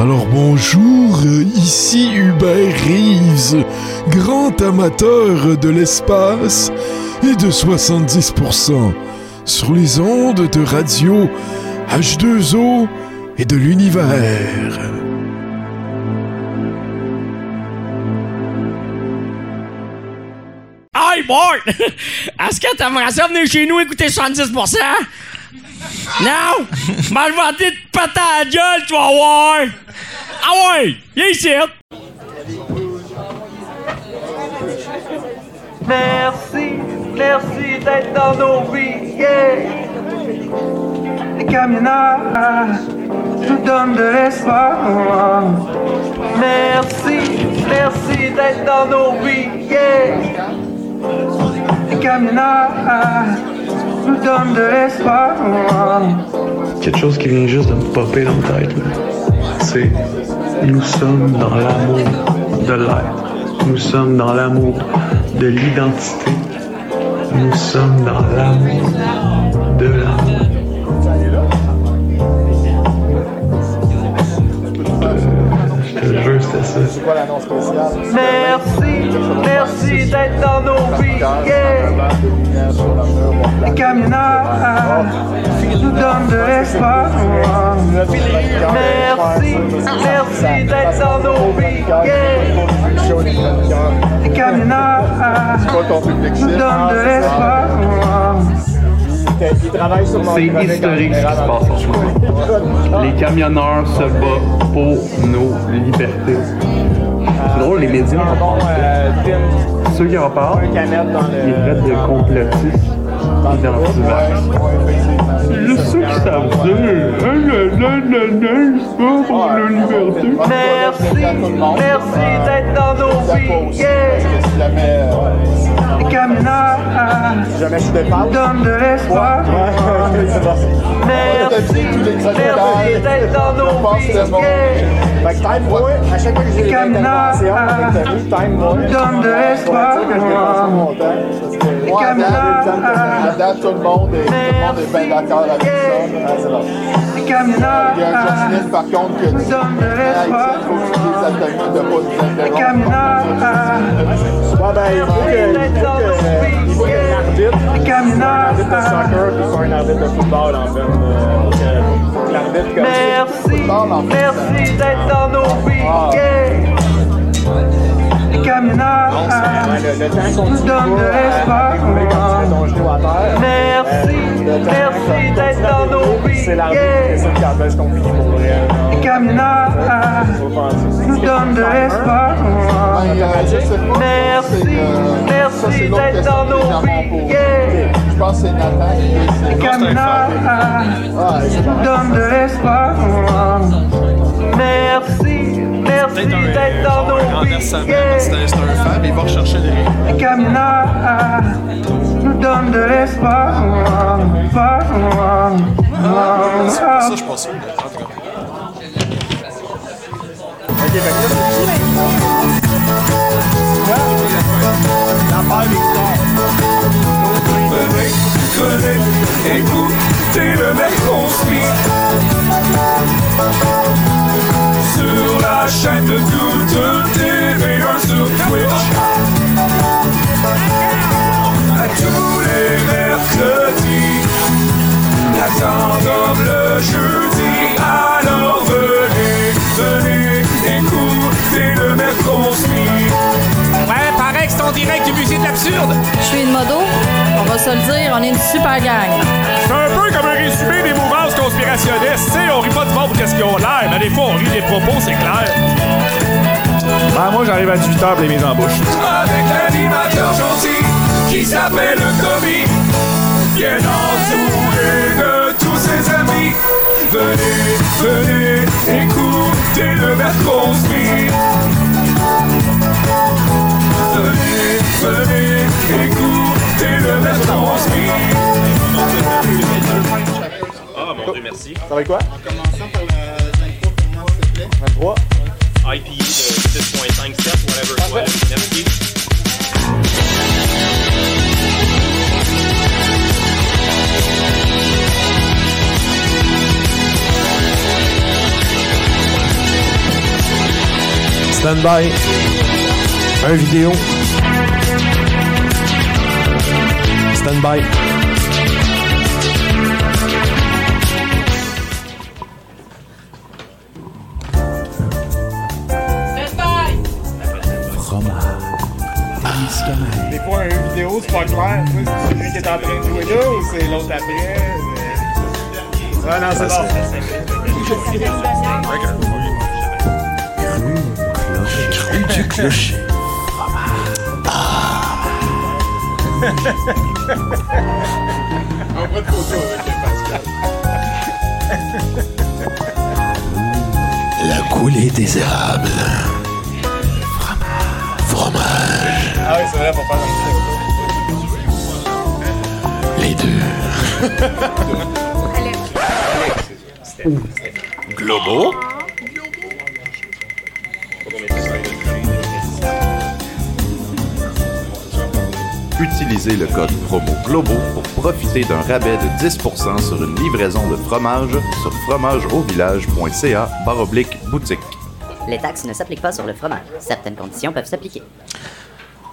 Alors bonjour, ici Hubert Reeves, grand amateur de l'espace et de 70% sur les ondes de radio H2O et de l'univers. Hey, Bart! Est-ce que t'aimerais ça venir chez nous écouter 70%? Non! Ben, je vais te péter à la gueule, tu vas voir! Ah ouais! Viens ici! Merci, merci d'être dans nos vies, yeah. Les camionneurs nous donnent de l'espoir. Merci, merci d'être dans nos vies, yeah. Les camionneurs nous donnent de l'espoir. Quelque chose qui vient juste de me popper dans la tête. C'est nous sommes dans l'amour de l'être. Nous sommes dans l'amour de l'identité. Nous sommes dans l'amour de l'amour. Jure, c'était ça. Merci, merci d'être dans nos vies. Les camionneurs nous donnent de l'espoir. Merci, merci d'être dans nos vies. Les camionneurs nous donnent de l'espoir. C'est historique ce qui se passe en ce moment. Les camionneurs se battent pour nos libertés. C'est drôle, les médias en parlent. Ceux qui en parlent, ils traitent de complotistes et d'antivax. C'est juste ceux qui savent dire « Ah, là, là, là, c'est pas pour la liberté. » Merci, merci d'être dans nos vies. Les camionneurs nous donnent de l'espoir. Merci, merci. D'être dans nos vies, Les nous donnent de l'espoir. Les date, tout le monde est, bien d'accord avec ça. Il y a par contre, qui a nous dit donnent de l'espoir. il faut que les ateliers de pas nous Les interrompre. Camionneurs Ouais, il faut que, il faut que, il faut qu'il y ait un arbitre. Les camionneurs Un arbitre de soccer, puis pas un arbitre de football, en fait. Euh, donc, euh, faut que l'arbitre comme Merci, merci d'être dans nos vies. Les camionneurs le, temps nous de l'espoir. terre. Merci, merci d'être dans nos vies, C'est l'arbitre qui yeah. décide quand est-ce qu'on finit pour vrai. Les camionneurs nous donnent de l'espoir. Merci, merci. D'être dans nos vies. Je pense que c'est Nathan qui nous donnent de l'espoir. Merci, merci d'être dans nos vies. C'est un fan, il va rechercher camionneurs nous donnent de l'espoir. Ça, je pense. En Venez, venez, écoutez le mec conspire Sur la chaîne de toute TV, un sur Twitch À tous les mercredis Nathan comme le jeudi Alors venez, venez, écoutez le mec conspire en direct du musée de l'absurde. Je suis une modo, on va se le dire, on est une super gang. C'est un peu comme un résumé des mouvances conspirationnistes. Tu sais, on rit pas du monde pour qu'est-ce qu'ils ont l'air, mais des fois, on rit des propos, c'est clair. Ben, moi, j'arrive à 18h pour les mises en bouche. avec l'animateur gentil qui s'appelle Tommy, bien entouré de venez, écoutez le verre construit. Venez, écoutez le verre construit. Ah, mon Dieu, merci. Ça va quoi? En commençant par le 23 pour moi, s'il te plaît. 23. IPU de 6.5 step, whatever it was. Merci. Stand by. Un vidéo. Stand by. Des fois, une vidéo, c'est pas clair. C'est celui qui est en train de jouer là ou c'est l'autre après. non, c'est Cru du clocher. On va de photo avec Pascal. La coulée des érables. Fromage. Ah oui, c'est vrai, pour faire un Les deux. Globo. Utilisez le code promo GLOBO pour profiter d'un rabais de 10% sur une livraison de fromage sur fromageauvillage.ca barre oblique boutique. Les taxes ne s'appliquent pas sur le fromage. Certaines conditions peuvent s'appliquer.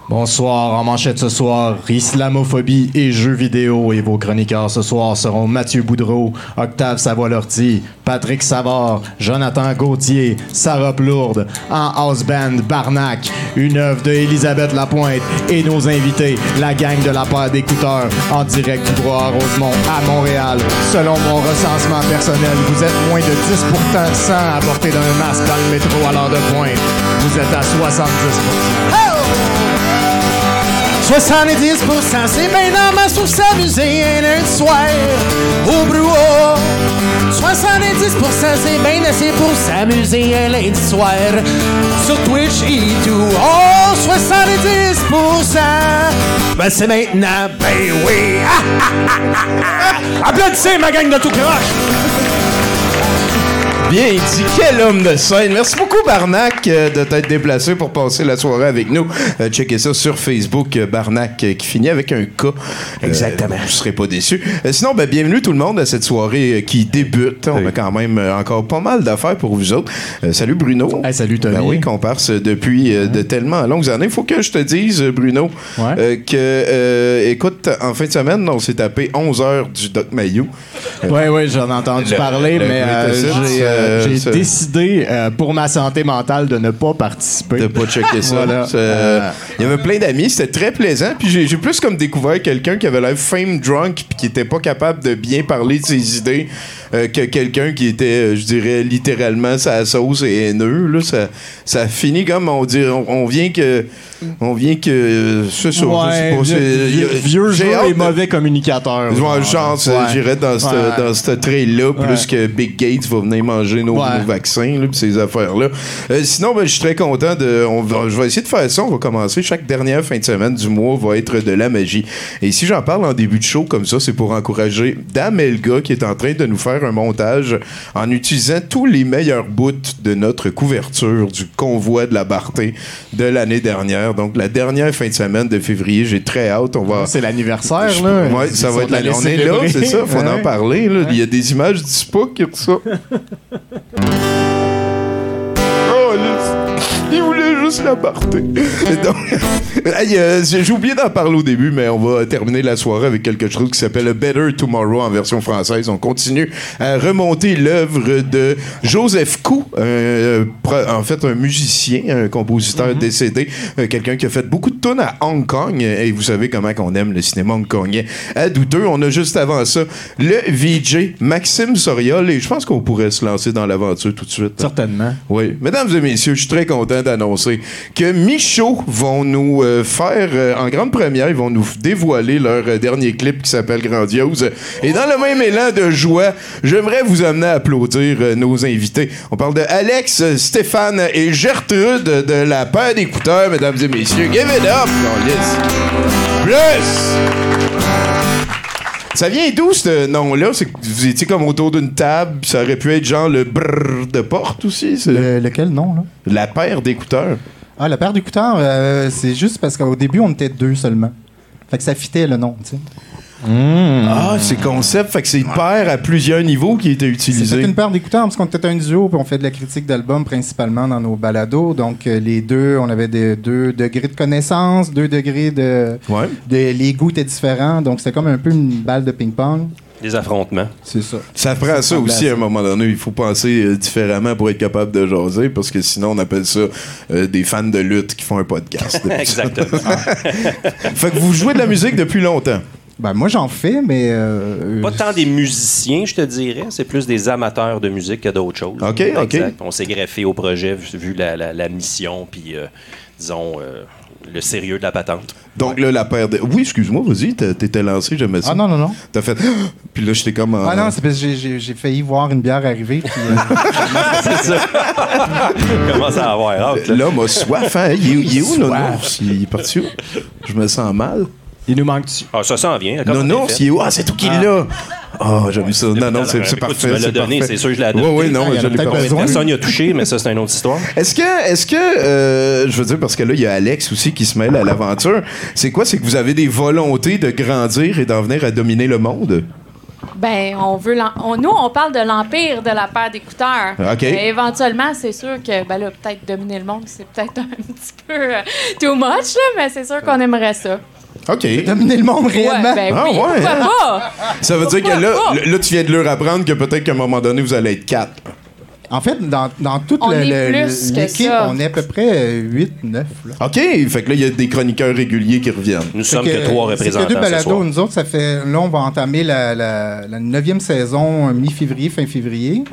Bonsoir, en manchette ce soir, islamophobie et jeux vidéo. Et vos chroniqueurs ce soir seront Mathieu Boudreau, Octave Savoie-Lortie, Patrick Savard, Jonathan Gauthier, Sarah Plourde, en house band Barnac, une œuvre de Elisabeth Lapointe et nos invités, la gang de la paire d'écouteurs, en direct du droit à Rosemont à Montréal. Selon mon recensement personnel, vous êtes moins de 10% à porter d'un masque dans le métro à l'heure de pointe. Vous êtes à 70%. 70% c'est bien normal pour s'amuser un lundi soir au brouhaha. 70% c'est bien assez pour s'amuser un lundi soir sur Twitch et tout. Oh, 70% ben c'est maintenant, ben oui. Applaudissez ma gang de tout croche. Bien dit, quel homme de scène. Merci beaucoup, Barnac, euh, de t'être déplacé pour passer la soirée avec nous. Euh, checkez ça sur Facebook, euh, Barnac, euh, qui finit avec un K. Exactement. vous serez pas déçus. Euh, sinon, ben, bienvenue tout le monde à cette soirée euh, qui débute. On a quand même encore pas mal d'affaires pour vous autres. Euh, salut, Bruno. salut, Tommy. Ben oui, qu'on passe depuis euh, de tellement longues années. Faut que je te dise, Bruno, euh, que, euh, écoute, en fin de semaine, on s'est tapé 11 heures du Doc Mayou. Oui, oui, j'en ai entendu Le- parler, le- mais le- euh, j'ai ça- décidé, euh, pour ma santé mentale, de ne pas participer. De pas checker ça. Voilà. Euh, Il y avait plein d'amis, c'était très plaisant. Puis j'ai j'ai plus comme découvert quelqu'un qui avait l'air fame drunk puis qui était pas capable de bien parler de ses idées euh, que quelqu'un qui était, euh, je dirais, littéralement sa sauce et haineux. Là, ça, ça finit comme on dit, on, on vient que, on vient que, euh, c'est ça. je sais ouais, pas, vieux, vieux jeu et de- mauvais communicateur. Ouais, genre, Ouais. j'irais dans Ouais. cette trail-là, plus Ouais. que Big Gates va venir manger nos, Ouais. nos vaccins, là, pis ces affaires-là. Euh, sinon, ben, je suis très content de. On va, je vais essayer de faire ça. On va commencer. Chaque dernière fin de semaine du mois va être de la magie. Et si j'en parle en début de show comme ça, c'est pour encourager Dame Elga qui est en train de nous faire un montage en utilisant tous les meilleurs bouts de notre couverture du convoi de la Barté de l'année dernière. Donc, la dernière fin de semaine de février, j'ai très hâte. On va. C'est l'anniversaire, là. Ouais, ça va être l'année. On est là, c'est ça. Faut en parler. là. Il y a des images du Spook et tout ça. Il voulait juste la parter. Euh, j'ai oublié d'en parler au début, mais on va terminer la soirée avec quelque chose qui s'appelle Better Tomorrow en version française. On continue à remonter l'œuvre de Joseph Cou, euh, en fait un musicien, un compositeur décédé, euh, quelqu'un qui a fait beaucoup de tunes à Hong Kong. Et vous savez comment qu'on aime le cinéma hongkongais à douteux. On a juste avant ça le VJ Maxime Soriol et je pense qu'on pourrait se lancer dans l'aventure tout de suite. Certainement. Oui. Mesdames et messieurs, je suis très content d'annoncer que Michaud vont nous euh, faire, euh, en grande première, ils vont nous dévoiler leur euh, dernier clip qui s'appelle Grandiose. Et dans le même élan de joie, j'aimerais vous amener à applaudir nos invités. On parle de Alex, Stéphane et Gertrude de la paire d'écouteurs, mesdames et messieurs. Give it up. Plus! Ça vient d'où ce nom-là? C'est que vous étiez comme autour d'une table, ça aurait pu être genre le brrr de porte aussi. lequel nom, là? La paire d'écouteurs. Ah, la paire d'écouteurs, euh, c'est juste parce qu'au début, on était deux seulement. Fait que ça fitait le nom, tu sais. Ah, c'est concept, fait que c'est une paire à plusieurs niveaux qui était C'est utilisé. une paire d'écouteurs parce qu'on était un duo puis on fait de la critique d'albums principalement dans nos balados. Donc euh, les deux, on avait des, deux degrés de connaissance, deux degrés de, Ouais. de- les goûts étaient différents. Donc c'était comme un peu une balle de ping-pong. Des affrontements. C'est ça. Ça prend ça aussi à un moment donné. Il faut penser euh, différemment pour être capable de jaser parce que sinon on appelle ça euh, des fans de lutte qui font un podcast. Exactement. fait que vous jouez de la musique depuis longtemps. Ben, moi, j'en fais, mais. euh, Pas tant des musiciens, je te dirais. C'est plus des amateurs de musique que d'autres choses. OK, OK. Exact. On s'est greffé au projet vu, la, la- la mission, puis, euh, disons, euh, le sérieux de la patente. Donc là, la paire de. Oui, excuse-moi, vas-y, t'étais lancé, j'aimais ça. Ah non, non, non. T'as fait. Puis là, j'étais comme. en- Ah non, c'est parce que j'ai- failli voir une bière arriver. Puis, euh, C'est ça. Commence à avoir hâte. là? L'homme a soif, hein? Il est, où, Nounours? Il est parti où? Je me sens mal. Il nous manque-tu? Ah, ça s'en vient. Comment Nounours, t'es fait? il est où? Ah, c'est tout qui l'a! Ah, j'aime ça. Non, non, c'est c'est parfait. Tu me l'as c'est donné, c'est sûr que je l'ai Oui, adopté. oui, non, Ah, il y en a je l'ai pas besoin. Personne n'y a touché, mais ça, c'est une autre histoire. Est-ce que, est-ce que, euh, je veux dire, parce que là, il y a Alex aussi qui se mêle à l'aventure. C'est quoi? C'est que vous avez des volontés de grandir et d'en venir à dominer le monde? Ben, on veut. on- nous, on parle de l'empire de la paire d'écouteurs. OK. Mais éventuellement, c'est sûr que, ben là, peut-être dominer le monde, c'est peut-être un petit peu euh, too much, là, mais c'est sûr qu'on aimerait ça. OK. dominer le monde réellement. Ouais, ben Ah, oui, ouais, pourquoi pas? Ça veut dire que là, pas? là, tu viens de leur apprendre que peut-être qu'à un moment donné, vous allez être quatre. en fait, dans, dans toute On le- est le- plus que l'équipe, on est à peu près 8, 9. Là. OK. Fait que là, il y a des chroniqueurs réguliers qui reviennent. Nous Fait sommes que, trois c'est représentants que deux ce balados. soir. Nous autres, ça fait. Là, on va entamer la, la, saison, euh, mi-février, fin février,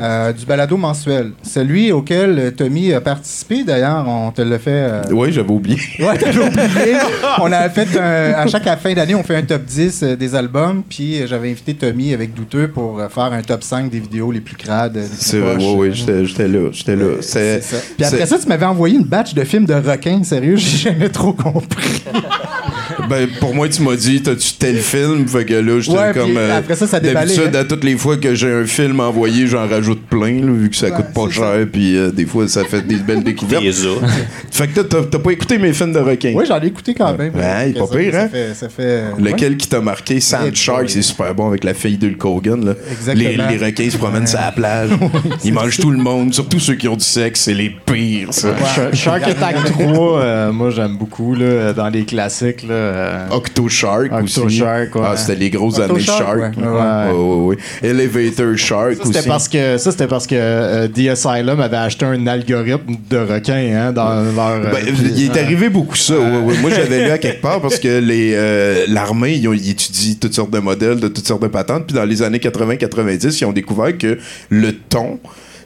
euh, du balado mensuel. Celui auquel euh, Tommy a participé, d'ailleurs, on te l'a fait. euh, Oui, j'avais oublié. Ouais, t'avais oublié. on a fait un- à chaque fin d'année, on fait un top 10 euh, des albums. Puis j'avais invité Tommy avec Douteux pour faire un top 5 des vidéos les plus crades. C'est vrai, oui, oui, j'étais là. J'étais là. C'est- ça. Puis après ça, tu m'avais envoyé une batch de films de requins. Sérieux, j'ai jamais trop compris. Ben, pour moi, tu m'as dit, t'as-tu tel film? Fait que là, j'étais Ouais, comme. euh, après ça, ça D'habitude, hein. à toutes les fois que j'ai un film envoyé, j'en rajoute plein, là, vu que ça coûte pas cher, puis euh, des fois, ça fait des belles découvertes. Fait que t'as- pas écouté mes films de requins. Oui, j'en ai écouté quand même. Ouais, pas Ça- pire, ça hein? fait- ça fait, euh, Lequel ouais. qui t'a marqué? Sand Shark, c'est super bon avec la fille d'Hulk Hogan. Là. Exactement. Les, les requins se promènent sur la plage. Ils mangent tout le monde, surtout ceux qui ont du sexe. C'est les pires, ça. Sh- Shark Attack 3, euh, moi j'aime beaucoup là, dans les classiques. Là, euh, Octo Shark Octo aussi. Shark, ouais. Ah, c'était les grosses Octo années Shark, Shark. ouais, ouais. Elevator Shark Ça, c'était aussi. parce que ça c'était parce que euh, The Asylum avait acheté un algorithme de requins hein, dans leur. euh, Ben, il est arrivé beaucoup ça. Moi, j'avais lu à quelque part parce que les euh, l'armée, ils, ont- ils étudient toutes sortes de modèles, de toutes sortes de patentes. Puis dans les années 80-90, ils ont découvert que le thon,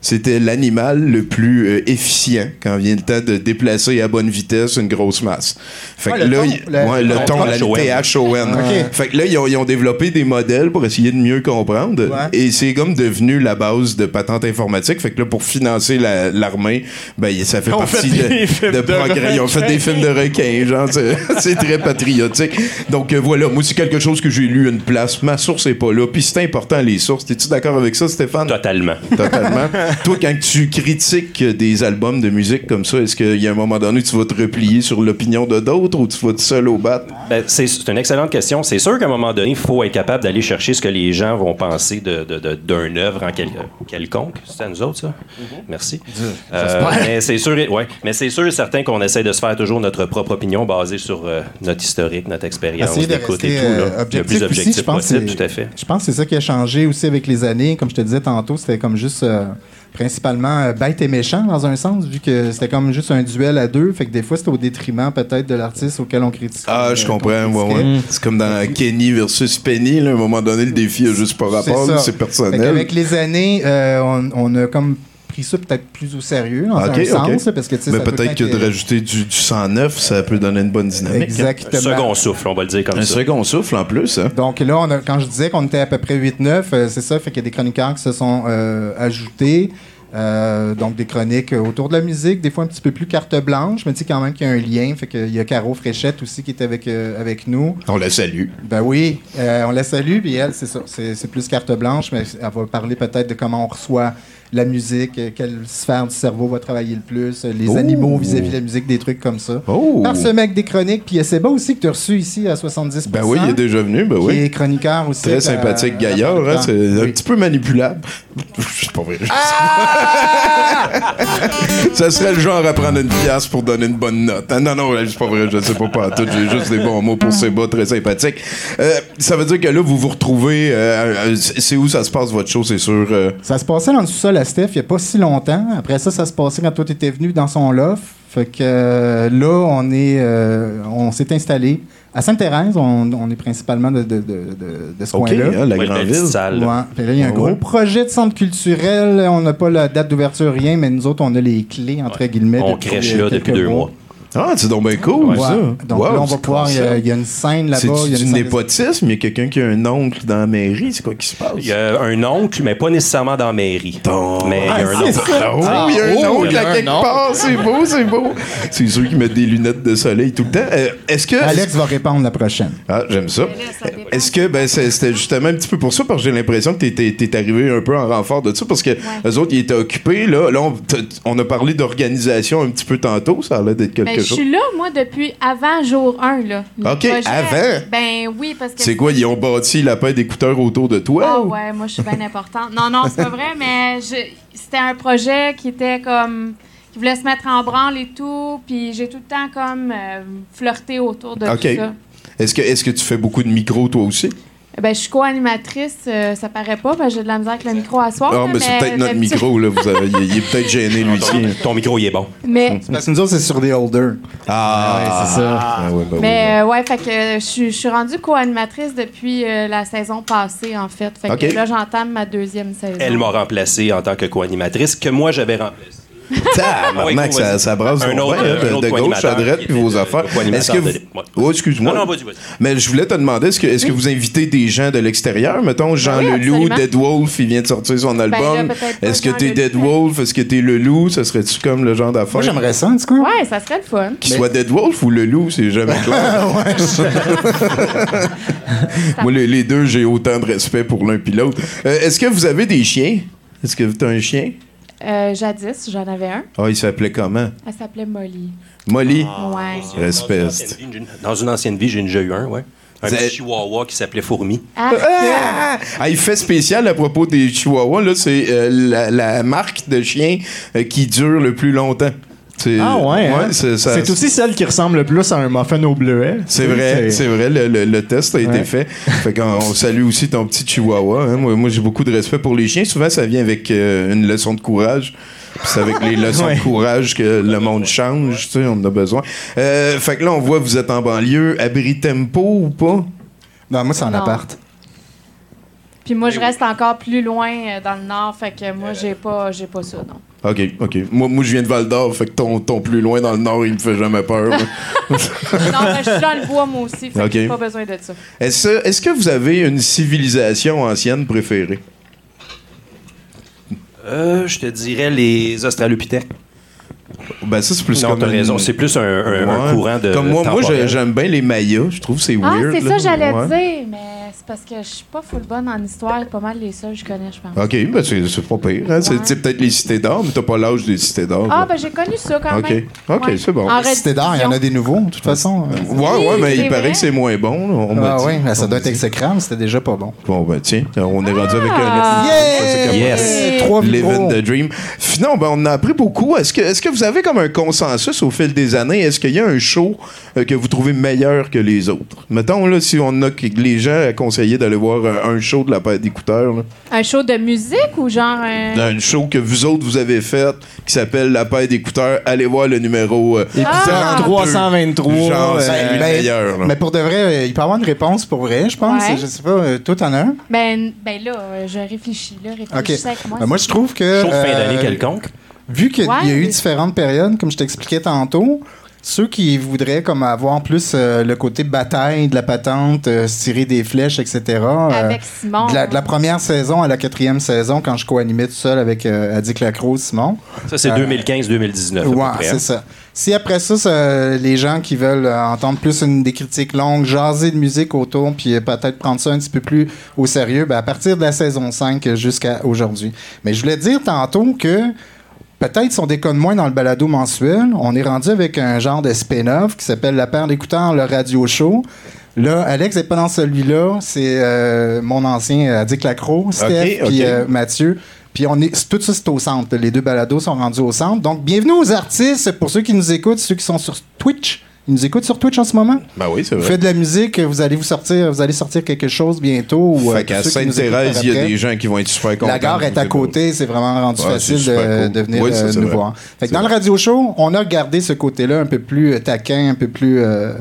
c'était l'animal le plus euh, efficient quand vient le temps de déplacer à bonne vitesse une grosse masse. Fait Ouais, que le là, le- ouais, le le thon, la THON. Ok. Fait que là, ils ont, ils ont développé des modèles pour essayer de mieux comprendre. Ouais. Et c'est comme devenu la base de patente informatique. Fait que là, pour financer la- l'armée, ben, ça fait partie fait de, de de progrès. Ils ont fait des films de requins, genre, c'est- très patriotique. Donc euh, voilà, moi, c'est quelque chose que j'ai lu une place. Ma source est pas là. Puis c'est important, les sources. T'es-tu d'accord avec ça, Stéphane? Totalement. Totalement. Toi, quand tu critiques des albums de musique comme ça, est-ce qu'il y a un moment donné, tu vas te replier sur l'opinion de d'autres ou tu vas te seul au bat? Ben, c'est une excellente question. C'est sûr qu'à un moment donné, il faut être capable d'aller chercher ce que les gens vont penser de, de, de- d'une œuvre en quel- quelconque. C'est à nous autres, ça? Merci. Euh, mais c'est sûr, ouais, mais c'est sûr et certain qu'on essaie de se faire toujours notre propre opinion basée sur euh, notre historique, notre expérience d'écoute et tout. euh, Là, le objectif plus aussi, objectif je pense possible, que c'est- tout à fait. Je pense que c'est ça qui a changé aussi avec les années. Comme je te disais tantôt, c'était comme juste euh, principalement euh, bête et méchant dans un sens, vu que c'était comme juste un duel à deux. Fait que des fois, c'était au détriment peut-être de l'artiste auquel on critique. Ah, je euh, comprends. ouais, ouais. C'est comme dans Kenny versus Penny. Là, à un moment donné, le défi a juste pas rapport. C'est personnel. qu'avec les années, euh, on, on a comme pris ça peut-être plus au sérieux, dans Ok, un ok. sens, parce que, Mais peut peut-être que de rajouter du, du 109, ça peut donner une bonne dynamique. hein. Exactement. Second souffle, on va le dire comme Un ça. second souffle en plus. Hein? Donc là, on a- quand je disais qu'on était à peu près 8-9, euh, c'est ça, fait qu'il y a des chroniqueurs qui se sont euh, ajoutés. Euh, donc des chroniques autour de la musique, des fois un petit peu plus carte blanche, mais tu sais quand même qu'il y a un lien. Fait qu'il y a Caro Fréchette aussi qui est avec, euh, avec nous. On la salue. Ben oui, euh, on la salue, puis elle, c'est ça, c'est c'est plus carte blanche, mais elle va parler peut-être de comment on reçoit la musique, euh, quelle sphère du cerveau va travailler le plus, euh, les Oh. animaux vis-à-vis de la musique, des trucs comme ça. Oh. Par ce mec des chroniques, puis a Seba aussi que tu as reçu ici à 70 Ben oui, il est déjà venu, ben qui oui. est chroniqueur aussi. Très la- sympathique la gaillard, hein, c'est un petit peu manipulable. C'est pas vrai. ça serait le genre à prendre une pièce pour donner une bonne note. hein. Non, non, c'est pas vrai, je sais pas pas tout. J'ai juste des bons mots pour Seba, très sympathique. Euh, ça veut dire que là, vous vous retrouvez. euh, euh, c'est où ça se passe votre show, c'est sûr. euh, Ça se passait dans le sous-sol à Steph il n'y a pas si longtemps. Après ça, ça se passait quand toi, tu étais venu dans son loft. Fait que euh, là, on est, euh, on s'est installé à Sainte-Thérèse. On, on est principalement de, de, de, de- de ce OK, coin-là. hein, la Ouais, grande belle ville. salle, là. Ouais. Puis là, il y a un gros projet de centre culturel. On n'a pas la date d'ouverture, rien, mais nous autres, on a les clés, entre guillemets. On crèche euh, là depuis deux mois. Ah, c'est donc bien cool, Ouais. ça. Donc Wow, là, on va pouvoir. Il y, a- cool, il y a une scène là-bas. il y a C'est une du népotisme? Il y a quelqu'un qui a un oncle dans la mairie? C'est quoi qui se passe? Il y a un oncle, mais pas nécessairement dans la mairie. Mais il y a un c'est oncle. ça. Oh, il y a un oh, oncle à un quelque oncle. part, c'est beau, c'est beau. C'est ceux qui mettent des lunettes de soleil tout le temps. Euh, Est-ce que. Alex va répondre la prochaine. Ah, j'aime ça. Est-ce que, ben, c'était justement un petit peu pour ça, parce que j'ai l'impression que t'es- t'es t'es arrivé un peu en renfort de ça, parce que les autres, ils étaient occupés. Là, là on, a parlé d'organisation un petit peu tantôt, ça a l'air d'être quelque Ben, je suis là, moi, depuis avant jour 1. Là. Le OK, avant? Ben oui, parce que. C'est quoi, ils ont bâti la paix d'écouteurs autour de toi? Ah ou? ouais, moi, je suis bien importante. Non, non, c'est pas vrai, mais je- c'était un projet qui était comme. qui voulait se mettre en branle et tout, puis j'ai tout le temps comme euh, flirté autour de OK. tout ça. Est-ce que, est que tu fais beaucoup de micros, toi aussi? Ben, je suis co-animatrice, euh, ça paraît pas, que j'ai de la misère avec le micro à soir. Ah, là, mais c'est peut-être notre micro, là. Vous avez- il, est- il est peut-être gêné, lui aussi. Ton micro, il est bon. Mais, Parce que nous autres, c'est sur des holders. Ah, ouais, c'est ça. Ah, ouais, ben mais euh, ouais, fait que euh, je suis- rendue co-animatrice depuis euh, la saison passée, en fait. Fait OK. que là, j'entame ma deuxième saison. Elle m'a remplacé en tant que co-animatrice, que moi, j'avais remplacé. Tabarnak, Ouais, ça, ça brasse Un donc autre, bien, euh, un de, autre de gauche à droite, puis vos affaires. Est-ce que vous... de- ouais. Oh, excuse-moi. Non, non, vas-y, vas-y. Mais je voulais te demander, est-ce que, est-ce que vous invitez des gens de l'extérieur? Mettons, Jean Ben oui, Leloup, absolument. Dead Wolf, il vient de sortir son là, album. est-ce que Jean t'es Leloup, Dead Wolf? Est-ce que t'es le loup? Ça serait-tu comme le genre d'affaire? Moi, j'aimerais ça, en tout cas. Ouais, ça serait le fun. Qu'il soit Dead Wolf ou le loup, c'est jamais clair. Moi, les, les deux, j'ai autant de respect pour l'un puis l'autre. Euh, est-ce que vous avez des chiens? Est-ce que tu as un chien? Euh, jadis, j'en avais un. Ah, il s'appelait comment? Elle s'appelait Molly. Molly? Ouais. Respect. Dans une ancienne vie, j'ai déjà eu un, ouais. Un petit chihuahua qui s'appelait Fourmi. Ah, Ah! Ah, il fait spécial à propos des chihuahuas. Là, c'est euh, la, la marque de chien euh, qui dure le plus longtemps. C'est- Ah ouais, hein? c'est aussi celle qui ressemble le plus à un muffin au bleuet. C'est vrai, c'est vrai, le, le- le test a été fait. Fait qu'on on salue aussi ton petit chihuahua. hein. Moi, moi, j'ai beaucoup de respect pour les chiens. Souvent, ça vient avec euh, une leçon de courage. Puis C'est avec les leçons Ouais. de courage que le monde change. Tu sais, on en a besoin. Euh, fait que là, on voit vous êtes en banlieue. Abri tempo ou pas? Non, moi, c'est en Non. appart. Puis moi, je reste encore plus loin euh, dans le nord, fait que moi, j'ai pas, j'ai pas ça, non. OK, OK. Moi, moi je viens de Val d'Or, fait que ton, ton plus loin dans le nord, il me fait jamais peur. non, mais je suis dans le bois, moi aussi, fait Ok. que j'ai pas besoin de ça. Est-ce est-ce que vous avez une civilisation ancienne préférée? Euh, je te dirais les Australopithèques. Ben ça, c'est plus Non, comme t'as une- raison. C'est plus un, un- courant de. Comme moi, moi j'aime bien les Mayas. Je trouve que c'est Ah, weird. c'est là. ça, j'allais Ouais. dire, mais c'est parce que je suis pas full bonne en histoire, pas mal les seuls que je connais, je pense. OK, ben c'est c'est pas pire. hein. C'est c'est peut-être les cités d'or, mais t'as pas l'âge des cités d'or. Ah, là. ben j'ai connu ça quand OK, même. OK, Ouais. c'est bon. En Cité d'or, il y en a des nouveaux, de toute façon. Ouais, ouais, mais c'est il paraît vrai. que c'est moins bon. là. On m'a Ah dit. oui, mais ça doit être exécrable, c'était déjà pas bon. Bon, ben tiens, on est rendu avec un Ah. Ça, c'est capoté. Yes. Trois Living micros. the dream. Sinon, ben, on a appris beaucoup. Est-ce que, est que vous avez comme un consensus au fil des années? Est-ce qu'il y a un show euh, que vous trouvez meilleur que les autres? Mettons, là, si on a que les gens à conseiller d'aller voir euh, un show de la paire d'écouteurs. Un show de musique ou genre un. Un show que vous autres vous avez fait qui s'appelle La paire d'écouteurs. Allez voir le numéro euh, Ah! 323. Genre, c'est euh, lui le ben, meilleur. là. Mais pour de vrai, euh, il peut y avoir une réponse pour vrai, je pense. Ouais. Je sais pas, euh, tout en un? Ben, ben là, euh, je réfléchis. Là, OK. réfléchissez avec moi. Ben, moi, je trouve que. Show de fin d'année euh, quelconque. Vu qu'il Ouais. y a eu différentes périodes, comme je t'expliquais tantôt, ceux qui voudraient comme avoir plus euh, le côté bataille de la patente, euh, se tirer des flèches, etc. euh, Avec Simon. de, la, de la première saison à la quatrième saison, quand je co-animais tout seul avec euh, Adic Lacroix, Simon. Ça, c'est Euh, 2015-2019. à peu Ouais, près, hein. c'est ça. Si après ça, ça, les gens qui veulent euh, entendre plus une, des critiques longues, jaser de musique autour, puis euh, peut-être prendre ça un petit peu plus au sérieux, ben, à partir de la saison 5 jusqu'à aujourd'hui. Mais je voulais dire tantôt que peut-être si on déconne moins dans le balado mensuel, on est rendu avec un genre de spin-off qui s'appelle La paire d'écouteurs, le radio show. Là, Alex n'est pas dans celui-là. C'est euh, mon ancien euh, Adic Lacroix, Steph, puis euh, Mathieu. Puis on est, tout ça, c'est au centre. Les deux balados sont rendus au centre. Donc, bienvenue aux artistes. Pour ceux qui nous écoutent, ceux qui sont sur Twitch. Ils nous écoutent sur Twitch en ce moment? Ben oui, c'est Vous vrai. faites de la musique, vous allez vous sortir, vous allez sortir quelque chose bientôt. Ou, euh, Fait qu'à qui nous Sainte-Thérèse, il y a des gens qui vont être super contents. La gare est vous à côté, c'est vraiment rendu Ouais, facile de, cool. de venir Oui, ça, euh, nous vrai. voir. Fait que dans le radio show, on a gardé ce côté-là un peu plus euh, taquin, un peu plus euh,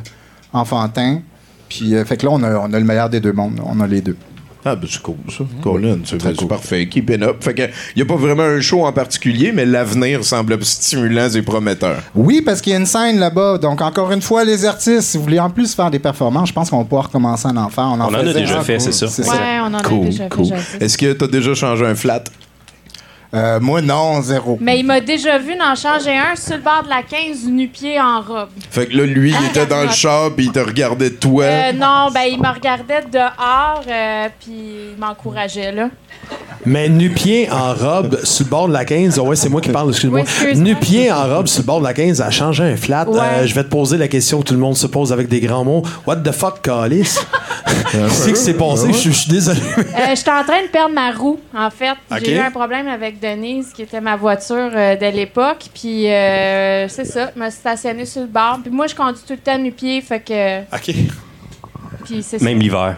enfantin. Puis, euh, fait que là, on a, on a le meilleur des deux mondes. On a les deux. Ah, ben c'est cool, ça. Colin, c'est c'est parfait. Keep it up. Fait que, il n'y a pas vraiment un show en particulier, mais l'avenir semble stimulant et prometteur. Oui, parce qu'il y a une scène là-bas. Donc, encore une fois, les artistes, si vous voulez en plus faire des performances, je pense qu'on va pouvoir recommencer à en faire. On en, On en a déjà fait, c'est ça. Ouais, on en a Cool, déjà cool. Est-ce que tu as déjà changé un flat? Euh, moi, non, zéro. Mais il m'a déjà vu en changer un sur le bord de la 15 nu-pied en robe. Fait que là, lui, il Ah, était dans le char, puis il te regardait de toi. Euh, non, ben il me regardait dehors, euh, puis il m'encourageait, là. Mais nu-pied en robe sur le bord de la 15, oh ouais, c'est moi qui parle, excuse-moi. Oui, nu-pied en robe sur le bord de la 15 a changé un flat. Ouais. Euh, je vais te poser la question que tout le monde se pose avec des grands mots. What the fuck, Calis? Qu'est-ce qui s'est passé? Je suis- je suis désolé. Euh, J'étais en train de perdre ma roue, en fait. J'ai eu un problème avec Denise, qui était ma voiture euh, de l'époque. Puis euh, c'est ça, je me suis stationnée sur le bord. Puis moi, je conduis tout le temps nu-pied, fait que. OK. Puis c'est ça. Même l'hiver.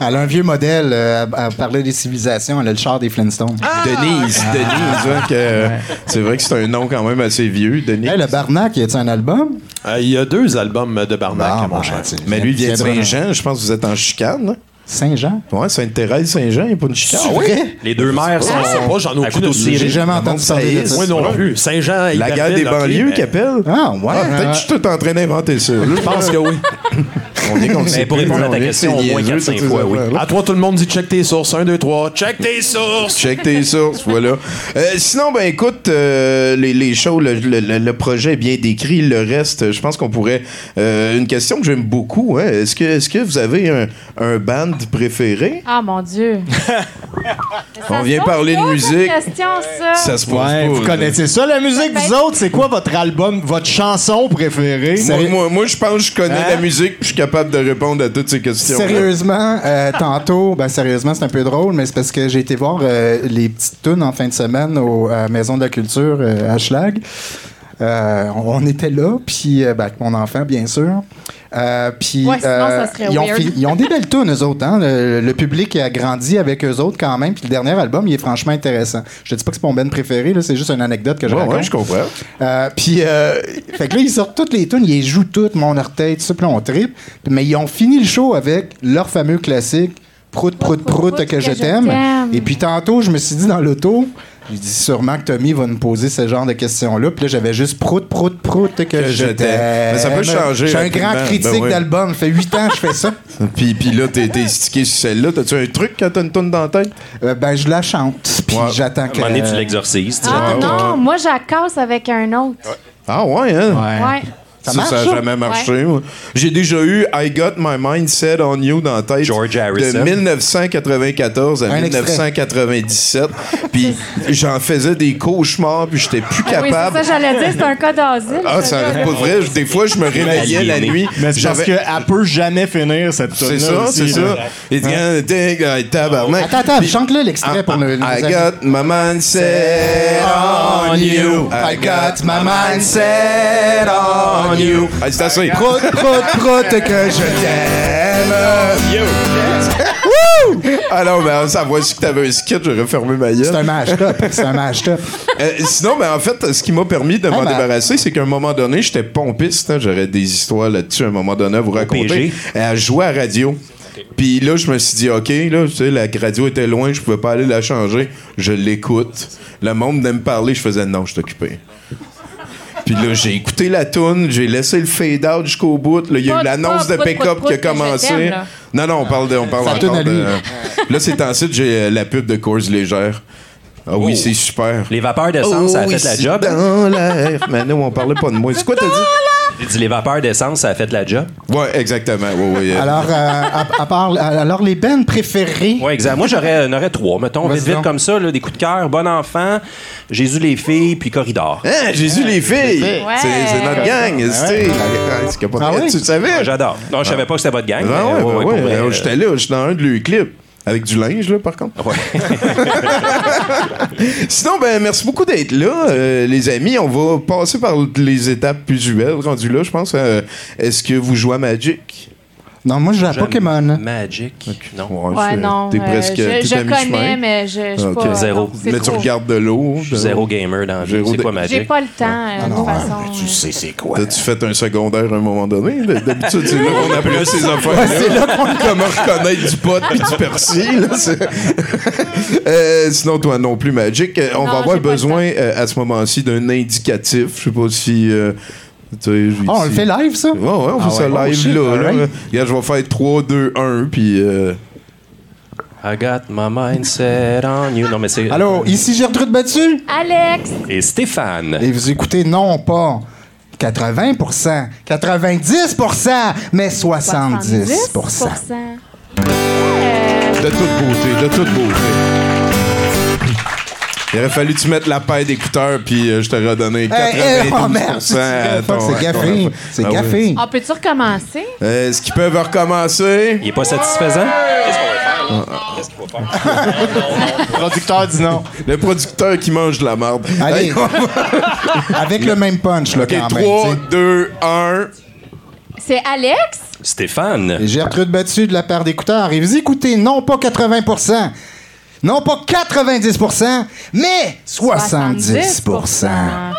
Elle a un vieux modèle. euh, elle parlait des civilisations. Elle a le char des Flintstones. Ah! Denise, Denise, hein, que- c'est vrai que c'est un nom quand même assez vieux, Denise. Hey, le Barnac, y a-tu un album? Euh, Il y a deux albums de Barnac, Ah, mon cher. Mais lui, il vient de Saint-Jean. Je pense que vous êtes en chicane. Saint-Jean? Ouais, Sainte-Thérèse, Saint-Jean, il n'y a pas de chicane. C'est vrai? Les deux mères sont. Sais pas, j'en ai aucune tiré. J'ai jamais entendu parler de ça. Moi non plus. Saint-Jean, La Iberville, guerre des banlieues mais- qui appelle. Ah, ouais. Ah, peut-être que je suis tout en train d'inventer ça. Je pense que oui. On est contre Mais pour répondre à ta question, au moins 4-5 fois, oui. À toi, tout le monde dit check tes sources. 1, 2, 3. Check tes sources. Check tes sources, voilà. Euh, sinon, ben écoute, euh, les, les shows, le, projet est bien décrit. Le reste, je pense qu'on pourrait. euh, une question que j'aime beaucoup. Hein, est-ce que, est-ce que vous avez un, un band préféré Ah mon Dieu. On vient parler de musique. question, ça. Ça se pose Ouais, pas. vous connaissez ça, la musique, vous autres? C'est quoi votre album, votre chanson préférée? Moi, moi, moi, je pense que je connais Hein? la musique, puis je suis capable de répondre à toutes ces questions. Sérieusement, euh, tantôt, ben sérieusement, c'est un peu drôle, mais c'est parce que j'ai été voir euh, les petites tunes en fin de semaine au, à Maison de la Culture euh, à Schlag. Euh, on on était là, puis euh, ben, avec mon enfant, bien sûr. Euh, puis Ouais, serait ils, ont fi- ils ont des belles tunes, eux autres. Hein? Le, le public a grandi avec eux autres quand même. Puis le dernier album, il est franchement intéressant. Je te dis pas que c'est mon ben préféré, là, c'est juste une anecdote que je Ouais, raconte. ouais, je comprends. Euh, puis, euh, fait que là, ils sortent toutes les tunes, ils les jouent toutes, mon orteil, tout ça, puis on tripe. Mais ils ont fini le show avec leur fameux classique, Prout, prout, prout, que, je t'aime. Et puis tantôt, je me suis dit dans l'auto, j'ai dit sûrement que Tommy va nous poser ce genre de questions-là. Puis là, j'avais juste prout, prout, prout, que, je je t'aime. ça peut changer Je suis un grand critique Ben oui. d'album. Ça fait huit ans que je fais ça. Puis, puis là, t'es, t'es stické sur celle-là. T'as-tu un truc quand t'as une tonne dans la tête? Euh, ben, je la chante. Puis j'attends À un que. moment donné, tu l'exorcises. Ah non, moi, je la casse avec un autre. Ah ouais, hein? Ouais. Ça Ça, marche, ça a ça? jamais marché. J'ai déjà eu I Got My Mind Set on You dans la tête George de Harrison. 1994 à Un extrait. 1997. Puis j'en faisais des cauchemars, puis j'étais plus Ah oui, c'est capable. ça, j'allais dire, c'est un cas d'asile. ah, ça, là. pas vrai. Des fois, je me réveillais la nuit. Mais c'est parce qu'elle peut jamais finir cette C'est ça, c'est ça. Et tabarnak. Attends, attends, chante-le l'extrait pour le. I got my mind set on you. I got my mind set on you. Ah, c'est assez. Prout, prout, prout, que je t'aime. Yo. Ah non, mais ça voit que t'avais un skit, j'aurais fermé ma gueule. C'est un match-top. C'est un match-top. Euh, sinon, ben, en fait, ce qui m'a permis de m'en ben- débarrasser, c'est qu'à un moment donné, j'étais pompiste. hein, J'aurais des histoires là-dessus à un moment donné à vous raconter. PG. Elle jouait à la radio. Puis là, je me suis dit, OK, là, tu sais, la radio était loin, je pouvais pas aller la changer. Je l'écoute. Le monde venait me parler, je faisais non, je suis occupé. Puis là, j'ai écouté la toune, j'ai laissé le fade-out jusqu'au bout. Là, il y a eu l'annonce de pick-up qui a commencé. Non, non, on parle, de, on parle Ça encore de... Là, c'est ensuite, j'ai euh, la pub de course légère. Ah oui, Oh. c'est super. Les vapeurs d'essence, ça a Oh, fait la job. dans l'air. Mais non, on parlait pas de moi. C'est quoi t'as dit? J'ai dit les vapeurs d'essence, ça a fait la job. Ouais, exactement. Ouais, ouais, euh, Alors, euh, à, à part, alors les bands préférés. Oui, exact. Moi, j'aurais, j'en aurais trois. Mettons, vite, vite comme ça, là, des coups de cœur. Bon enfant, Jésus les filles, puis Corridor. Hein, Jésus les filles! C'est, c'est notre gang, c'est, c'est capoté. Ah oui? Tu le savais? Ah, J'adore. Non, je savais pas que c'était votre gang. Ah mais ouais, ouais, ben ouais, ouais, pour vrai, euh, J'étais là, j'étais dans un de leurs clips. Avec du linge, là, par contre. ouais. Sinon, ben, merci beaucoup d'être là, euh, les amis. On va passer par les étapes usuelles, rendu là, je pense. Euh, est-ce que vous jouez à Magic? Non, moi, je joue à Pokémon. Magic. Non? Ouais, non. T'es euh, presque je connais, mais je je suis pas. Zéro. non, Mais tu regardes de l'eau. Je suis de- zéro gamer dans. Zéro C'est quoi J'ai Magic? pas le temps, euh, de toute façon. Tu sais, c'est quoi? T'as-tu fait un secondaire à un moment donné? D'habitude, c'est là qu'on appelle ces affaires. Ouais, c'est là qu'on Comment reconnaître du pot puis du persil. Euh, sinon, toi non plus, Magic. Euh, On Non, va avoir le besoin à ce moment-ci d'un indicatif. Je sais pas si. Tu sais, Ah, on le fait live, ça? Ouais, ouais, on Ah fait ça ouais. Oh, live là. là. Regarde, je vais faire 3, 2, 1, puis. euh, I got my mindset on you. Non, mais c'est. Allô, ici Gertrude Battu? Alex! Et Stéphane. Et vous écoutez non pas 80% 90% mais 70% Euh, De toute beauté, de toute beauté. Il aurait fallu que tu mettes la paille d'écouteurs, puis euh, je t'aurais donné 92 Hey, hey, oh merde, c'est à ton- c'est gaffé. C'est Ah oui. gaffé. On peut-tu recommencer? Euh, Est-ce qu'ils peuvent recommencer? Il est pas satisfaisant? Qu'est-ce qu'on va faire? Qu'est-ce qu'il faut faire? Le producteur dit non. Le producteur qui mange de la merde. Allez. Hey, on va- Avec le même punch, là, OK, quand même. 3, tu sais. 2, 1. C'est Alex? Stéphane. Et Gertrude Battu de la paire d'écouteurs. Et vous écoutez non pas 80 non pas 90% mais 70 Alléluia!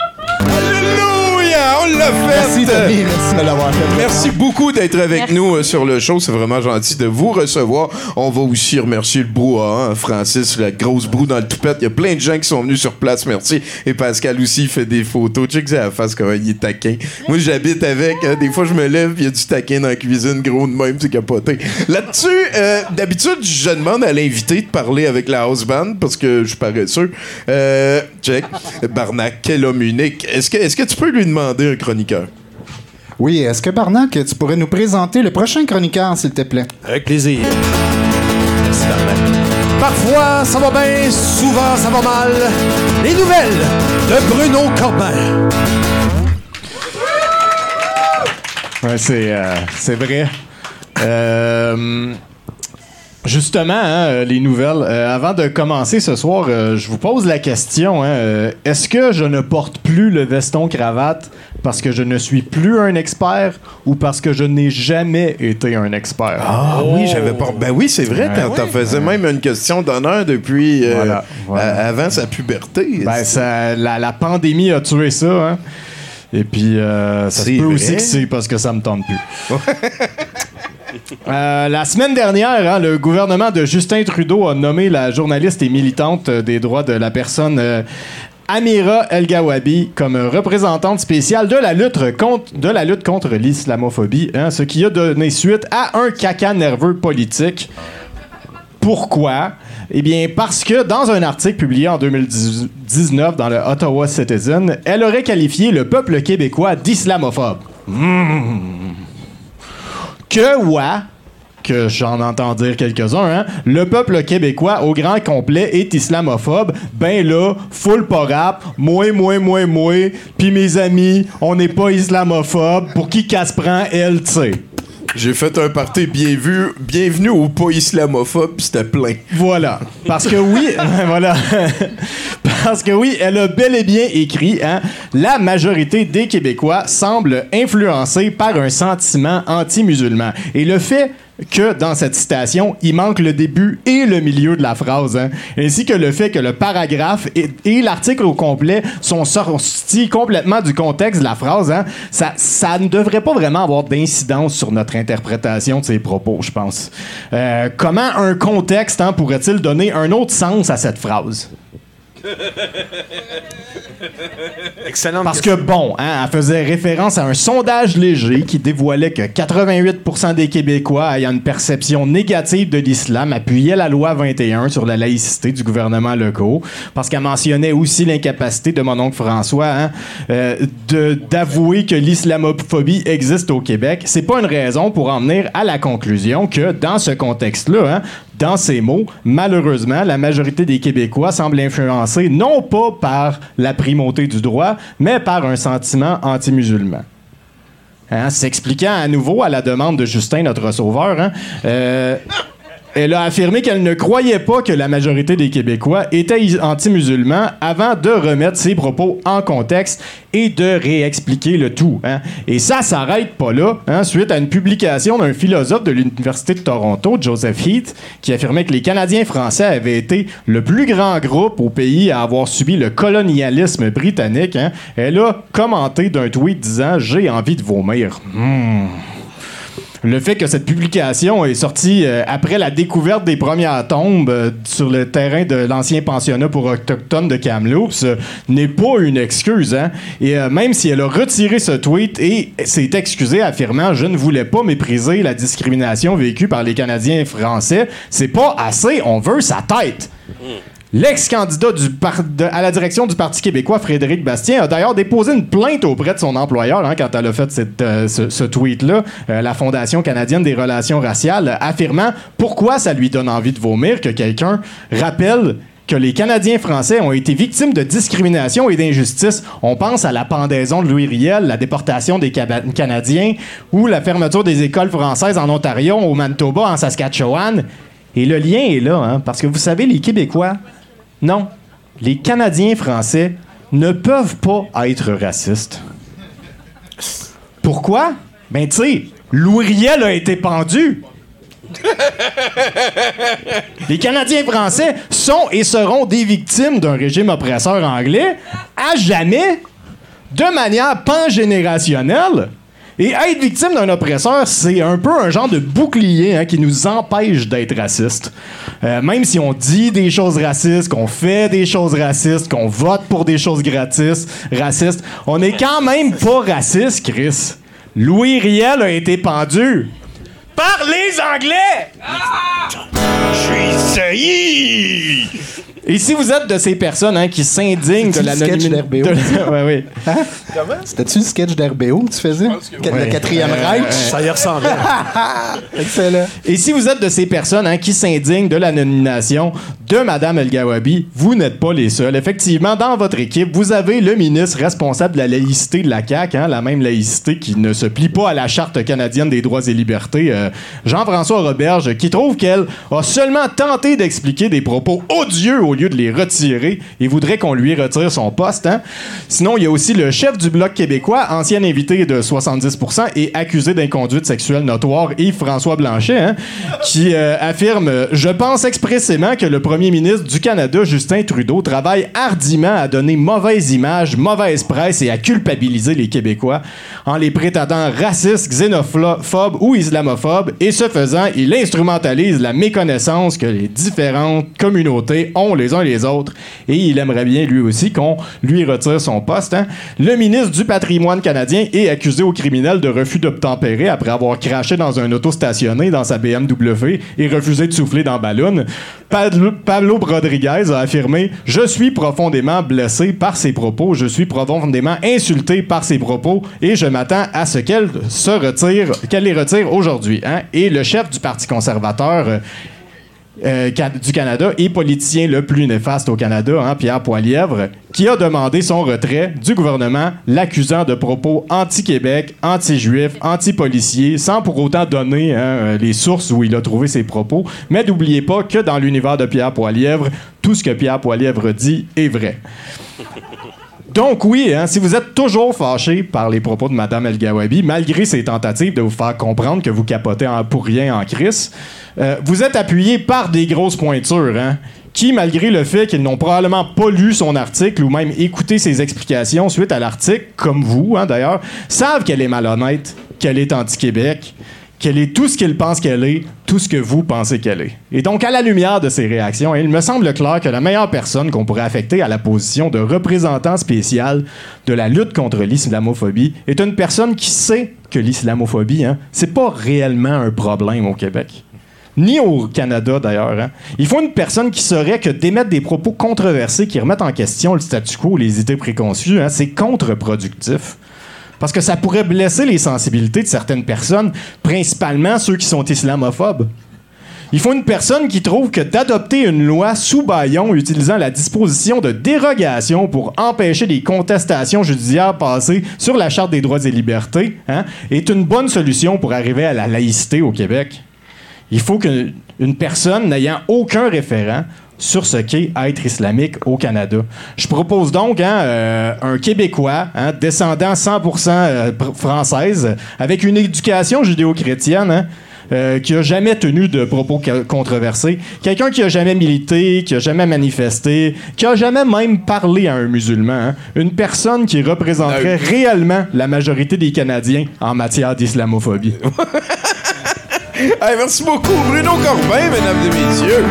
On l'a fait! Merci, Tommy. Merci de l'avoir fait. Merci beaucoup d'être avec Merci. nous euh, sur le show. C'est vraiment gentil de vous recevoir. On va aussi remercier le brouhaha, hein, Francis, la grosse broue dans le toupette. Il y a plein de gens qui sont venus sur place. Merci. Et Pascal aussi il fait des photos. Check ça à la face comment il est taquin. Moi, j'habite avec. hein, des fois, je me lève il y a du taquin dans la cuisine. Gros de même, c'est capoté. Là-dessus, euh, d'habitude, je demande à l'invité de parler avec la house band parce que je suis paresseux. Euh, check. Barnac, quel homme unique. Est-ce que, est-ce que tu peux lui demander un chroniqueur? Oui, est-ce que Barnac, tu pourrais nous présenter le prochain chroniqueur, s'il te plaît? Avec plaisir. Parfois, ça va bien, souvent, ça va mal. Les nouvelles de Bruno Corbin. Ouais, c'est, euh, c'est vrai. Euh, justement, hein, les nouvelles. Euh, avant de commencer ce soir, euh, je vous pose la question hein, euh, est-ce que je ne porte plus le veston cravate parce que je ne suis plus un expert ou parce que je n'ai jamais été un expert? Ah oui, j'avais pas. Ben oui, c'est vrai, t'en, t'en faisais même une question d'honneur depuis euh, Voilà, voilà. a- avant sa puberté. Ben, ça, la, la pandémie a tué ça. Hein? Et puis, euh, ça se C'est peut vrai? aussi que c'est parce que ça me tente plus. Euh, la semaine dernière, hein, le gouvernement de Justin Trudeau a nommé la journaliste et militante euh, des droits de la personne euh, Amira El-Gawabi comme représentante spéciale de la lutte contre, de la lutte contre l'islamophobie, hein, ce qui a donné suite à un caca nerveux politique. Pourquoi? Eh bien, parce que dans un article publié en 2019 dans le Ottawa Citizen, elle aurait qualifié le peuple québécois d'islamophobe. Mmh. Que, ouais, que j'en entends dire quelques-uns, hein, le peuple québécois au grand complet est islamophobe, ben là, full pas rap, moi, moi, moi, moi, puis mes amis, on n'est pas islamophobe, pour qui casse prend, elle, tu. J'ai fait un party bien vu, bienvenue au pas islamophobe, c'était plein. Voilà. Parce que oui, voilà. Parce que oui, elle a bel et bien écrit, hein, la majorité des Québécois semble influencée par un sentiment anti-musulman. Et le fait que dans cette citation, il manque le début et le milieu de la phrase, hein, ainsi que le fait que le paragraphe et, l'article au complet sont sortis complètement du contexte de la phrase. hein. Ça, ça ne devrait pas vraiment avoir d'incidence sur notre interprétation de ces propos, je pense. Euh, comment un contexte hein, pourrait-il donner un autre sens à cette phrase? Excellent. Parce que, bon, hein, elle faisait référence à un sondage léger qui dévoilait que 88% des Québécois ayant une perception négative de l'islam appuyaient la loi 21 sur la laïcité du gouvernement local. Parce qu'elle mentionnait aussi l'incapacité de mon oncle François hein, euh, d'avouer que l'islamophobie existe au Québec. C'est pas une raison pour en venir à la conclusion que, dans ce contexte-là, hein, dans ces mots, malheureusement, la majorité des Québécois semble influencée non pas par la primauté du droit, mais par un sentiment anti-musulman. Hein, S'expliquant à nouveau à la demande de Justin, notre sauveur, hein, euh, elle a affirmé qu'elle ne croyait pas que la majorité des Québécois étaient anti-musulmans avant de remettre ses propos en contexte et de réexpliquer le tout. hein. Et ça s'arrête pas là, hein, suite à une publication d'un philosophe de l'Université de Toronto, Joseph Heath, qui affirmait que les Canadiens français avaient été le plus grand groupe au pays à avoir subi le colonialisme britannique. hein. Elle a commenté d'un tweet disant J'ai envie de vomir. Hmm. Le fait que cette publication est sortie euh, après la découverte des premières tombes euh, sur le terrain de l'ancien pensionnat pour autochtones de Kamloops euh, n'est pas une excuse. Hein? Et même si elle a retiré ce tweet et s'est excusée affirmant je ne voulais pas mépriser la discrimination vécue par les Canadiens français, c'est pas assez, on veut sa tête. L'ex-candidat à la direction du Parti québécois, Frédéric Bastien, a d'ailleurs déposé une plainte auprès de son employeur hein, quand elle a fait euh, ce, tweet-là, euh, la Fondation canadienne des relations raciales, affirmant pourquoi ça lui donne envie de vomir que quelqu'un rappelle que les Canadiens français ont été victimes de discrimination et d'injustice. On pense à la pendaison de Louis Riel, la déportation des Canadiens ou la fermeture des écoles françaises en Ontario, au Manitoba, en Saskatchewan. Et le lien est là, hein, parce que vous savez, les Québécois, non, les Canadiens français ne peuvent pas être racistes. Pourquoi? Ben, tu sais, Louis Riel a été pendu. Les Canadiens français sont et seront des victimes d'un régime oppresseur anglais à jamais, de manière pangénérationnelle. Et être victime d'un oppresseur, c'est un peu un genre de bouclier hein, qui nous empêche d'être racistes. Euh, même si on dit des choses racistes, qu'on fait des choses racistes, qu'on vote pour des choses gratis, racistes, on est quand même pas raciste, Chris. Louis Riel a été pendu par les Anglais! Je suis sailli! Et si vous êtes de ces personnes hein, qui s'indignent de le sketch l'anonymat... d'RBO? de- ouais, ouais. Comment? C'était-tu le sketch d'RBO que tu faisais? Que- Le quatrième Euh, Reich? Ça y ressemblait. Excellent. Et si vous êtes de ces personnes hein, qui s'indignent de la nomination de Mme El Gawabi, vous n'êtes pas les seuls. Effectivement, dans votre équipe, vous avez le ministre responsable de la laïcité de la CAQ, hein, la même laïcité qui ne se plie pas à la Charte canadienne des droits et libertés, euh, Jean-François Roberge, qui trouve qu'elle a seulement tenté d'expliquer des propos odieux au lieu de les retirer et voudrait qu'on lui retire son poste. hein. Sinon, il y a aussi le chef du Bloc québécois, ancien invité de 70% et accusé d'inconduite sexuelle notoire, Yves-François Blanchet, hein, qui euh, affirme Je pense expressément que le premier ministre du Canada, Justin Trudeau, travaille hardiment à donner mauvaise image, mauvaise presse et à culpabiliser les Québécois en les prétendant racistes, xénophobes ou islamophobes, et ce faisant, il instrumentalise la méconnaissance que les différentes communautés ont les uns les autres, et il aimerait bien lui aussi qu'on lui retire son poste. hein. Le ministre du patrimoine canadien est accusé au criminel de refus d'obtempérer après avoir craché dans un auto stationné dans sa BMW et refusé de souffler dans ballon. Pablo Rodriguez a affirmé Je suis profondément blessé par ses propos, je suis profondément insulté par ses propos et je m'attends à ce qu'elle se retire, qu'elle les retire aujourd'hui. hein. Et le chef du Parti conservateur. Euh, du Canada et politicien le plus néfaste au Canada, hein, Pierre Poilièvre, qui a demandé son retrait du gouvernement, l'accusant de propos anti-Québec, anti-juifs, anti-policiers, sans pour autant donner hein, euh, les sources où il a trouvé ses propos. Mais n'oubliez pas que dans l'univers de Pierre Poilièvre, tout ce que Pierre Poilièvre dit est vrai. Donc oui, hein, si vous êtes toujours fâché par les propos de Madame El Gawabi, malgré ses tentatives de vous faire comprendre que vous capotez en, pour rien en crise, euh, vous êtes appuyé par des grosses pointures, hein, qui, malgré le fait qu'ils n'ont probablement pas lu son article ou même écouté ses explications suite à l'article, comme vous hein, d'ailleurs, savent qu'elle est malhonnête, qu'elle est anti-Québec, qu'elle est tout ce qu'ils pensent qu'elle est, tout ce que vous pensez qu'elle est. Et donc, à la lumière de ces réactions, il me semble clair que la meilleure personne qu'on pourrait affecter à la position de représentant spécial de la lutte contre l'islamophobie est une personne qui sait que l'islamophobie, hein, c'est pas réellement un problème au Québec. Ni au Canada, d'ailleurs. hein. Il faut une personne qui saurait que d'émettre des propos controversés qui remettent en question le statu quo ou les idées préconçues, hein, c'est contre-productif. Parce que ça pourrait blesser les sensibilités de certaines personnes, principalement ceux qui sont islamophobes. Il faut une personne qui trouve que d'adopter une loi sous baillon utilisant la disposition de dérogation pour empêcher des contestations judiciaires passées sur la Charte des droits et libertés hein, est une bonne solution pour arriver à la laïcité au Québec. Il faut qu'une personne n'ayant aucun référent sur ce qu'est être islamique au Canada. Je propose donc hein, euh, un Québécois, hein, descendant 100% euh, française, avec une éducation judéo-chrétienne, hein, euh, qui a jamais tenu de propos controversés, quelqu'un qui a jamais milité, qui a jamais manifesté, qui a jamais même parlé à un musulman, hein. une personne qui représenterait réellement la majorité des Canadiens en matière d'islamophobie. Hey, merci beaucoup, Bruno Corbin, mesdames et messieurs.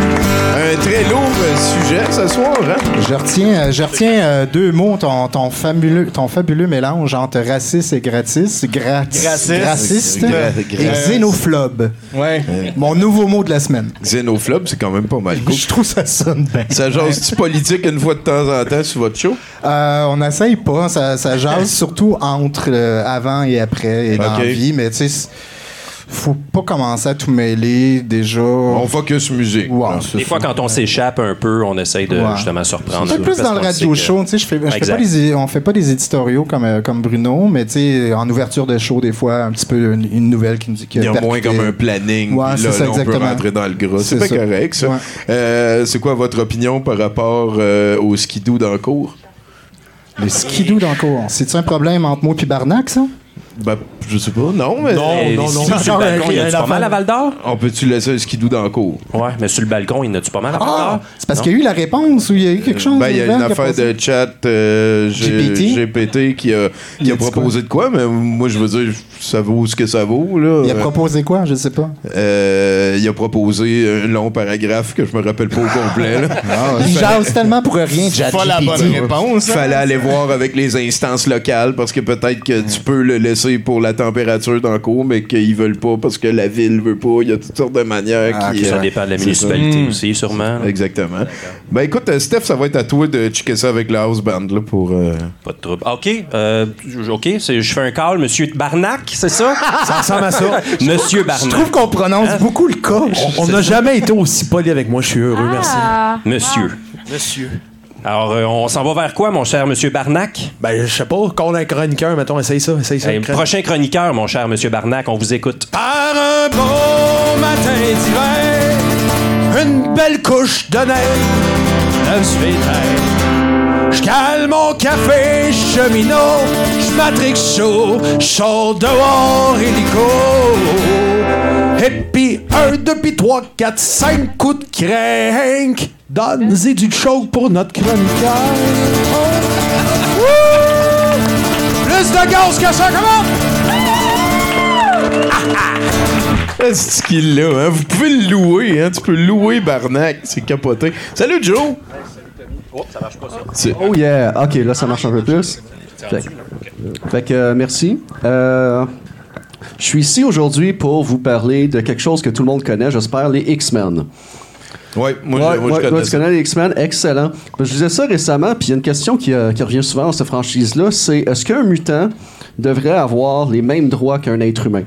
Un très lourd euh, sujet ce soir, hein? Je retiens, euh, je retiens euh, deux mots, ton, ton, fabuleux, ton fabuleux mélange entre raciste et gratis. Gratis. Graciste. Raciste Gra- et xénophobe. Ouais. Mon nouveau mot de la semaine. Xénophobe, c'est quand même pas mal cool. Je trouve ça sonne bien. Ça jase-tu politique une fois de temps en temps sur votre show? Euh, on n'essaye pas. Ça, ça jase surtout entre euh, avant et après et dans la vie. Mais tu sais, faut pas commencer à tout mêler déjà. On focus musique. C'est Des fois, quand on s'échappe un peu, on essaye de Ouais. justement surprendre. Un peu plus dans le radio que- show, tu sais, je fais, je fais pas des, on fait pas des éditoriaux comme, euh, comme Bruno, mais tu sais, en ouverture de show, des fois, un petit peu une, une nouvelle qui nous dit que. Il y a moins comme un planning. Ouais, c'est là, ça, là, on peut exactement. rentrer dans le gras. C'est C'est pas ça. correct, ça. Ouais. Euh, c'est quoi votre opinion par rapport euh, au skidoo dans le cours? Les skidoo dans le cours. C'est-tu un problème entre moi et Barnac, ça? Ben, je sais pas. Non, mais. Et les skis sur le balcon, il y en a-tu pas mal à Val d'Or? On peut-tu laisser un skidoo dans le cours? Ouais, mais sur le balcon, il y en a-tu pas mal à Val Ah! d'Or? C'est parce Non? qu'il y a eu la réponse ou il y a eu quelque chose? Ben, il y a une affaire de chat euh, GPT? GPT qui a, Il a a proposé de quoi, mais moi, je veux dire, ça vaut ce que ça vaut. Là. Il a proposé quoi? Je sais pas. Euh, il a proposé un long paragraphe que je me rappelle pas au complet. Là. Il jase tellement pour rien, C'est pas la bonne réponse. hein? Fallait aller voir avec les instances locales parce que peut-être que tu peux le laisser pour la température dans le cours, mais qu'ils veulent pas parce que la ville veut pas. Il y a toutes sortes de manières Ah, qui. Ça dépend de la municipalité ça. aussi, sûrement. Exactement. Ben écoute, euh, Steph, ça va être à toi de checker ça avec la house band là, pour. euh, Pas de trouble. OK. euh, OK, c'est- je fais un call. Monsieur Barnac, c'est ça? Ça ressemble à ça. Monsieur Je Barnac. trouve qu'on prononce Hein? beaucoup le cas. On n'a jamais été aussi poli avec moi. Je suis heureux, merci. Ah, Monsieur. Alors, euh, on s'en va vers quoi, mon cher Monsieur Barnac? Ben, je sais pas. Quand on a un chroniqueur, mettons, essaye ça. Essaye ça. Hey, prochain chroniqueur, mon cher Monsieur Barnac, on vous écoute. Par un beau matin d'hiver, une belle couche de neige. Je cale mon café cheminot, je matrique chaud, je sors dehors hélico. Et puis un, deux, puis trois, quatre, cinq coups de crank. Donne-y du choke pour notre chroniqueur. Oh. Wouh! Plus de gaz que ça, comment? Est-ce qu'il l'a, hein? Vous pouvez le louer, hein? Tu peux louer Barnac, c'est capoté. Salut Joe! C'est- Oh yeah, ok, là ça marche un peu plus. Fait, fait que euh, merci. Euh, je suis ici aujourd'hui pour vous parler de quelque chose que tout le monde connaît, j'espère, les X-Men. Ouais, moi, Ouais, je, moi, je connais tu connais les X-Men, excellent. Ben, Je disais ça récemment, puis il y a une question qui, euh, qui revient souvent dans cette franchise-là, c'est est-ce qu'un mutant devrait avoir les mêmes droits qu'un être humain?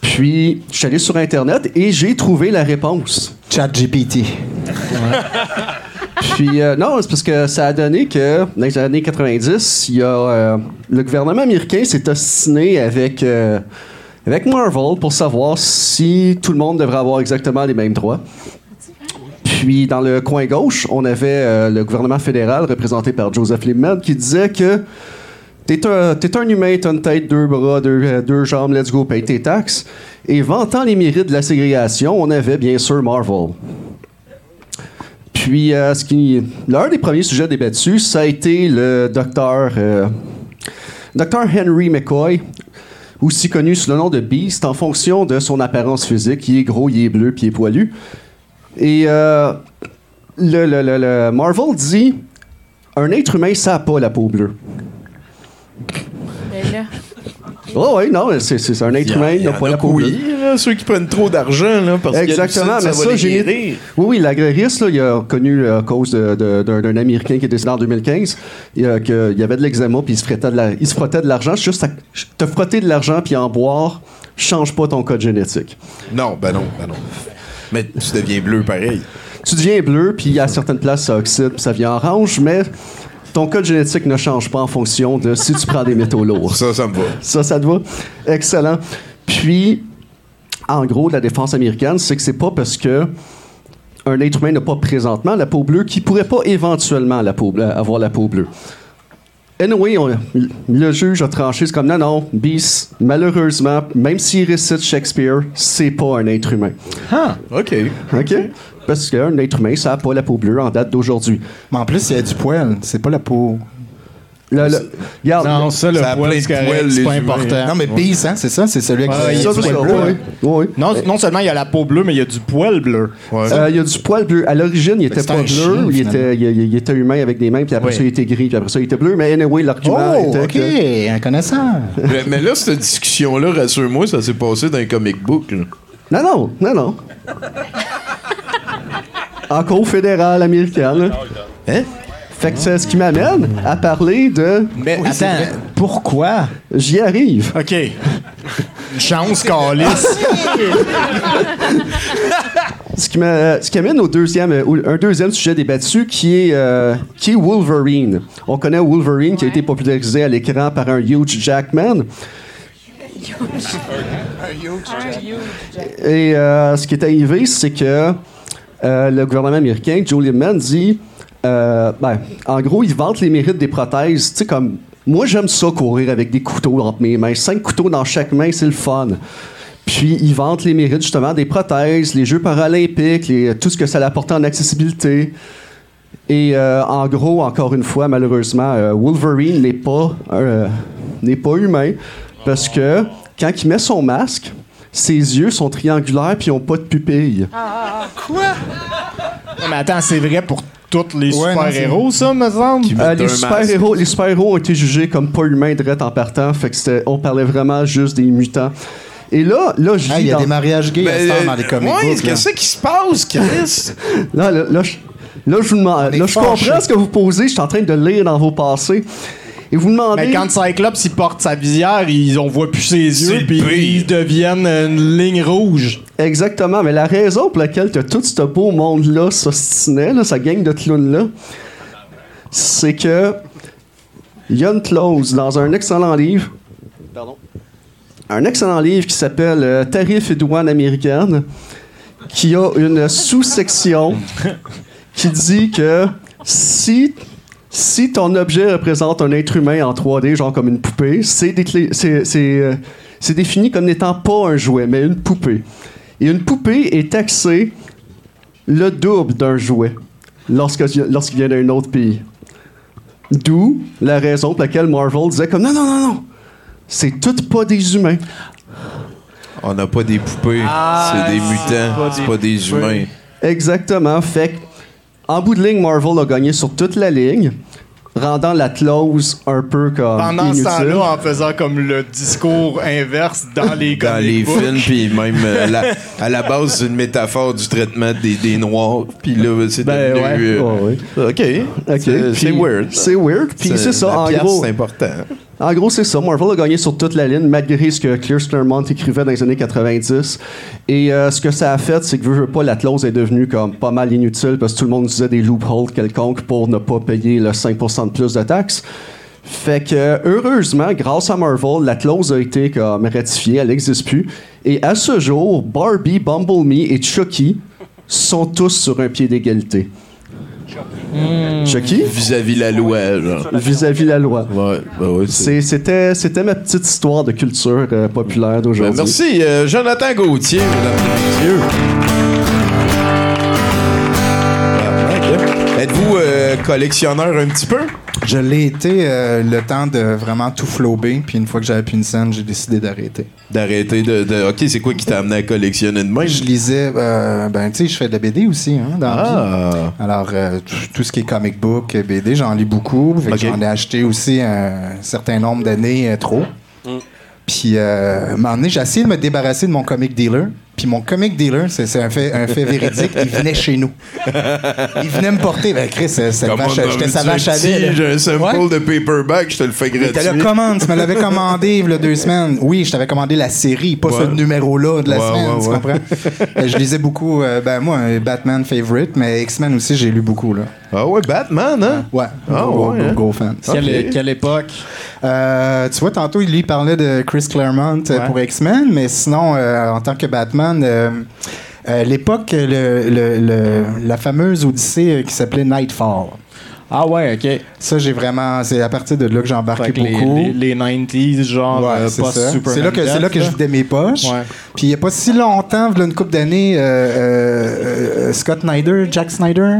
Puis, je suis allé sur Internet et j'ai trouvé la réponse. ChatGPT. Puis, euh, non, c'est parce que ça a donné que, dans les années 90, il y a, euh, le gouvernement américain s'est ostiné avec, euh, avec Marvel pour savoir si tout le monde devrait avoir exactement les mêmes droits. Puis dans le coin gauche, on avait le gouvernement fédéral représenté par Joseph Lieberman qui disait que t'es un, un humain, t'as une tête, deux bras, deux, deux jambes, let's go, paye tes taxes. Et vantant les mérites de la ségrégation, on avait bien sûr Marvel. Puis, euh, l'un des premiers sujets débattus, ça a été le docteur, euh, docteur Henry McCoy, aussi connu sous le nom de Beast, en fonction de son apparence physique. Il est gros, il est bleu, puis il est poilu. Et euh, le- le Marvel dit un être humain, ça n'a pas la peau bleue. Oh oui, non, c'est, c'est un être humain, il la peau bleue. Oui, là, ceux qui prennent trop d'argent, là, parce que Exactement, mais ça, j'ai. Oui, oui, l'agrariste, là, il a connu euh, à cause d'un Américain qui est décédé en 2015, il, a- que- il y avait de l'eczéma, puis il se frottait de la- il se frottait de l'argent. C'est Juste à- te frotter de l'argent puis en boire, change pas ton code génétique. Non, ben non, ben non. Mais tu deviens bleu pareil. Tu deviens bleu, puis à certaines places, ça oxyde, puis ça devient orange, mais ton code génétique ne change pas en fonction de si tu prends des métaux lourds. Ça, ça me va. Ça, ça te va? Excellent. Puis, en gros, la défense américaine, c'est que c'est pas parce que un être humain n'a pas présentement la peau bleue qu'il pourrait pas éventuellement la peau, bleue- avoir la peau bleue. Anyway, on- le juge a tranché, c'est comme non, non, Beast, malheureusement, même s'il récite Shakespeare, c'est pas un être humain. Ah, OK. OK? Parce qu'un être humain, ça n'a pas la peau bleue en date d'aujourd'hui. Mais en plus, il y a du poil. C'est pas la peau. Le- le- regarde, Non, ça, le Ça poil, c'est pas humains. important. Non, mais Beast, hein, c'est ça, c'est celui avec Ouais, il y a Ça, du poil ça, bleu. oui, oui. Non, non seulement il y a la peau bleue, mais il y a du poil bleu. Euh, il y a du poil bleu. À l'origine, il était pas bleu. chien, il, était, il, il- il était humain avec des mains, puis après Oui. ça, il était gris, puis après ça, il était bleu. Mais anyway, l'argument Oh, était OK, que... un connaisseur. mais, mais là, cette discussion-là, rassure-moi, ça s'est passé dans un comic book. là. Non, non, non, non. En cour fédérale américaine. Hein? Fait que c'est ce qui m'amène à parler de... Mais attends, pourquoi? J'y arrive. OK. Une chance, Calis. Ce qui, ce qui amène au deuxième, un deuxième sujet débattu qui est, euh, qui est Wolverine. On connaît Wolverine qui a été popularisé à l'écran par un Hugh Jackman. Et euh, ce qui est arrivé, c'est que euh, le gouvernement américain, Joe Lieberman, dit euh, ben, en gros, il vante les mérites des prothèses. Tu sais, comme moi, j'aime ça courir avec des couteaux entre mes mains. Cinq couteaux dans chaque main, c'est le fun. Puis, il vante les mérites justement des prothèses, les Jeux paralympiques, tout ce que ça apporte en accessibilité. Et euh, en gros, encore une fois, malheureusement, Wolverine n'est pas, n'est pas humain parce que quand il met son masque, ses yeux sont triangulaires puis ils n'ont pas de pupille. Quoi? mais attends, c'est vrai pour tous les Ouais, super-héros, ça, me semble? Euh, les super-héros les super-héros ont été jugés comme pas humains direct en partant, fait que c'était- on parlait vraiment juste des mutants. Et là, là, je Ah, lis il y a dans- des mariages gays à Ben, ce temps dans les comic ouais, qu'est-ce qui se passe, Chris? Là, là, là, je, là, je vous demande, est là, je fâchés. comprends ce que vous posez, je suis en train de lire dans vos passés. Et vous demandez. Mais quand Cyclops il porte sa visière, ils, on voit plus ses yeux, puis ils deviennent une ligne rouge. Exactement, mais la raison pour laquelle tu as tout ce beau monde-là s'ostinait, là, sa gang de clowns-là, c'est que il y a une clause dans un excellent livre. Pardon? Un excellent livre qui s'appelle euh, Tarifs et douanes américaines, qui a une sous-section qui dit que si si ton objet représente un être humain en 3D, genre comme une poupée, c'est euh, c'est défini comme n'étant pas un jouet, mais une poupée. Et une poupée est taxée le double d'un jouet lorsque- lorsqu'il vient d'un autre pays. D'où la raison pour laquelle Marvel disait comme non, non, non, non, c'est tout pas des humains. On n'a pas des poupées, Ah, c'est des c'est mutants, pas c'est des pas des humains. Exactement. Fait que, en bout de ligne, Marvel a gagné sur toute la ligne, rendant la clause un peu comme Pendant ce inutile. temps-là, en faisant comme le discours inverse dans les Dans les books. films, puis même euh, la- à la base, c'est une métaphore du traitement des, des Noirs, puis là, c'est Ben devenu... ouais, euh, ouais, ouais. OK. Ok, C'est- weird. C'est weird. Puis c'est ça, la en pièce, gros. c'est important. En gros, c'est ça. Marvel a gagné sur toute la ligne, malgré ce que Clear Claremont écrivait dans les années 90. Et euh, ce que ça a fait, c'est que, veux, veux pas, la clause est devenue comme pas mal inutile parce que tout le monde disait des loopholes quelconques pour ne pas payer le 5% de plus de taxes. Fait que, heureusement, grâce à Marvel, la clause a été comme ratifiée, elle n'existe plus. Et à ce jour, Barbie, Bumblebee et Chucky sont tous sur un pied d'égalité. Chucky? Vis-à-vis la loi, genre. Vis-à-vis la loi. Ouais, bah ouais, c'est- C'est- C'était c'était ma petite histoire de culture euh, populaire Ben, d'aujourd'hui. merci, euh, Jonathan Gauthier, mesdames et messieurs. Euh, collectionneur un petit peu? Je l'ai été euh, le temps de vraiment tout flober, puis une fois que j'avais plus une scène, j'ai décidé d'arrêter. D'arrêter de, de- Ok, c'est quoi qui t'a amené à collectionner de même? Je lisais, euh, ben tu sais, je fais de la BD aussi, hein, dans la Ah. vie. Alors, euh, tout, ce qui est comic book, BD, j'en lis beaucoup. Fait. J'en ai acheté aussi un certain nombre d'années trop. Mm. Puis, euh, à un moment donné, j'ai essayé de me débarrasser de mon comic dealer. Puis mon comic dealer, c'est un fait, un fait véridique, il venait chez nous. Il venait me porter. Ben, Chris, j'étais sa vache à. J'ai un sample Ouais. de paperback, je te le fais gratuit. là, commande, tu me l'avais commandé il y a deux semaines. Oui, je t'avais commandé la série, pas Ouais. ce numéro-là de la Ouais, semaine, ouais, tu comprends? Euh, je lisais beaucoup, euh, ben moi, un Batman favorite, mais X-Men aussi, j'ai lu beaucoup, là. Ah ouais, Batman, hein? Ouais, Ah ouais, gros, hein? gros fan. Quelle, quelle époque? Euh, tu vois, tantôt, il lui parlait de Chris Claremont euh, Ouais. pour X-Men, mais sinon, euh, en tant que Batman, euh, euh, l'époque, le, le- le- la fameuse Odyssée euh, qui s'appelait Nightfall. Ah ouais, ok. Ça, j'ai vraiment. C'est à partir de là que j'ai embarqué les, beaucoup. les, les 90s, genre, Ouais, euh, super. C'est là que, là que je vidais mes poches. Ouais. Puis il n'y a pas si longtemps, il y a une couple d'années, euh, euh, euh, Scott Snyder, Jack Snyder?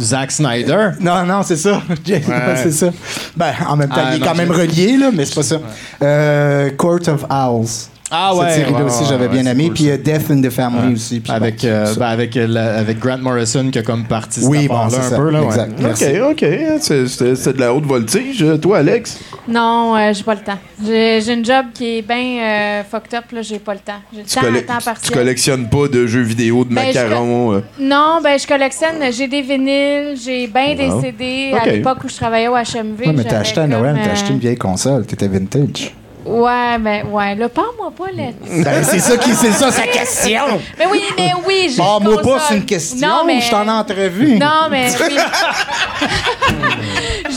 Zack Snyder? Non, non, c'est ça. Ouais. c'est ça. Ben, en même temps, Ah, il est non, quand même relié, là, mais c'est pas ça. Court of Owls. Ah ouais. Cette série-là ouais, aussi, ouais, j'avais ouais, bien aimé. cool, Puis euh, Death in the Family Ouais. aussi. puis Avec, bon, euh, ben, avec, euh, la- avec Grant Morrison qui a comme parti Oui, bon, c'est un ça. peu. Là, ouais. Exact. Merci. Ok, ok. C'est- de la haute voltige. Toi, Alex? Non, euh, j'ai pas le temps. J'ai une job qui est bien euh, fucked up, là, j'ai pas le temps. J'ai le Tu, temps temps tu partiel. collectionnes pas de jeux vidéo, de Ben, je macarons? euh? Non, ben je collectionne, j'ai des vinyles, j'ai bien des. CD. Ok. À l'époque où je travaillais au HMV, Ouais, mais t'as acheté à Noël, t'as acheté une vieille console, t'étais vintage. Ouais, ben ouais, là, parle-moi pas là-dessus. Ben, c'est ça qui- c'est ça, sa question. Mais oui, mais oui, j'ai. Parle-moi pas, c'est une question. Non, mais. Je t'en ai entrevu. Non, mais.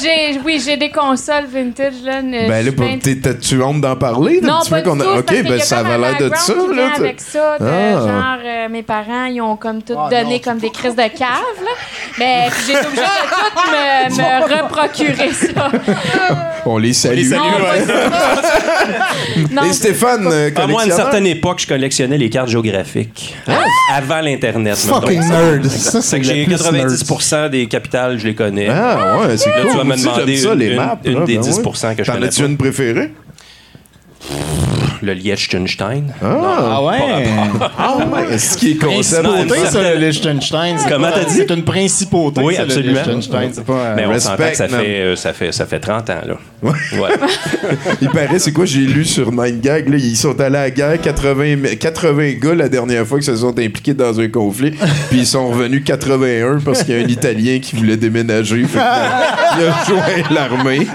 j'ai, oui, j'ai des consoles vintage, là. Ben là, bien- t'es- t'as-tu honte d'en parler? Non, Tu pas veux du qu'on a- tout, Ok, ben ça avait l'air de ça, là. avec ça, de, Ah. genre, euh, mes parents, ils ont comme tout Ah, donné comme des crises de cave, là. Mais puis j'ai été obligée de tout me, me reprocurer ça. On les salue. salue, Non, ouais. Non, Et Stéphane, euh, Ah, moi, à une certaine époque, je collectionnais les cartes géographiques. Avant l'Internet. Fucking nerd. Ça, c'est que j'ai plus 90 des capitales, je les connais. Ah ouais, c'est Là, cool me demander ça, les maps, des ben 10% T'en as-tu une préférée? Le Liechtenstein. Ah ouais. Ah ouais, ce qui est concept. Principauté, ça, le Liechtenstein. c'est Comment t'as dit? C'est une principauté, Oui, ça, le absolument. Liechtenstein. C'est pas. euh, Mais on s'entend que ça man. fait, euh, ça, fait, ça fait 30 ans, là. Ouais. Il paraît, c'est quoi, j'ai lu sur Nine Gag, là, ils sont allés à la guerre, 80, 80 gars la dernière fois qu'ils se sont impliqués dans un conflit, puis ils sont revenus 81 parce qu'il y a un Italien qui voulait déménager, fait il a joint l'armée.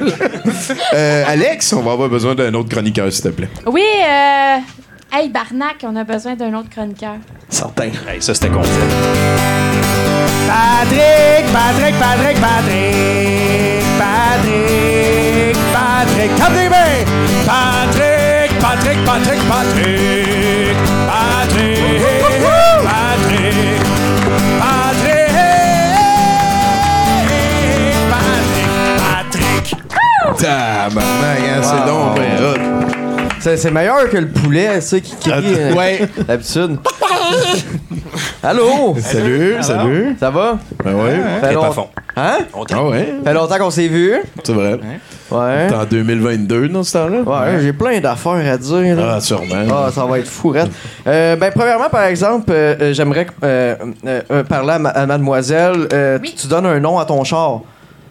Euh, Alex, on va avoir besoin d'un autre chroniqueur, s'il te plaît. Oui, euh, hey, Barnac, on a besoin d'un autre chroniqueur. Certain. Hey, ça, c'était concept. Patrick, Patrick, Patrick, Patrick, Patrick, Patrick, Patrick, Patrick, Patrick, Patrick, Patrick, Patrick, Patrick, Patrick, Patrick, Patrick. Tabarnak, hein, c'est donc ben hot. C'est c'est meilleur que le poulet, ça, qui crie euh, Ouais. d'habitude. Allô? Salut, salut. Ça va? Ben ouais. Fait T'es long- fond. Hein? Ah ouais, Fait longtemps qu'on s'est vu. c'est vrai. Ouais. T'es en 2022 dans ce temps-là? Ouais, j'ai plein d'affaires à dire. là. Ah, sûrement. Ah, ça va être fou. Euh, ben, premièrement, par exemple, euh, euh, j'aimerais euh, euh, euh, parler à, ma- à mademoiselle. Euh, tu- Tu donnes un nom à ton char.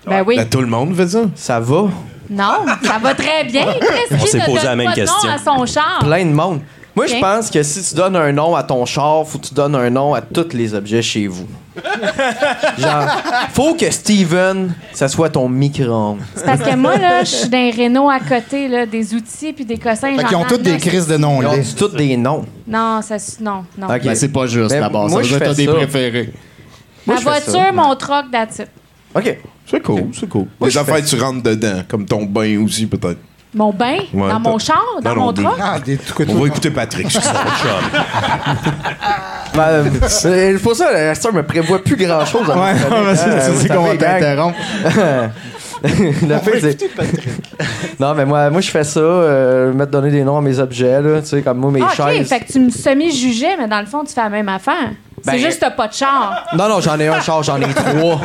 Ben oui. Ben, tout le monde fait ça. Ça va? Non, ça va très bien. Qu'est-ce On s'est posé la même question. nom à son char? Plein de monde. Moi, je pense que si tu donnes un nom à ton char, faut que tu donnes un nom à tous les objets chez vous. Genre, faut que Steven, ça soit ton micro-ondes. C'est parce que moi, là, je suis dans les Renault à côté, là, des outils puis des cossins. Fait qu'ils ont toutes des crises de noms Ils là. ont tous des noms. Non, ça, non, non. Ok. Ben, c'est pas juste Ben, là-bas. Ça moi, veut je dire que t'as fais des ça. préférés. Ma moi, je fais voiture, ça. mon truck, that's it. OK. C'est cool, c'est cool. Moi, Les je affaires, fais- tu rentres dedans, comme ton bain aussi, peut-être. Mon bain? Ouais, dans mon t'as- char? Dans Non, non, mon des- truck? Ah, des On va écouter Patrick. c'est ça. Ben, euh, c'est pour ça, la star me prévoit plus grand chose. Ouais, ouais, c'est- c'est qu'on va t'interrompre. Le fait, c'est- non, mais moi, moi je fais ça, euh, mettre donner des noms à mes objets, là, tu sais, comme moi, mes Ah, ok, chaises. fait que tu me semi-jugeais, mais dans le fond, tu fais la même affaire. Ben, c'est juste que t'as pas de char. Non, non, j'en ai un char, j'en ai trois.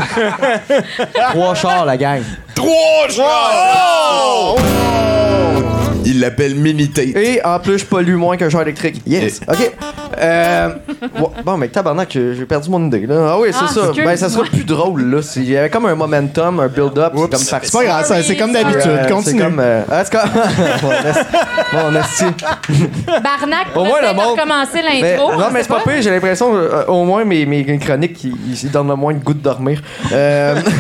trois chars, la gang. Trois chars! Il l'appelle Minitate. Et en plus, je pollue moins qu'un char électrique. Yes. OK. Euh, bon, mais tabarnak, j'ai perdu mon idée. Là. Ah oui, c'est Ah, ça. excuse-moi. Ben, ça sera plus drôle. là. Il y avait comme un momentum, un build-up. C'est comme parti. C'est pas grave, c'est comme d'habitude. Euh, Continue. C'est comme. euh, ah, c'est comme. bon, merci. Barnac, Au pour moins, le de monde- recommencer Mais- l'intro. non, mais c'est pas pire, j'ai l'impression, euh, au moins, mes, mes chroniques, ils, ils donnent le moins de goût de dormir. Euh...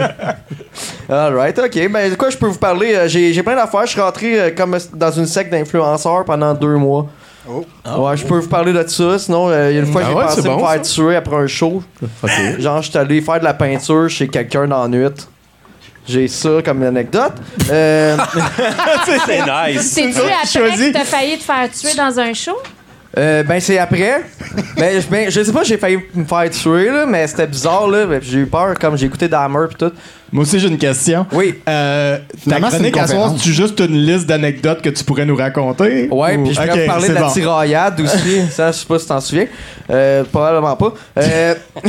Alright, ok. Ben, de quoi je peux vous parler? Euh, J'ai j'ai plein d'affaires. Je suis rentré euh, comme dans une secte d'influenceurs pendant deux mois. Ouais, je peux vous parler de ça. Sinon, euh, il y a une fois, Ah j'ai ouais, pensé c'est me bon, faire tuer après un show. Genre, je suis allé faire de la peinture chez quelqu'un dans la nuit. J'ai ça comme anecdote. Euh... C'est nice. C'est-tu après que t'as failli te faire tuer dans un show? Euh, ben c'est après. ben, je- ben, je sais pas, j'ai failli me faire tuer là, mais c'était bizarre là. Ben, J'ai eu peur comme j'ai écouté Dahmer pis tout. Moi aussi, j'ai une question. Oui. Euh, ta chronique une à soir, c'est juste une liste d'anecdotes que tu pourrais nous raconter? Ouais, Ou- puis je pourrais Ok, te parler de la tiraillade aussi. ça, je sais pas si t'en souviens. Euh, probablement pas. Euh,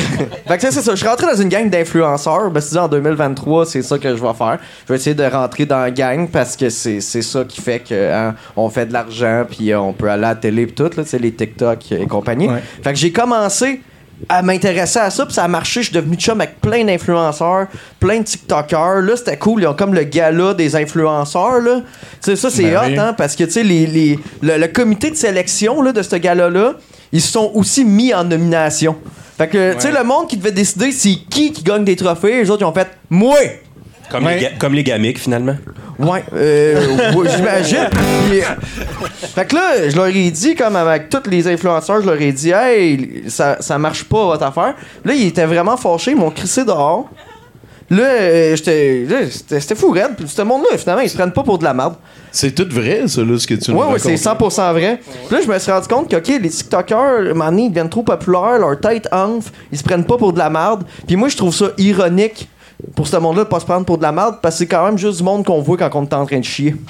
fait que ça, c'est ça. Je suis rentré dans une gang d'influenceurs. Ben, c'est en 2023, c'est ça que je vais faire. Je vais essayer de rentrer dans la gang parce que c'est ça qui fait que hein, on fait de l'argent puis on peut aller à la télé pis tout, là, les TikTok et compagnie. Fait que j'ai commencé à m'intéresser à ça, puis ça a marché. Je suis devenu chum avec plein d'influenceurs, plein de TikTokers. Là, c'était cool. Ils ont comme le gala des influenceurs. Là. Tu sais, ça, c'est Ben hot, oui. hein, parce que tu sais, les, les- le, le comité de sélection là, de ce gala-là, ils se sont aussi mis en nomination. Fait que, tu sais, le monde qui devait décider c'est qui qui gagne des trophées, les autres, ils ont fait « Moi! » Comme, les, comme les gamiques, finalement. Ouais, euh, ouais, j'imagine. Puis, fait que là, je leur ai dit, comme avec tous les influenceurs, je leur ai dit, hey, ça, ça marche pas votre affaire. Là, ils étaient vraiment fâchés, ils m'ont crissé dehors. Là, euh, j'étais. là, C'était fou, raide. Puis ce monde-là, finalement, ils se prennent pas pour de la merde. C'est tout vrai, ça, là, ce que tu nous Ouais, ouais, c'est 100% vrai. Puis là, je me suis rendu compte que, OK, les TikTokers, à un moment donné, ils deviennent trop populaires, leur tête enfle, ils se prennent pas pour de la merde. Puis moi, je trouve ça ironique pour ce monde-là de pas se prendre pour de la merde parce que c'est quand même juste du monde qu'on voit quand on est en train de chier.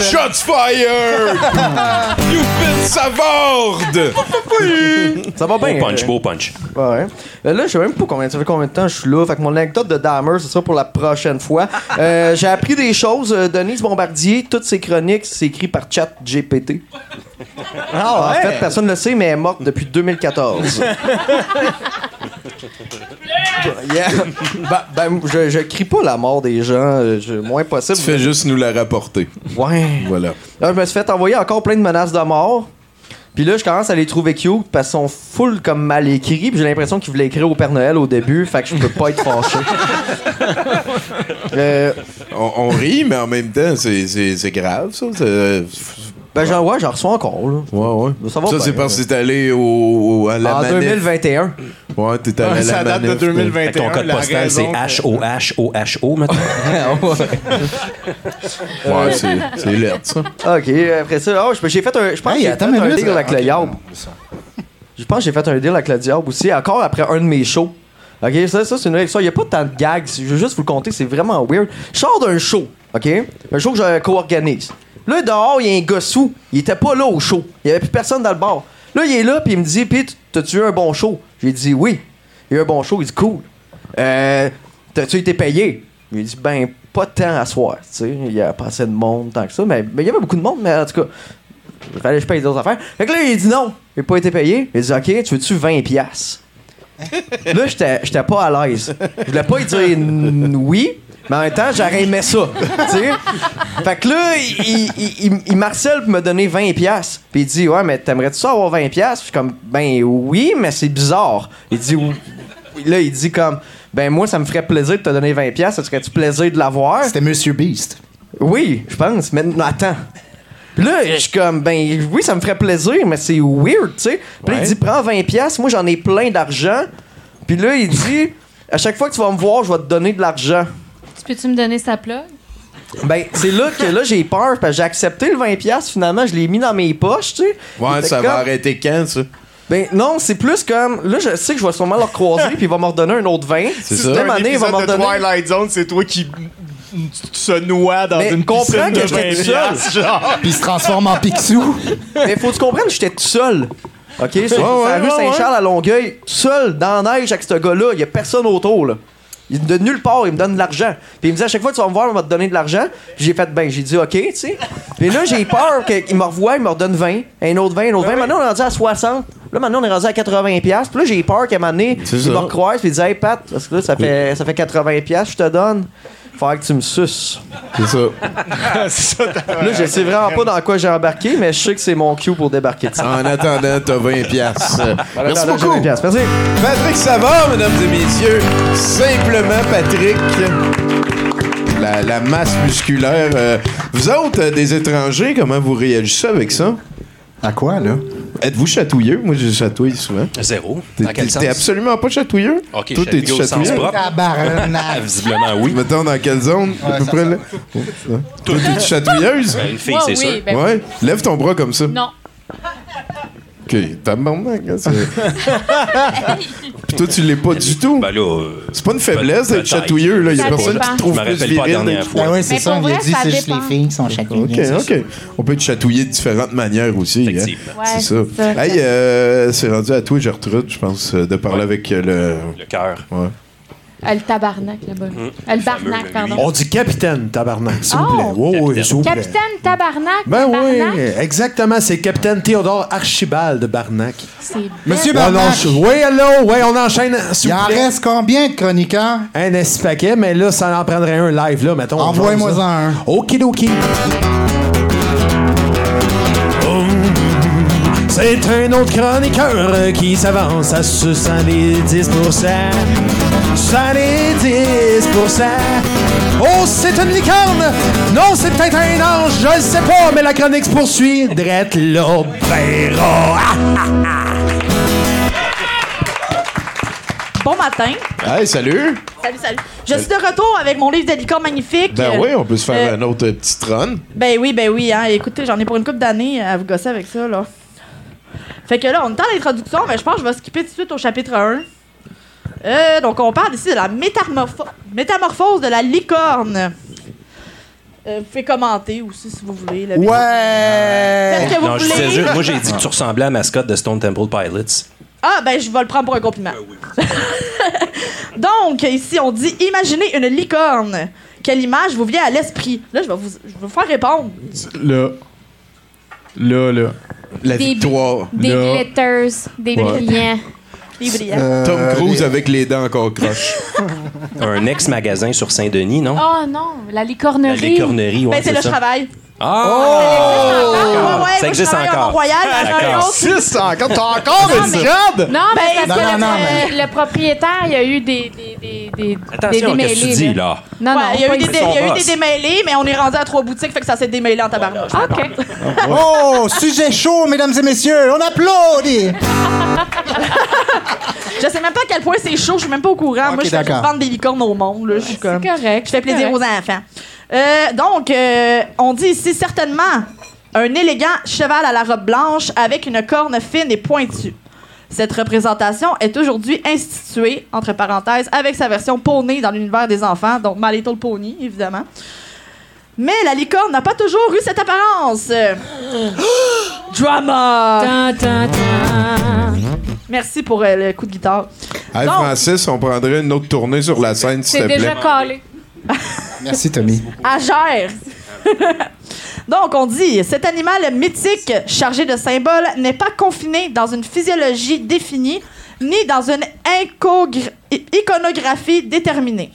Shots fired! You've been savard! Ça va bien. Beau punch, euh, beau punch. Ouais. Euh, là, je sais même pas combien, ça fait combien de temps je suis là. Fait que mon anecdote de Dahmer, ce sera pour la prochaine fois. Euh, J'ai appris des choses. Euh, Denise Bombardier, toutes ses chroniques, c'est écrit par chat GPT. Ah En fait, personne ne le sait, mais elle est morte depuis 2014. Yeah. Ben, ben, je, je crie pas la mort des gens, euh, je- moins possible. Tu fais juste nous la rapporter. Ouais. Voilà. Là, je me suis fait envoyer encore plein de menaces de mort. Puis là, je commence à les trouver cute parce qu'ils sont full comme mal écrits. Puis j'ai l'impression qu'ils voulaient écrire au Père Noël au début. Fait que je peux pas être fâché. Euh, On, on rit, mais en même temps, c'est grave, ça. Ben, genre, ouais, j'en reçois encore. Là. Ouais, ouais. Ça va Ça, bien, c'est parce que t'es allé au, au- à la En manif. 2021. Ouais, t'es allé Ouais, à ça la date de manif. 2021. Fait que ton code la postal, c'est raison que- H-O-H-O-H-O, maintenant. Ouais, c'est c'est laid, ça. Ok, après ça, oh, je- j'ai fait un. Je pense Hey, que j'ai fait attends un minute. deal avec le Ok, Diable. Je pense que j'ai fait un deal avec le Diable aussi, encore après un de mes shows. Ok, ça, ça c'est une histoire. Il n'y a pas tant de gags. Je veux juste vous le compter, c'est vraiment weird. Je sors d'un show, ok? Un show que je co-organise. Là, dehors, il y a un gars sous. Il était pas là au show. Il y avait plus personne dans le bar. Là, il est là, puis il me dit, Pete, t'as-tu eu un bon show? J'ai dit, oui. Il y a eu un bon show. Il dit, cool. Euh, t'as-tu été payé? Il dit, ben, pas tant à soir. Tu sais, il y a pas assez de monde tant que ça. Mais mais il y avait beaucoup de monde, mais en tout cas, il fallait que je paye d'autres affaires. Fait que là, il dit non, il n'a pas été payé. Il dit, OK, tu veux-tu 20$? piastres? là, j'étais pas à l'aise. Je voulais pas lui dire oui, mais en même temps, j'aurais aimé ça. tu sais. Fait que là, il, il, il, il marcelle pour me donner 20$. piastres. Puis il dit, ouais, mais t'aimerais-tu ça avoir 20$? piastres? Je suis comme, ben oui, mais c'est bizarre. Il dit, oui. Là, il dit comme, ben moi, ça me ferait plaisir de te donner 20$. piastres. Ça te ferait-tu plaisir de l'avoir? C'était Monsieur Beast. Oui, je pense, mais attends. Puis là, je suis comme, ben oui, ça me ferait plaisir, mais c'est weird, tu sais. Puis là, il dit, prends 20$, piastres, moi j'en ai plein d'argent. Puis là, il dit, à chaque fois que tu vas me voir, je vais te donner de l'argent. Tu peux-tu me donner sa plug? Ben, c'est là que là, j'ai peur, parce que j'ai accepté le 20$, finalement, je l'ai mis dans mes poches, tu sais. Ouais, ça comme- va arrêter quand, ça? Ben, non, c'est plus comme. Là, je sais que je vais sûrement le recroiser, puis il va me redonner un autre 20. C'est ça. Même un année, il va me redonner. Twilight Zone, c'est toi qui se noie dans Mais une piscine que de j'étais 20 tout seul. Puis se transforme en Picsou. Mais faut que tu comprennes, j'étais tout seul. OK? Sur sur ouais, la rue ouais, Saint-Charles à Longueuil, tout seul, dans la neige avec ce gars-là. Il y a personne autour, là. Il, de nulle part, il me donne de l'argent. Puis il me dit à chaque fois, tu vas me voir, on va te donner de l'argent. Puis j'ai fait, ben, j'ai dit, OK, tu sais. Puis là, j'ai peur qu'il me revoie, il me redonne 20, un autre 20, un autre 20. Maintenant, on est rendu à 60. Là, maintenant, on est rendu à 80$. Puis là, j'ai peur qu'à un moment donné, il me recroise, puis il dit, hey, Pat, parce que là, ça fait, ça fait 80$, je te donne. Que tu me suces. C'est ça. C'est ça, Là, je sais vraiment pas dans quoi j'ai embarqué, mais je sais que c'est mon cue pour débarquer de ça. En attendant, t'as 20 piastres. Merci beaucoup. 20 piastres. Merci. Patrick Savard, mesdames et messieurs. Simplement Patrick. La, la masse musculaire. Euh, vous autres, euh, des étrangers, comment vous réagissez avec ça? À quoi, là? Êtes-vous chatouilleux? Moi, je chatouille souvent. Zéro. T'es, Dans quel t'es- sens? t'es absolument pas chatouilleux? Ok, Toi, je t'es-tu chatouille au sens chatouilleux? propre. Tabarnak. Visiblement, oui. Mettons dans quelle zone? à peu près là? Toi, chatouilleuse? Ben, une fille, Ouais, c'est oui, sûr. ben- Ouais. Lève ton bras comme ça. Non. Ok, t'as bon, hein, c'est- Puis toi, tu l'es pas du tout. Ben là, euh, C'est pas une faiblesse d'être Peut-être. chatouilleux, là. Il y a Ça personne dépend. qui te trouve Je me plus rappelle pas la viril. dernière d'être- fois. Ben ouais, c'est Mais ça. pour On lui a vrai, dit, ça c'est juste les dépend. filles qui sont chatouilleuses. OK, OK. On peut être chatouillé de différentes manières aussi. hein. Effectivement. Ouais, C'est ça. c'est ça. Hey, euh, c'est rendu à toi, Gertrude, je pense, euh, de parler avec euh, le. le cœur. Ouais. Euh, le tabarnak là-bas. Euh, le barnac, pardon. On dit capitaine, tabarnak, s'il vous Oh! plaît. Oui, oui, s'il vous plaît. Capitaine Tabarnak. Ben oui, exactement. C'est capitaine Théodore Archibald de Barnac. C'est Monsieur On Barnac, Oui, allô, oui, on enchaîne, il en plaît. reste combien de chroniqueurs? Un esti paquet, mais là, ça en prendrait un live, là, mettons. Envoie-moi ça. un. Okidoki. C'est un autre chroniqueur qui s'avance à 70%. 70%. Oh, c'est une licorne! Non, c'est peut-être un ange, je le sais pas, mais la chronique se poursuit. Drette là, ben ras. Bon matin. Hey, salut! Salut, salut. Je suis de retour avec mon livre de licorne magnifique. Ben oui, on peut se faire Euh, un autre petit run. Ben oui, ben oui. Hein. Écoutez, j'en ai pour une couple d'années à vous gosser avec ça, là. Fait que là, on est en introduction, mais je pense que je vais skipper tout de suite au chapitre 1. Euh, donc, on parle ici de la métamorpho- métamorphose de la licorne. Euh, vous pouvez commenter aussi si vous voulez. là. Ouais! Faites ce que vous Non, je voulez. disais juste- moi, j'ai dit que tu ressemblais à la mascotte de Stone Temple Pilots. Ah, ben, je vais le prendre pour un compliment. Donc, ici, on dit imaginez une licorne. Quelle image vous vient à l'esprit? Là, je vais vous, je vais vous faire répondre. Là. Là, là. La Des- victoire. Des Là. glitters, des Ouais. brillants. Euh, Tom Cruise les- avec les dents encore croches. Un ex-magasin sur Saint-Denis, non? Oh non, la La licornerie. licornerie, ouais, ben, c'est là que je ça. travaille. Ah! Ouais, ouais, Ça existe encore. Un D'accord. autre- Six encore, t'as encore une mais- job! Non, mais Ben, parce non, que non, le, non, euh, le propriétaire, il y a eu des, des, des, des, des Attention, qu'est-ce que tu démêlés, dis, là? Non, Ouais, non, il y a eu, des, il y a eu des démêlés, mais on est rendu à trois boutiques, fait que ça s'est démêlé en tabarnouche. OK. Oh, sujet chaud, mesdames et messieurs, on applaudit! Je sais même pas à quel point c'est chaud, je suis même pas au courant. Ok, Moi, je fais vendre des licornes au monde. Là. Je suis comme. correct. Je fais plaisir aux enfants. Euh, donc, euh, on dit ici certainement un élégant cheval à la robe blanche avec une corne fine et pointue. Cette représentation est aujourd'hui instituée, entre parenthèses, avec sa version poney dans l'univers des enfants, donc My Little Pony, évidemment. Mais la licorne n'a pas toujours eu cette apparence. Drama! Merci pour euh, le coup de guitare. Hey, Donc- Francis, on prendrait une autre tournée sur la scène, s'il C'est te plaît. déjà calé. Merci, Tommy. à Gère. Donc, on dit, cet animal mythique chargé de symboles n'est pas confiné dans une physiologie définie ni dans une iconographie déterminée.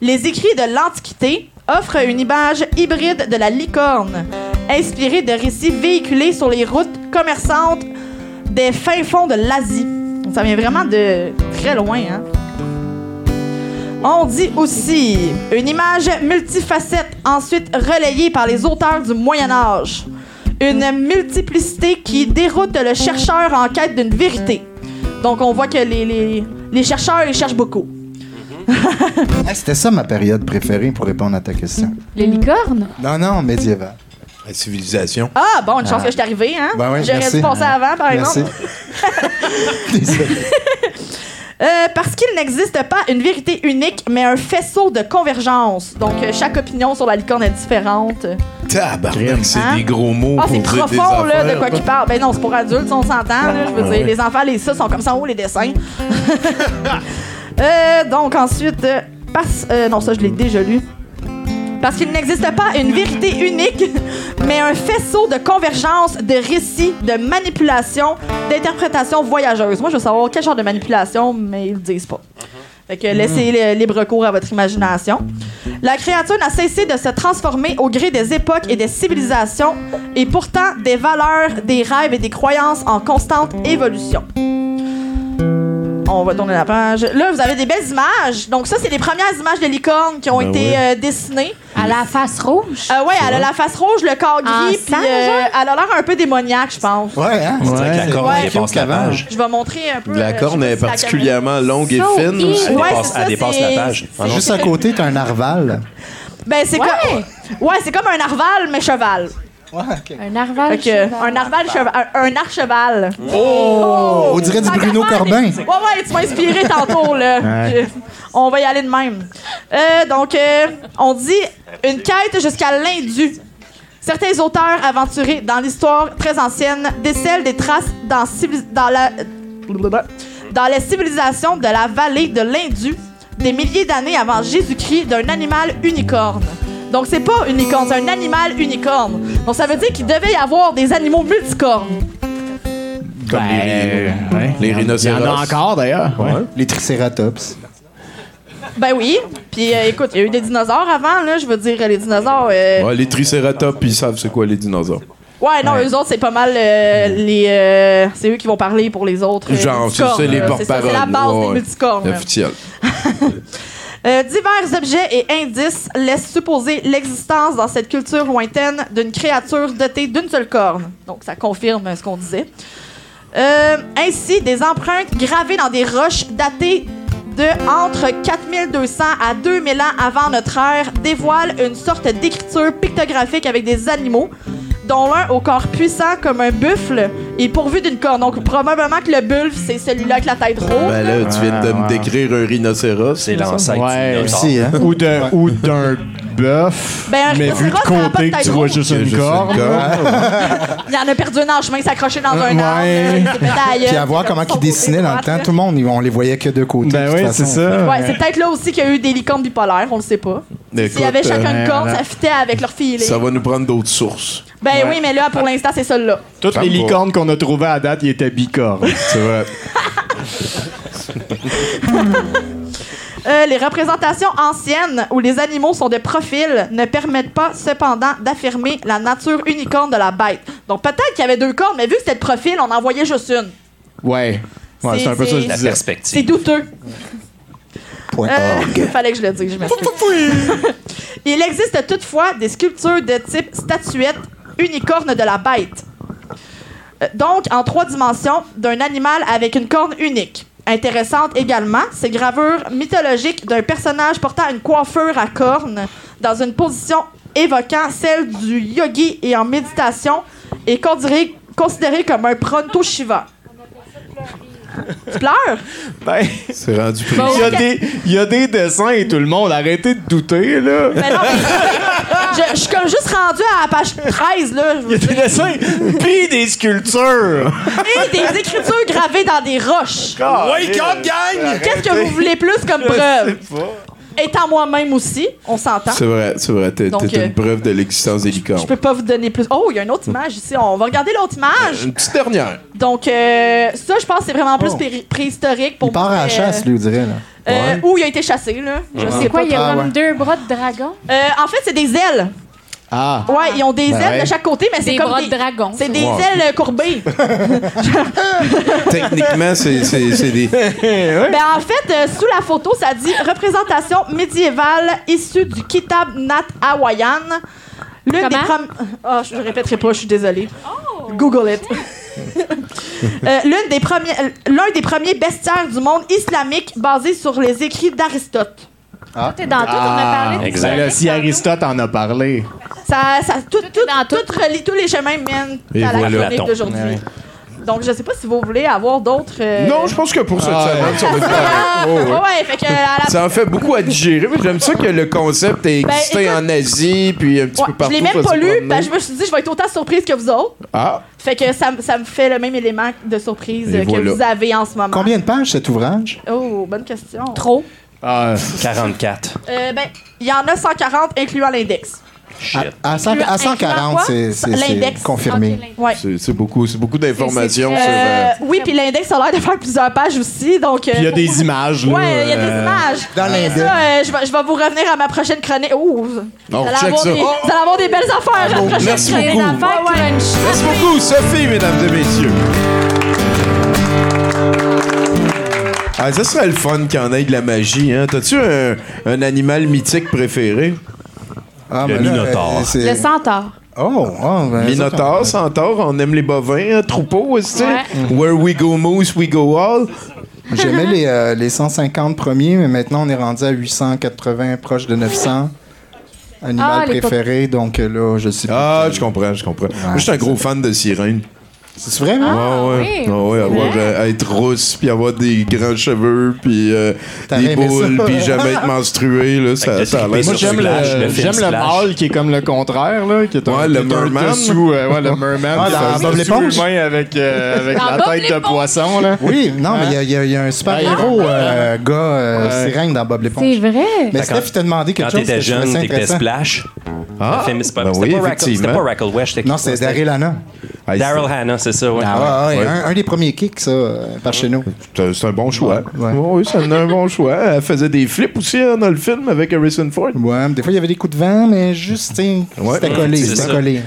Les écrits de l'Antiquité offrent une image hybride de la licorne, inspirée de récits véhiculés sur les routes commerçantes des fins fonds de l'Asie. Ça vient vraiment de très loin, hein? On dit aussi une image multifacette, ensuite relayée par les auteurs du Moyen Âge. Une multiplicité qui déroute le chercheur en quête d'une vérité. Donc on voit que les, les- les chercheurs ils cherchent beaucoup. Ah, C'était ça ma période préférée pour répondre à ta question. Les licornes? Non, non, médiéval. La civilisation. Ah, bon, une chance Ah. que je suis arrivé, hein? Ben oui, J'aurais dû passer avant, par Merci. exemple. Euh, parce qu'il n'existe pas une vérité unique, mais un faisceau de convergence. Donc, euh, chaque opinion sur la licorne est différente. Tabarnak, c'est Hein? des gros mots Ah, pour c'est dire des profond, là, de quoi qu'il parle. Ben non, c'est pour adultes, on s'entend, là. Je veux Ah dire, ouais. les enfants, les ça sont comme ça en haut, les dessins. Euh, donc, ensuite, euh, parce... euh, non, ça, je l'ai déjà lu. Parce qu'il n'existe pas une vérité unique, mais un faisceau de convergence, de récits, de manipulation, d'interprétation voyageuse. Moi, je veux savoir quel genre de manipulation, mais ils le disent pas. Fait que laissez libre cours à votre imagination. La créature n'a cessé de se transformer au gré des époques et des civilisations, et pourtant des valeurs, des rêves et des croyances en constante évolution. On va tourner la page. Là, vous avez des belles images. Donc, ça, c'est les premières images de licorne qui ont Ben été ouais. euh, dessinées. À la face rouge? Euh, ouais, elle a la face rouge, le corps gris, puis sang, euh, elle a l'air un peu démoniaque, je pense. Ouais, hein? C'est que la corne Ouais. dépasse la page. Je vais montrer un peu. La corne est si particulièrement longue et So fine. aussi. Elle dépasse, c'est ça, elle dépasse la page. Ah. Juste à côté, t'as un narval. Ben, c'est comme. Ouais, c'est comme un narval, mais cheval. Un narval. Cheval. un narval cheval. Un, un archeval. Oh! On dirait du Bruno Corbin. Ouais, ouais, tu m'as inspiré tantôt, là. Ouais. On va y aller de même. Euh, donc, euh, on dit une quête jusqu'à l'Indu. Certains auteurs aventurés dans l'histoire très ancienne décèlent des traces dans la dans les civilisations de la vallée de l'Indu des milliers d'années avant Jésus-Christ d'un animal unicorne. Donc c'est pas une licorne, c'est un animal unicorne. Donc ça veut dire qu'il devait y avoir des animaux multicornes. Comme les, ouais. les Il y en rhinocéros. a encore, d'ailleurs. Ouais. Les tricératops. Ben oui. Puis euh, écoute, il y a eu des dinosaures avant, là. Je veux dire, les dinosaures. euh, Ouais, les tricératops, ils savent c'est quoi les dinosaures. Ouais, non, Ouais. eux autres, c'est pas mal euh, les. euh, c'est eux qui vont parler pour les autres. euh, Genre, c'est les porte-paroles. C'est la base Ouais, des ouais. multicornes. Euh, divers objets et indices laissent supposer l'existence dans cette culture lointaine d'une créature dotée d'une seule corne. Donc, ça confirme ce qu'on disait. Euh, ainsi, des empreintes gravées dans des roches datées de entre 4200 à 2000 ans avant notre ère dévoilent une sorte d'écriture pictographique avec des animaux, dont l'un au corps puissant comme un buffle est pourvu d'une corne. Donc, probablement que le buffle, c'est celui-là avec la tête ronde. Ben là, tu viens de me ouais. décrire un rhinocéros. C'est l'ancêtre Ouais, du aussi, hein? Ou d'un ou d'un bœuf, Ben, mais vu de côté que tu vois juste une corne. Il y en a perdu un en chemin, s'accrocher dans un arbre. Puis à voir comment comme ils dessinaient dans le temps. Tout le monde, on les voyait que de côté. Ben oui, c'est ça. là. Ouais, c'est peut-être là aussi qu'il y a eu des licornes bipolaires, on le sait pas. S'il y avait chacun euh, une corde, ça fitait avec leur filet. Ça va nous prendre d'autres sources. Ben oui, mais là, pour l'instant, c'est celle-là. Toutes les licornes qu'on a trouvées à date, ils étaient bicornes. C'est vrai. Euh, les représentations anciennes où les animaux sont de profil ne permettent pas cependant d'affirmer la nature unicorne de la bête. Donc peut-être qu'il y avait deux cornes, mais vu que c'était de profil, on en voyait juste une. Ouais. Ouais, C'est- un peu ça que je c'est- La disais. C'est douteux. Point Euh, fallait que je le dise, je m'excuse. Il existe toutefois des sculptures de type statuette unicorne de la bête. Euh, Donc, en trois dimensions, d'un animal avec une corne unique. Intéressante également, ces gravures mythologiques d'un personnage portant une coiffure à cornes dans une position évoquant celle du yogi et en méditation et considéré, considéré comme un pronto Shiva. Tu pleures? Ben, C'est rendu plus. Bon, il y, a des, il y a des dessins et tout le monde, arrêtez de douter, là. Mais non, mais je, je suis comme juste rendu à la page 13, là. Il y a des dessins, puis des sculptures. Et des écritures gravées dans des roches. Wake up, gang! Qu'est-ce que vous voulez plus comme preuve? Étant moi-même aussi, on s'entend. C'est vrai, c'est vrai. T'es Donc, t'es euh, une preuve de l'existence des licornes. Je peux pas vous donner plus. Oh, il y a une autre image ici. On va regarder l'autre image. Une petite dernière. Donc, euh, ça, je pense que c'est vraiment plus Oh. préhistorique pour Il part moi. à la euh, chasse, lui, on dirait. Là. euh, Où il a été chassé, là. Je sais C'est quoi, pas. il y a Ah, comme ouais. deux bras de dragon? Euh, en fait, c'est des ailes. Ah. Ouais, ils ont des Ben ailes ouais. de chaque côté, mais c'est Des comme bras des... de dragon. C'est des Wow. ailes courbées. Techniquement, c'est c'est- c'est des. Ben, en fait, euh, sous la photo, ça dit représentation médiévale issue du Kitab Nat Hawayan. L'une des prom- Ah, je répéterai pas, je suis désolée. Google it. Euh, l'une des premiers- euh, L'un des premiers bestiaires du monde islamique basé sur les écrits d'Aristote. Ah. Tout est dans tout, on a parlé de Exact. ça. Là, si Aristote en a parlé. Ça, ça, tout, tout, tout relie- tous les chemins mènent Et à la voilà. chronique d'aujourd'hui. Ouais. Donc, je sais pas si vous voulez avoir d'autres. euh, Non, je pense que pour cette Ah, semaine, ça va être Ah, correct. Oh, ouais. ouais, fait que à la- Ça en fait beaucoup à digérer, mais j'aime ça que le concept ait Ben, existé écoute- en Asie, puis un petit Ouais, peu je partout. l'ai même pas se lu, promener. ben, je me suis dit, je vais être autant surprise que vous autres. Ah, Fait que ça, me- ça me fait le même élément de surprise Et euh, que voilà. vous avez en ce moment. Combien de pages cet ouvrage? Oh, bonne question. Trop. Ah, 44. Euh, ben, il y en a 140 incluant l'index. À, à cent- à 140, c'est c'est- L'index. c'est confirmé. Ouais. c'est c'est beaucoup, c'est beaucoup d'informations. Euh, euh, oui, puis l'index a l'air de faire plusieurs pages aussi, donc... euh, Puis il y a des images, là, Ouais, il y a des euh, images. dans Mais l'index. ça, euh, je, vais, je vais vous revenir à ma prochaine chronique. Oh, vous, On allez check avoir ça. des, Oh! vous allez avoir des belles affaires. la bon, prochaine merci chronique. beaucoup. Des affaires. Merci beaucoup, Sophie, mesdames et messieurs. Ah, ça serait le fun qu'il y en ait de la magie, hein? T'as-tu un, un animal mythique préféré? Ah, Le Minotaure. euh, c'est- Le centaure. Oh, oh, ben, Minotaure, ça, centaure, on aime les bovins, hein, troupeau, aussi. Ouais. Where we go moose, we go all. J'aimais les, euh, les 150 premiers, mais maintenant on est rendu à 880, proche de 900. Animal Ah, préféré, donc euh, là, je sais plus. Ah, je comprends, je comprends. Moi, je suis un gros fan de sirène. C'est vrai, Ouais, hein? ouais. oui, Ah ouais, avoir, vrai. euh, être rousse, puis avoir des grands cheveux, puis euh, des boules, puis jamais être menstrué, là, ça, a l'air Moi, j'aime le, j'aime le mâle qui est comme le contraire, là, qui est un, Ouais, le qui est un merman. dessous, euh, ouais, le merman. Ah, dans un Bob dessous l'éponge? humain avec, euh, avec Dans la Bob tête de poisson, là. Oui, non, mais il y a- y, y un super-héros euh, gars euh, Ouais. sirène dans Bob l'éponge. C'est vrai. Mais Quand- Steph, il t'a demandé quelque Quand chose. t'étais que je trouvais jeune, intéressant. Splash. Ah, ben c'était pas Rackle- c'était effectivement. pas Rackle Wesh, c'était Non, c'est Daryl Hannah. Daryl Hannah, c'est ça, ouais. Ah, ouais, Ouais. Un, un des premiers kicks, ça, euh, par chez nous. C'est un bon choix. Ouais. Ouais, oui, c'est un, un bon choix. Elle faisait des flips aussi hein, dans le film avec Harrison Ford. Ouais, des fois, il y avait des coups de vent, mais juste, c'était collé, c'était collé.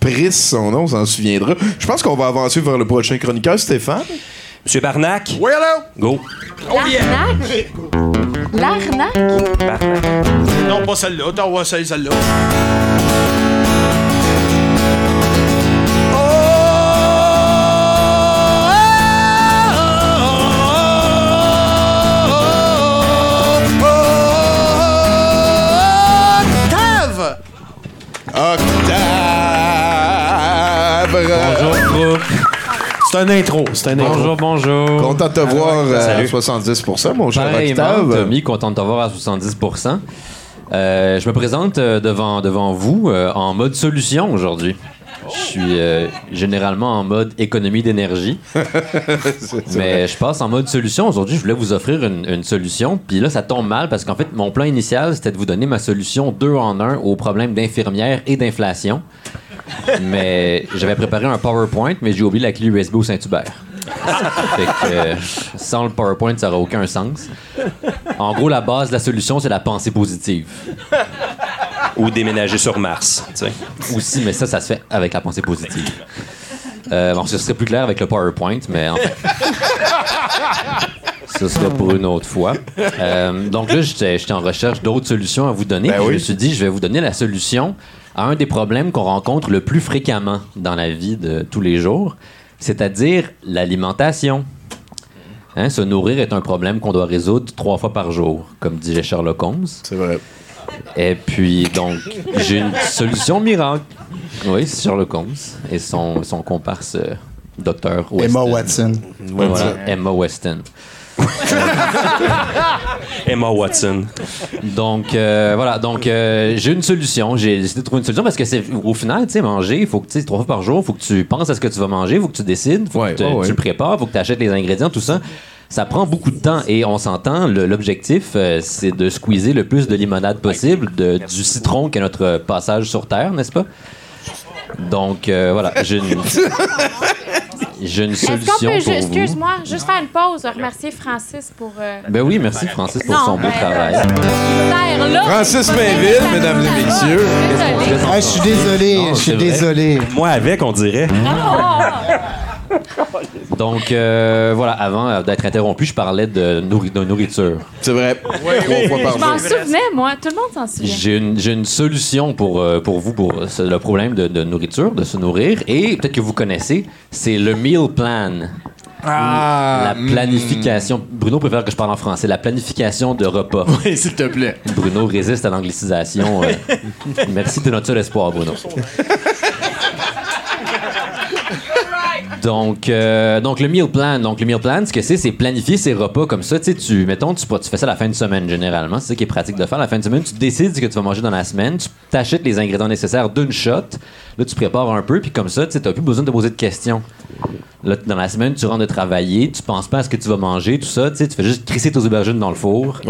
Pris, son nom, on s'en souviendra. Je pense qu'on va avancer vers le prochain chroniqueur, Stéphane. Monsieur Barnac, Oui, allô? go. L'arnaque. L'arnaque. Barnac. Non, pas celle-là. Celle- celle-là. Octave! Bonjour, groupe. C'est un intro. C'est un intro. Bonjour, bonjour. Content de te voir euh, à Salut. 70%, mon cher Octave. Tommy, content de te voir à 70 Euh, Je me présente euh, devant, devant vous euh, en mode solution aujourd'hui. Je suis euh, généralement en mode économie d'énergie. Mais je passe en mode solution. Aujourd'hui, je voulais vous offrir une, une solution. Puis là, ça tombe mal parce qu'en fait, mon plan initial, c'était de vous donner ma solution deux en un aux problèmes d'infirmière et d'inflation. Mais j'avais préparé un PowerPoint, mais j'ai oublié la clé USB au Saint-Hubert. Fait que, euh, sans le PowerPoint, ça n'aurait aucun sens. En gros, la base de la solution, c'est la pensée positive. Ou déménager sur Mars. Aussi, mais ça, ça se fait avec la pensée positive. Euh, bon, ce serait plus clair avec le PowerPoint, mais en fait. Ce sera pour une autre fois. Euh, donc là, j'étais en recherche d'autres solutions à vous donner. Ben Je me suis dit, je vais vous donner la solution à un des problèmes qu'on rencontre le plus fréquemment dans la vie de tous les jours, c'est-à-dire l'alimentation. Hein, se nourrir est un problème qu'on doit résoudre trois fois par jour, comme disait Sherlock Holmes. C'est vrai. Et puis, donc, j'ai une solution miracle. Oui, c'est Sherlock Holmes et son, son comparse euh, docteur Weston. Emma Watson. Ouais, voilà, Emma Weston. Emma Watson. Donc, euh, voilà. Donc, euh, j'ai une solution. J'ai décidé de trouver une solution parce que c'est au final, tu sais, manger, il faut que tu sais, trois fois par jour, il faut que tu penses à ce que tu vas manger, il faut que tu décides, faut Ouais, que tu- ouais, ouais. tu le prépares, il faut que tu achètes les ingrédients, tout ça. Ça prend beaucoup de temps et on s'entend, l'objectif, euh, c'est de squeezer le plus de limonade possible, de- du citron qu'est notre passage sur Terre, n'est-ce pas? Donc, euh, voilà, j'ai une, j'ai une solution peut, pour excuse-moi, juste faire une pause, remercier Francis pour. euh, Ben oui, merci Francis pour Non, son beau travail. là. Francis Mainville, mesdames et messieurs. Ah, je suis désolé, je suis désolé. Moi avec, on dirait. Ah! Donc, euh, voilà, avant euh, d'être interrompu, je parlais de, nourri- de nourriture. C'est vrai. Trois fois par Je m'en souvenais, moi. Tout le monde s'en souvient. J'ai une, solution pour, euh, pour vous, pour le problème de, de nourriture, de se nourrir. Et peut-être que vous connaissez, c'est le meal plan. Ah, la planification. Bruno préfère que je parle en français. La planification de repas. Oui, s'il te plaît. Bruno résiste à l'anglicisation. euh. Merci de notre seul espoir, Bruno. Donc, euh, donc le meal plan, donc le meal plan, ce que c'est, c'est planifier ses repas comme ça. Tu tu, mettons, tu, tu fais ça la fin de semaine généralement. C'est ça qui est pratique de faire. La fin de semaine, tu décides ce que tu vas manger dans la semaine. Tu t'achètes les ingrédients nécessaires d'une shot. Là, tu prépares un peu, puis comme ça, tu n'as plus besoin de te poser de questions. Là, dans la semaine, tu rentres de travailler, tu penses pas à ce que tu vas manger, tout ça. Tu fais juste crisser tes aubergines dans le four.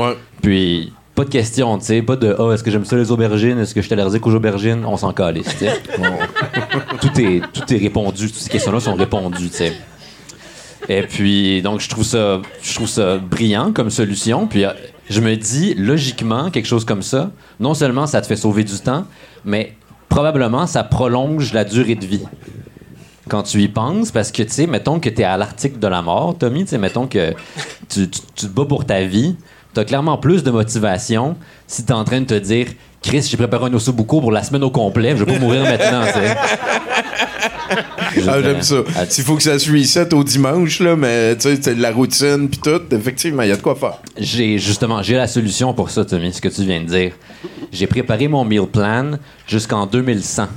Puis pas de questions, tu sais, pas de oh, est-ce que j'aime ça les aubergines, est-ce que je suis allergique aux aubergines, on s'en calisse, tu sais. tout est tout est répondu, toutes ces questions-là sont répondues, tu sais. Et puis donc je trouve ça je trouve ça brillant comme solution, puis je me dis logiquement quelque chose comme ça, non seulement ça te fait sauver du temps, mais probablement ça prolonge la durée de vie quand tu y penses, parce que, tu sais, mettons que tu es à l'article de la mort, Tommy, tu sais, mettons que tu, tu- tu te bats pour ta vie, tu as clairement plus de motivation si tu es en train de te dire Chris, j'ai préparé un ossobuco pour la semaine au complet, je vais pas mourir maintenant, tu sais. Ah, j'aime ça. S'il faut que ça se reset au dimanche, là, mais tu sais, c'est de la routine puis tout, effectivement, il y a de quoi faire. J'ai justement, j'ai la solution pour ça, Tommy, ce que tu viens de dire. J'ai préparé mon meal plan jusqu'en 2100.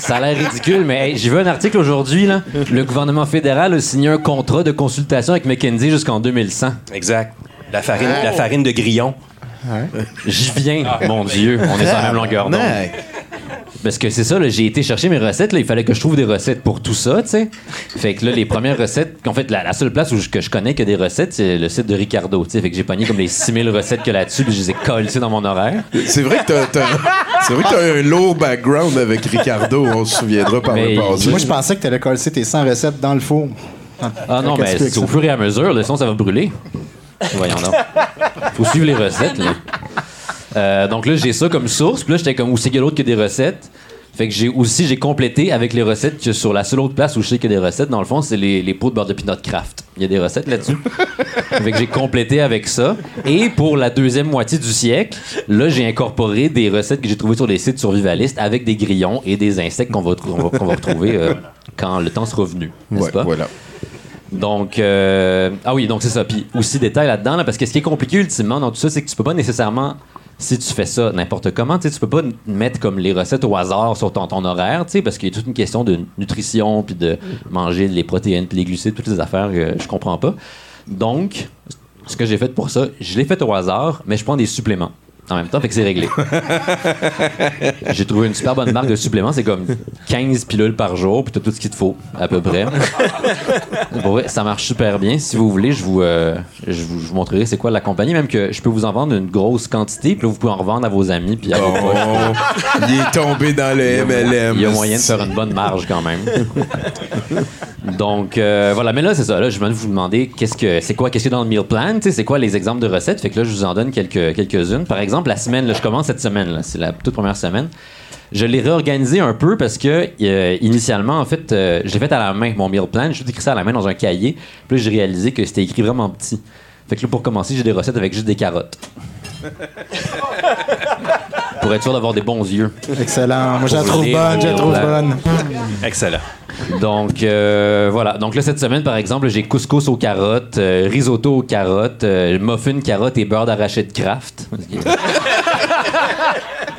Ça a l'air ridicule, mais hey, j'ai vu un article aujourd'hui. là. Le gouvernement fédéral a signé un contrat de consultation avec McKinsey jusqu'en 2100. Exact. La farine, la farine de grillon. J'y viens, mon Dieu. On est sur la même longueur d'onde. Parce que c'est ça, là, j'ai été chercher mes recettes. Là, il fallait que je trouve des recettes pour tout ça, tu sais. Fait que là, les premières recettes, en fait, la, la seule place où je, que je connais que des recettes, c'est le site de Ricardo, tu sais. Fait que j'ai pogné comme les 6000 recettes que là-dessus, puis je les ai collées dans mon horaire. C'est vrai que t'as, c'est vrai que t'as un lourd background avec Ricardo, on se souviendra par Mais le passé. Moi, je pensais que tu allais coller tes 100 recettes dans le four. Ah non, mais c'est au fur et à mesure, le son, ça va brûler. Voyons donc. Faut suivre les recettes, là. Euh, donc là, j'ai ça comme source. Puis là, j'étais comme, où c'est qu'il y a d'autre que des recettes? Fait que j'ai aussi, j'ai complété avec les recettes que sur la seule autre place où je sais qu'il y a des recettes, dans le fond, c'est les, les pots de beurre de pinot craft. Il y a des recettes là-dessus. fait que j'ai complété avec ça. Et pour la deuxième moitié du siècle, là, j'ai incorporé des recettes que j'ai trouvées sur les sites survivalistes avec des grillons et des insectes qu'on va, on va- qu'on va retrouver euh, quand le temps sera venu. N'est-ce Ouais, pas? voilà. Donc, euh, ah oui, donc c'est ça. Puis aussi, détail là-dedans, là, parce que ce qui est compliqué ultimement dans tout ça, c'est que tu peux pas nécessairement, si tu fais ça n'importe comment, tu peux pas mettre comme les recettes au hasard sur ton, horaire, parce qu'il y a toute une question de nutrition, puis de manger les protéines, puis les glucides, toutes les affaires que je comprends pas. Donc, ce que j'ai fait pour ça, je l'ai fait au hasard, mais je prends des suppléments. En même temps, fait que c'est réglé. J'ai trouvé une super bonne marque de suppléments. C'est comme 15 pilules par jour, puis t'as tout ce qu'il te faut, à peu près. Pour vrai, ça marche super bien. Si vous voulez, je vous, euh, je vous, je vous montrerai c'est quoi la compagnie. Même que je peux vous en vendre une grosse quantité, puis là, vous pouvez en revendre à vos amis, puis à vos Oh, il est tombé dans le MLM. Il y a moyen de faire une bonne marge quand même. Donc euh, voilà, mais là c'est ça. Là, je viens de vous demander qu'est-ce que c'est quoi, qu'est-ce qu'il y a dans le meal plan, c'est quoi les exemples de recettes? Fait que là, je vous en donne quelques quelques-unes. Par exemple, la semaine, je commence cette semaine. C'est la toute première semaine. Je l'ai réorganisé un peu parce que euh, initialement, en fait, euh, j'ai fait à la main mon meal plan. J'ai écrit ça à la main dans un cahier. Puis j'ai réalisé que c'était écrit vraiment petit. Fait que là, pour commencer, j'ai des recettes avec juste des carottes. pour être sûr d'avoir des bons yeux. Excellent. Moi, je la trouve bonne, je la trouve bonne. Excellent. Donc euh, voilà. Donc là cette semaine par exemple, j'ai couscous aux carottes, euh, risotto aux carottes, euh, muffin carottes et beurre d'arachide craft.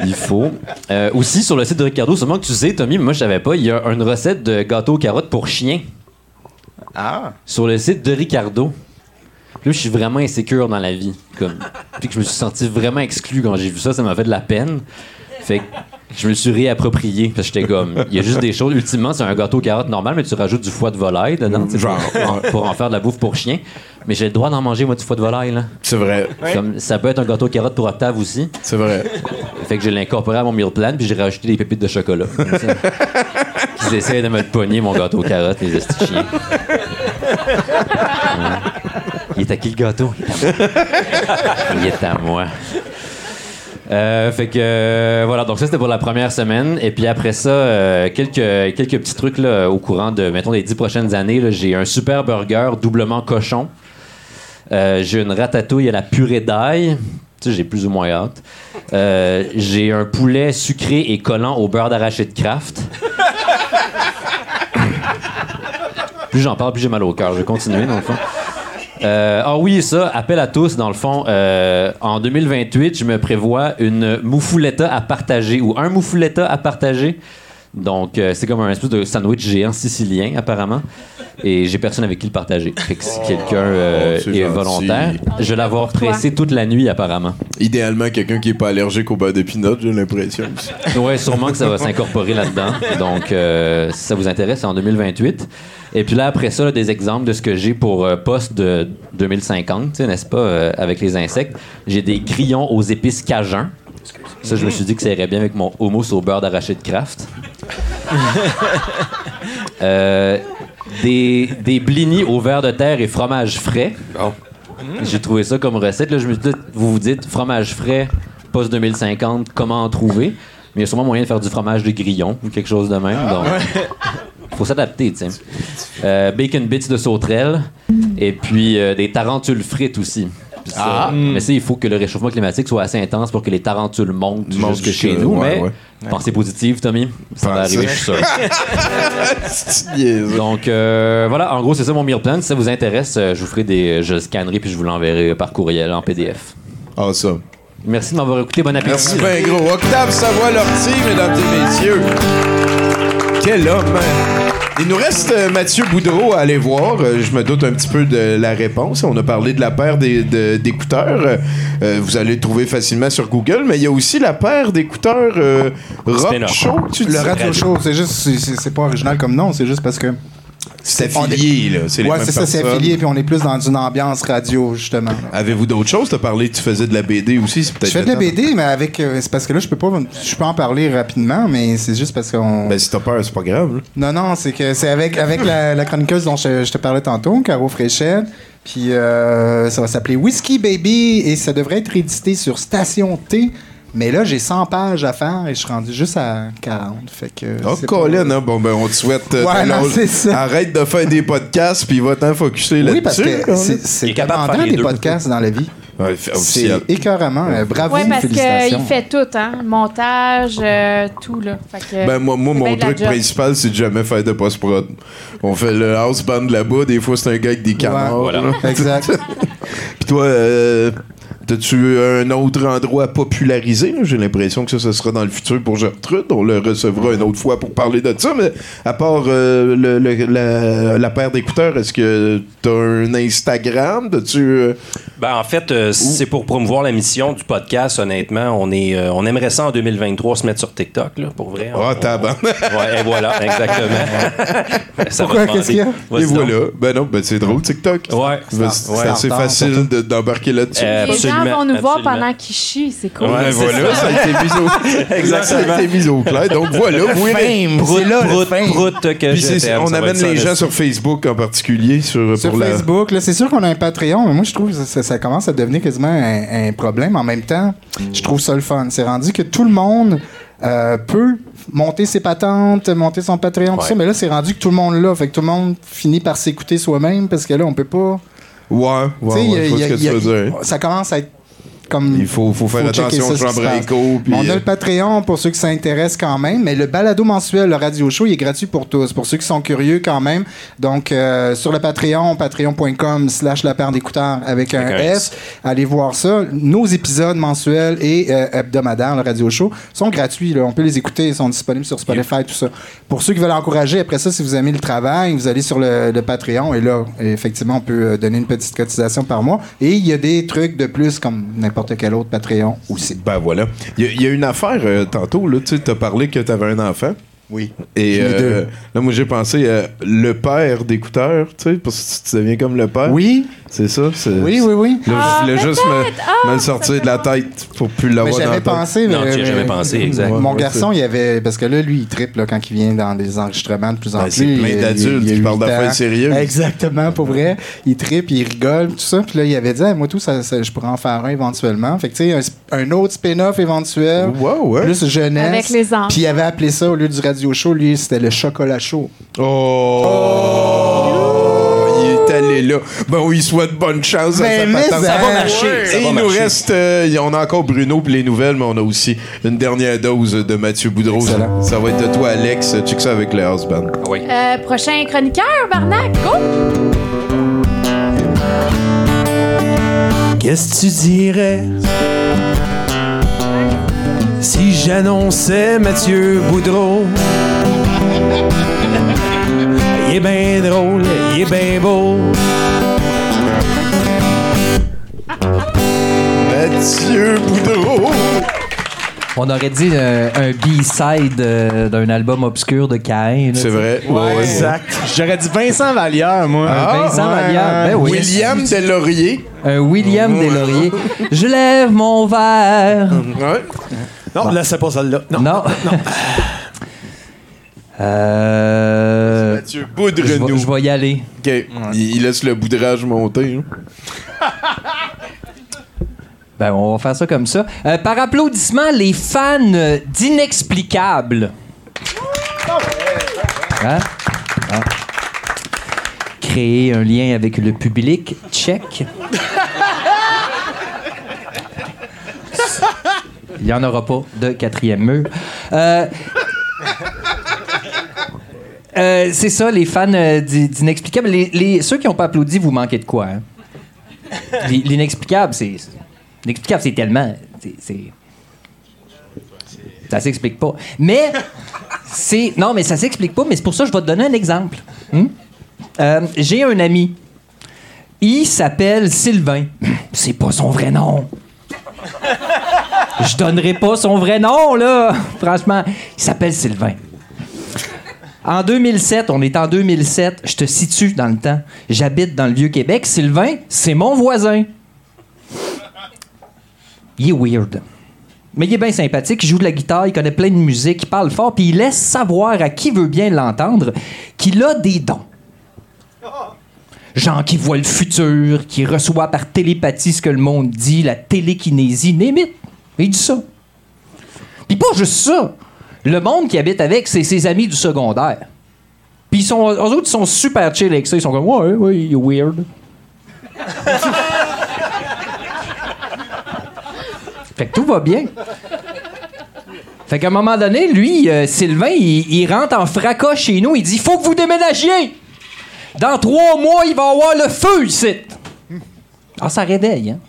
Il faut. Euh, aussi sur le site de Ricardo, seulement que tu sais, Tommy, mais moi je savais pas, il y a une recette de gâteau aux carottes pour chien Ah. sur le site de Ricardo. Puis Là, je suis vraiment insécure dans la vie. Comme, puis que je me suis senti vraiment exclu quand j'ai vu ça, ça m'a fait de la peine. Fait que je me suis réapproprié. Parce que j'étais comme, il y a juste des choses. Ultimement, c'est un gâteau aux carottes normal, mais tu rajoutes du foie de volaille dedans, tu sais, pour, en faire de la bouffe pour chien. Mais j'ai le droit d'en manger, moi, du foie de volaille, là. C'est vrai. Comme, ça peut être un gâteau aux carottes pour Octave aussi. C'est vrai. Fait que je l'ai incorporé à mon meal plan, puis j'ai rajouté des pépites de chocolat. Ils essaient de me le pogner, mon gâteau aux carottes, les estis chiens. Ouais. Il est à qui le gâteau? Il est à moi. Euh, fait que euh, voilà, donc ça c'était pour la première semaine. Et puis après ça, euh, quelques, quelques petits trucs là, au courant de, mettons, les dix prochaines années. J'ai un super burger doublement cochon. J'ai une ratatouille à la purée d'ail. Tu sais, j'ai plus ou moins hâte. J'ai un poulet sucré et collant au beurre d'arachide Kraft. plus j'en parle, plus j'ai mal au cœur. Je vais continuer, dans le fond. Euh, ah oui, ça, appel à tous, dans le fond. euh, en 2028, je me prévois une mouffouletta à partager ou un mouffouletta à partager. Donc, euh, c'est comme un espèce de sandwich géant sicilien, apparemment. Et j'ai personne avec qui le partager. Fait que si quelqu'un euh, est volontaire, je vais l'avoir pressé toute la nuit, apparemment. Idéalement, quelqu'un qui est pas allergique au beurre de pinot, j'ai l'impression. Ouais, sûrement que ça va s'incorporer là-dedans. Donc, euh, si ça vous intéresse, c'est en 2028. Et puis là, après ça, là, des exemples de ce que j'ai pour euh, poste de 2050, tu sais, n'est-ce pas, euh, avec les insectes. J'ai des grillons aux épices cajun. Ça, je me suis dit que ça irait bien avec mon hummus au beurre d'arachide Kraft. Euh, des, des blinis au verre de terre et fromage frais. J'ai trouvé ça comme recette. Là, je me suis dit, vous vous dites fromage frais, post 2050, comment en trouver? Mais il y a sûrement moyen de faire du fromage de grillon ou quelque chose de même. Donc, faut s'adapter, tu sais. Euh, bacon bits de sauterelle et puis euh, des tarentules frites aussi. Ah. Mais ça, il faut que le réchauffement climatique soit assez intense pour que les tarentules montent jusque chez nous. ouais, mais ouais. pensée positive, Tommy. Ça va arriver, je suis sûr. C'est. Donc euh, voilà, en gros, c'est ça mon meal plan. Si ça vous intéresse, je vous ferai des. Je scannerai puis je vous l'enverrai par courriel en PDF. Ça. Merci de m'avoir écouté. Bon appétit. Merci bien gros. Octave Savoie-Lortie, mesdames et messieurs. Quel homme! hein? Il nous reste euh, Mathieu Boudreau à aller voir. Euh, je me doute un petit peu de la réponse. On a parlé de la paire d'écouteurs. Euh, vous allez le trouver facilement sur Google. Mais il y a aussi la paire d'écouteurs euh, Rock. Show, tu dis? Le radio show, c'est juste, c'est pas original comme nom, c'est juste parce que. C'est est- affilié, là. C'est les Ouais, c'est ça, c'est affilié, puis on est plus dans une ambiance radio, justement. Avez-vous d'autres choses? Tu as parlé tu faisais de la BD aussi. C'est Je peut-être fais de la. BD, mais avec. euh, c'est parce que là, je peux pas, je peux en parler rapidement, mais c'est juste parce qu'on. Ben, si t'as peur, c'est pas grave. là. Non, non, c'est que c'est avec, avec la, la chroniqueuse dont je, je te parlais tantôt, Caro Fréchette. Puis euh, ça va s'appeler Whiskey Baby et ça devrait être édité sur Station T. Mais là, j'ai 100 pages à faire et je suis rendu juste à 40. Fait que. Oh, Colin, hein? Bon, ben, on te souhaite. euh, Ouais, non, âge. c'est ça. Arrête de faire des podcasts, puis va t'en focusser là-dessus. Oui, parce que c'est- capable de faire des deux. podcasts dans la vie. Ouais, C'est écœuramment. Euh, bravo, Oui, parce félicitations. qu'il fait tout, hein. Montage, euh, tout, là. Fait que, Ben, moi, moi mon truc job. principal, c'est de jamais faire de post-prod. On fait le house band là-bas, des fois, c'est un gars avec des canards. voilà. là. Exact. Puis toi, euh, t'as-tu un autre endroit à populariser? J'ai l'impression que ça, ce sera dans le futur pour Gertrude. On le recevra une autre fois pour parler de ça. Mais à part euh, le- la, paire d'écouteurs, est-ce que t'as un Instagram? Euh, Ben, en fait, euh, c'est pour promouvoir la mission du podcast, honnêtement. On, est, euh, on aimerait ça en 2023 se mettre sur TikTok, là, pour vrai. Ah. Ouais, et voilà, exactement. Ça Pourquoi? Qu'est-ce qu'il y a? Et voilà. Ben non, ben c'est drôle, TikTok. Ouais, Ben, c'est- ouais. assez facile de- d'embarquer là-dessus. Euh, Les gens vont nous voir absolument. pendant qu'ils chient, c'est cool. Ouais, Ben voilà, ça a été mis au, Exactement. ça a été mis au clair. Donc voilà, vous pouvez- Prout, là, le prout, fame. prout que Puis je on amène les le- gens sur Facebook en particulier sur, Sur Facebook, là, c'est sûr qu'on a un Patreon, mais moi, je trouve que ça, ça commence à devenir quasiment un, un problème. En même temps, je trouve ça le fun. C'est rendu que tout le monde euh, peut monter ses patentes, monter son Patreon, tout ça, mais là, c'est rendu que tout le monde l'a. Fait que tout le monde finit par s'écouter soi-même parce que là, on peut pas. Ouais, ouais, ouais, je vois ce que tu veux dire. Ça commence à être comme. Il faut, faut faire attention aux chambres écho. puis, On a euh, le Patreon pour ceux qui s'intéressent quand même, mais le balado mensuel, le radio show, il est gratuit pour tous, pour ceux qui sont curieux quand même. Donc, euh, sur le Patreon, patreon.com slash la paire d'écouteurs avec un Avec un S, allez voir ça. Nos épisodes mensuels et euh, hebdomadaires, le radio show, sont gratuits. là. On peut les écouter, ils sont disponibles sur Spotify, tout ça. Pour ceux qui veulent encourager, après ça, si vous aimez le travail, vous allez sur le, le Patreon et là, effectivement, on peut euh, donner une petite cotisation par mois. Et il y a des trucs de plus comme n'importe quel autre Patreon aussi. Ben voilà. Il y, a- il y a une affaire euh, tantôt, là, tu t'as parlé que t'avais un enfant. Oui. Et euh, deux. là, moi, j'ai pensé euh, le père d'écouteurs, tu sais, parce que tu deviens comme le père. Oui. C'est ça? c'est- Oui, oui, oui. Là, Ah, je voulais juste me. Ah, me le sortir de la tête pour plus l'avoir Mais dans la j'avais tête. pensé. mais- mais- Mon Ouais, garçon, c'est- il avait. Parce que là, lui, il tripe là, quand il vient dans des enregistrements de plus en Ben, plus. c'est plein d'adultes qui parlent d'affaires sérieuses. Exactement, pour vrai. Il tripe, il rigole, tout ça. Puis là, il avait dit, Ah, moi, tout, ça, ça- je pourrais en faire un éventuellement. Fait que, tu sais, un, autre spin-off éventuel. Plus jeunesse. Avec les enfants. Puis il avait appelé ça, au lieu du radio show, lui, c'était le chocolat chaud. Oh! Là. Ben, on lui souhaite bonne chance à Mais- sa mais patente. ça va marcher, Ouais. ça Et va il nous marcher. reste... euh, on a encore Bruno pour les nouvelles, mais on a aussi une dernière dose de Mathieu Boudreau. Ça va être de toi, Alex. Check ça avec le house band. Oui. Euh, prochain chroniqueur, Barnac, go! Qu'est-ce que tu dirais si j'annonçais Mathieu Boudreau? Il est bien drôle, il est bien beau. Mathieu Boudreau. On aurait dit euh, un B-side euh, d'un album obscur de Cain. C'est vrai. Ouais, ouais. Exact. J'aurais dit Vincent Vallière, moi. Un Vincent ouais. Vallière, ben oui. William Deslauriers. Un William Deslauriers. Je lève mon verre. Non, là, c'est pas celle-là. Non. Non. Euh, Mathieu je vais- Boudrenou. Je vais y aller. OK. Il, il laisse le boudrage monter. hein. Ben, on va faire ça comme ça. Euh, par applaudissement, les fans d'Inexplicable. Hein? Hein? Créer un lien avec le public, check. Il n'y en aura pas de quatrième mur. Euh, euh, c'est ça, les fans euh, d'I- d'Inexplicable. Les, les- ceux qui n'ont pas applaudi, vous manquez de quoi? hein? L'inexplicable, c'est. L'inexplicable, c'est tellement. c'est- c'est- Ça s'explique pas. Mais, c'est. Non, mais ça s'explique pas, mais c'est pour ça que je vais te donner un exemple. Hmm? Euh, J'ai un ami. Il s'appelle Sylvain. C'est pas son vrai nom. Je donnerai pas son vrai nom, là. Franchement, il s'appelle Sylvain. En 2007, on est en 2007, je te situe dans le temps. J'habite dans le Vieux-Québec. Sylvain, c'est mon voisin. Il est weird. Mais il est bien sympathique, il joue de la guitare, il connaît plein de musique, il parle fort, puis il laisse savoir à qui veut bien l'entendre qu'il a des dons. Genre qui voit le futur, qui reçoit par télépathie ce que le monde dit, la télékinésie, n'imite. Il dit ça. Puis pas juste ça. Le monde qui habite avec, c'est ses amis du secondaire. Puis sont, eux autres, ils sont super chill avec ça. Ils sont comme, ouais, ouais, il est weird. fait que tout va bien. Fait qu'à un moment donné, lui, euh, Sylvain, il, il rentre en fracas chez nous. Il dit, faut que vous déménagiez. Dans trois mois, il va avoir le feu ici. Ah, ça réveille, hein?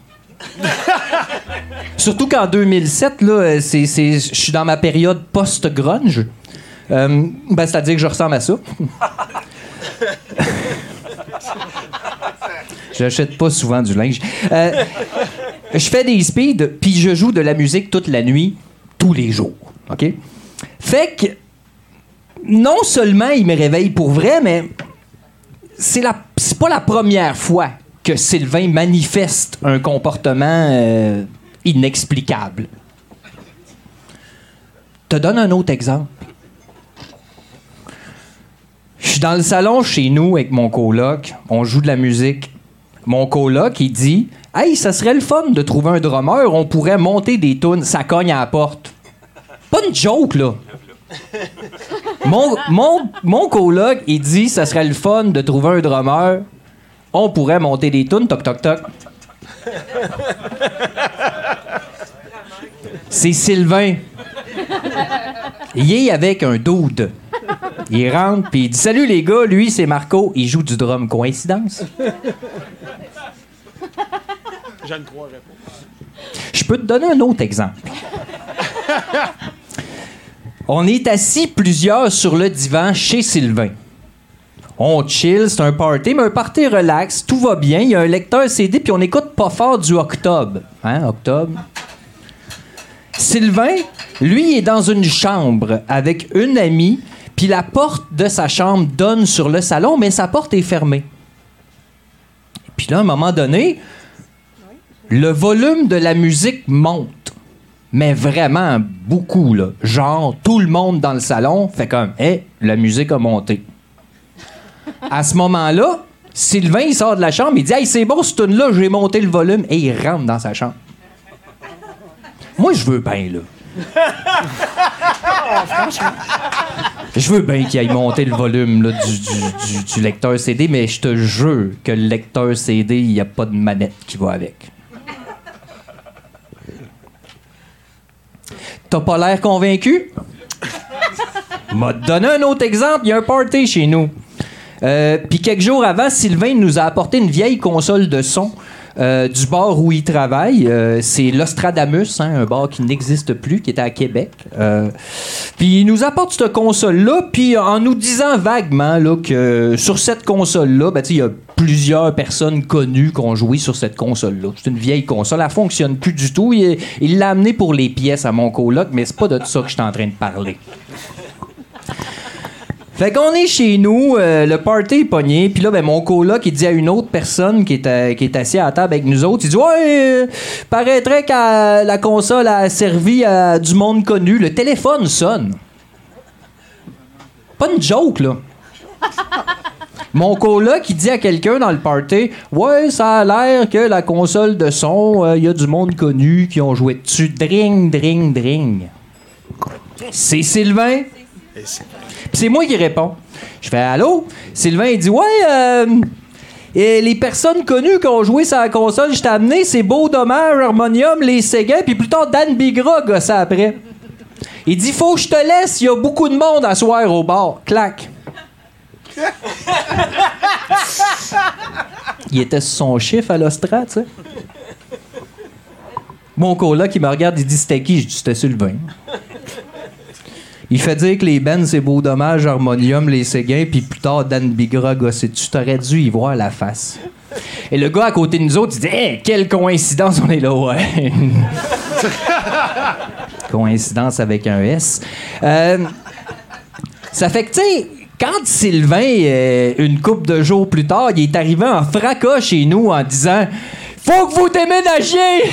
Surtout qu'en 2007, là, euh, je suis dans ma période post-grunge. Euh, ben, c'est-à-dire que je ressemble à ça. J'achète pas souvent du linge. Euh, je fais des speeds, puis je joue de la musique toute la nuit, tous les jours. Fait que, non seulement il me réveille pour vrai, mais c'est la c'est pas la première fois que Sylvain manifeste un comportement euh, inexplicable. Te donne un autre exemple. Je suis dans le salon chez nous avec mon coloc, on joue de la musique. Mon coloc, il dit Hey, ça serait le fun de trouver un drummer, on pourrait monter des tunes, ça cogne à la porte. Pas une joke, là. Mon, mon, mon coloc, il dit ça serait le fun de trouver un drummer, on pourrait monter des tunes, toc toc toc. C'est Sylvain. Il est avec un dude. Il rentre puis il dit Salut les gars, lui c'est Marco, il joue du drum. Coïncidence? Je ne croirais pas. Je peux te donner un autre exemple. On est assis plusieurs sur le divan chez Sylvain. On chill, c'est un party, mais un party relax, tout va bien. Il y a un lecteur CD, puis on écoute pas fort du Octobre. Hein, Octobre? Sylvain, lui, est dans une chambre avec une amie, puis la porte de sa chambre donne sur le salon, mais sa porte est fermée. Puis Puis là, à un moment donné, le volume de la musique monte. Mais vraiment beaucoup, là. Genre, tout le monde dans le salon fait comme, hé, la musique a monté. À ce moment-là, Sylvain, il sort de la chambre, il dit, hey, c'est bon, ce tune-là, j'ai monté le volume, et il rentre dans sa chambre. Moi, je veux bien, là. Je veux bien qu'il aille monter le volume là, du, du- du- du lecteur CD, mais je te jure que le lecteur CD, il n'y a pas de manette qui va avec. T'as pas l'air convaincu? M'a donné un autre exemple. Il y a un party chez nous. Euh, Puis quelques jours avant, Sylvain nous a apporté une vieille console de son euh, du bar où il travaille. Euh, c'est l'Ostradamus, hein, un bar qui n'existe plus, qui était à Québec. Puis il nous apporte cette console-là, puis en nous disant vaguement là, que sur cette console-là, ben, il y a plusieurs personnes connues qui ont joué sur cette console-là. C'est une vieille console, elle fonctionne plus du tout. Il l'a amené pour les pièces à mon coloc, mais c'est pas de ça que je suis en train de parler. Fait qu'on est chez nous, euh, le party est pogné, puis là, ben, mon coloc, il dit à une autre personne qui est, euh, qui est assise à table avec nous autres, il dit « Ouais, euh, paraîtrait que la console a servi à du monde connu. Le téléphone sonne. » Pas une joke, là. Mon coloc, il dit à quelqu'un dans le party Ouais, ça a l'air que la console de son, il y a du monde connu qui ont joué dessus. Dring, dring, dring. C'est Sylvain. C'est moi qui réponds. Je fais Allô? Sylvain, il dit Ouais, euh, les personnes connues qui ont joué sur la console, je t'ai amené, c'est Beau Dommage, Harmonium, les Séguins, puis plus tard, Dan Bigra, ça après. Il dit Faut que je te laisse, il y a beaucoup de monde à soir au bar. Clac. Il était sur son chiffre à l'Ostra, tu sais. Mon coloc qui me regarde, il dit C'était qui? Je dis C'était Sylvain. Il fait dire que les bands, c'est beau dommage, Harmonium, les Séguins, puis plus tard, Dan Bigra, gossé tu t'aurais dû y voir la face. Et le gars à côté de nous autres, il dit Hey, quelle coïncidence, on est là, ouais. coïncidence avec un S. Euh, ça fait que, tu sais, quand Sylvain, euh, une couple de jours plus tard, il est arrivé en fracas chez nous en disant Faut que vous déménagiez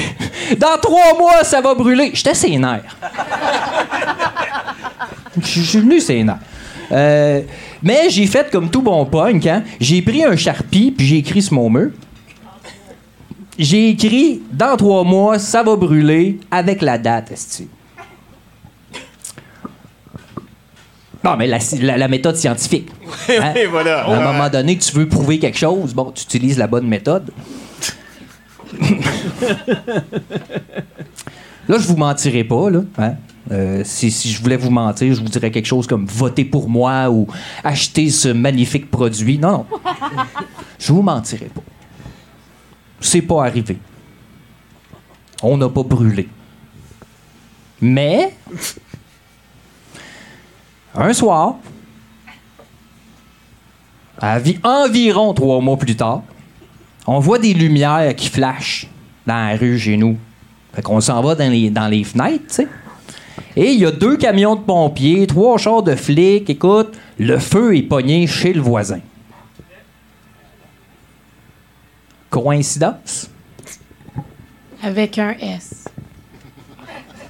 Dans trois mois, ça va brûler. J'étais sénère. Je suis venu sénère. Euh, mais j'ai fait comme tout bon punk, hein. J'ai pris un charpie, puis j'ai écrit sur mon mur. J'ai écrit Dans trois mois, ça va brûler avec la date, esti. Non, mais la, la- la méthode scientifique. hein. oui, voilà. À un moment donné, tu veux prouver quelque chose, bon, tu utilises la bonne méthode. Là, je vous mentirai pas, là. hein. Euh, si, si je voulais vous mentir, je vous dirais quelque chose comme votez pour moi ou achetez ce magnifique produit. Non, non. Je vous mentirai pas. C'est pas arrivé. On n'a pas brûlé. Mais, un soir, à environ trois mois plus tard, on voit des lumières qui flashent dans la rue chez nous. Fait qu'on s'en va dans les, dans les fenêtres, tu sais. Et il y a deux camions de pompiers, trois chars de flics. Écoute, le feu est pogné chez le voisin. Coïncidence? Avec un S.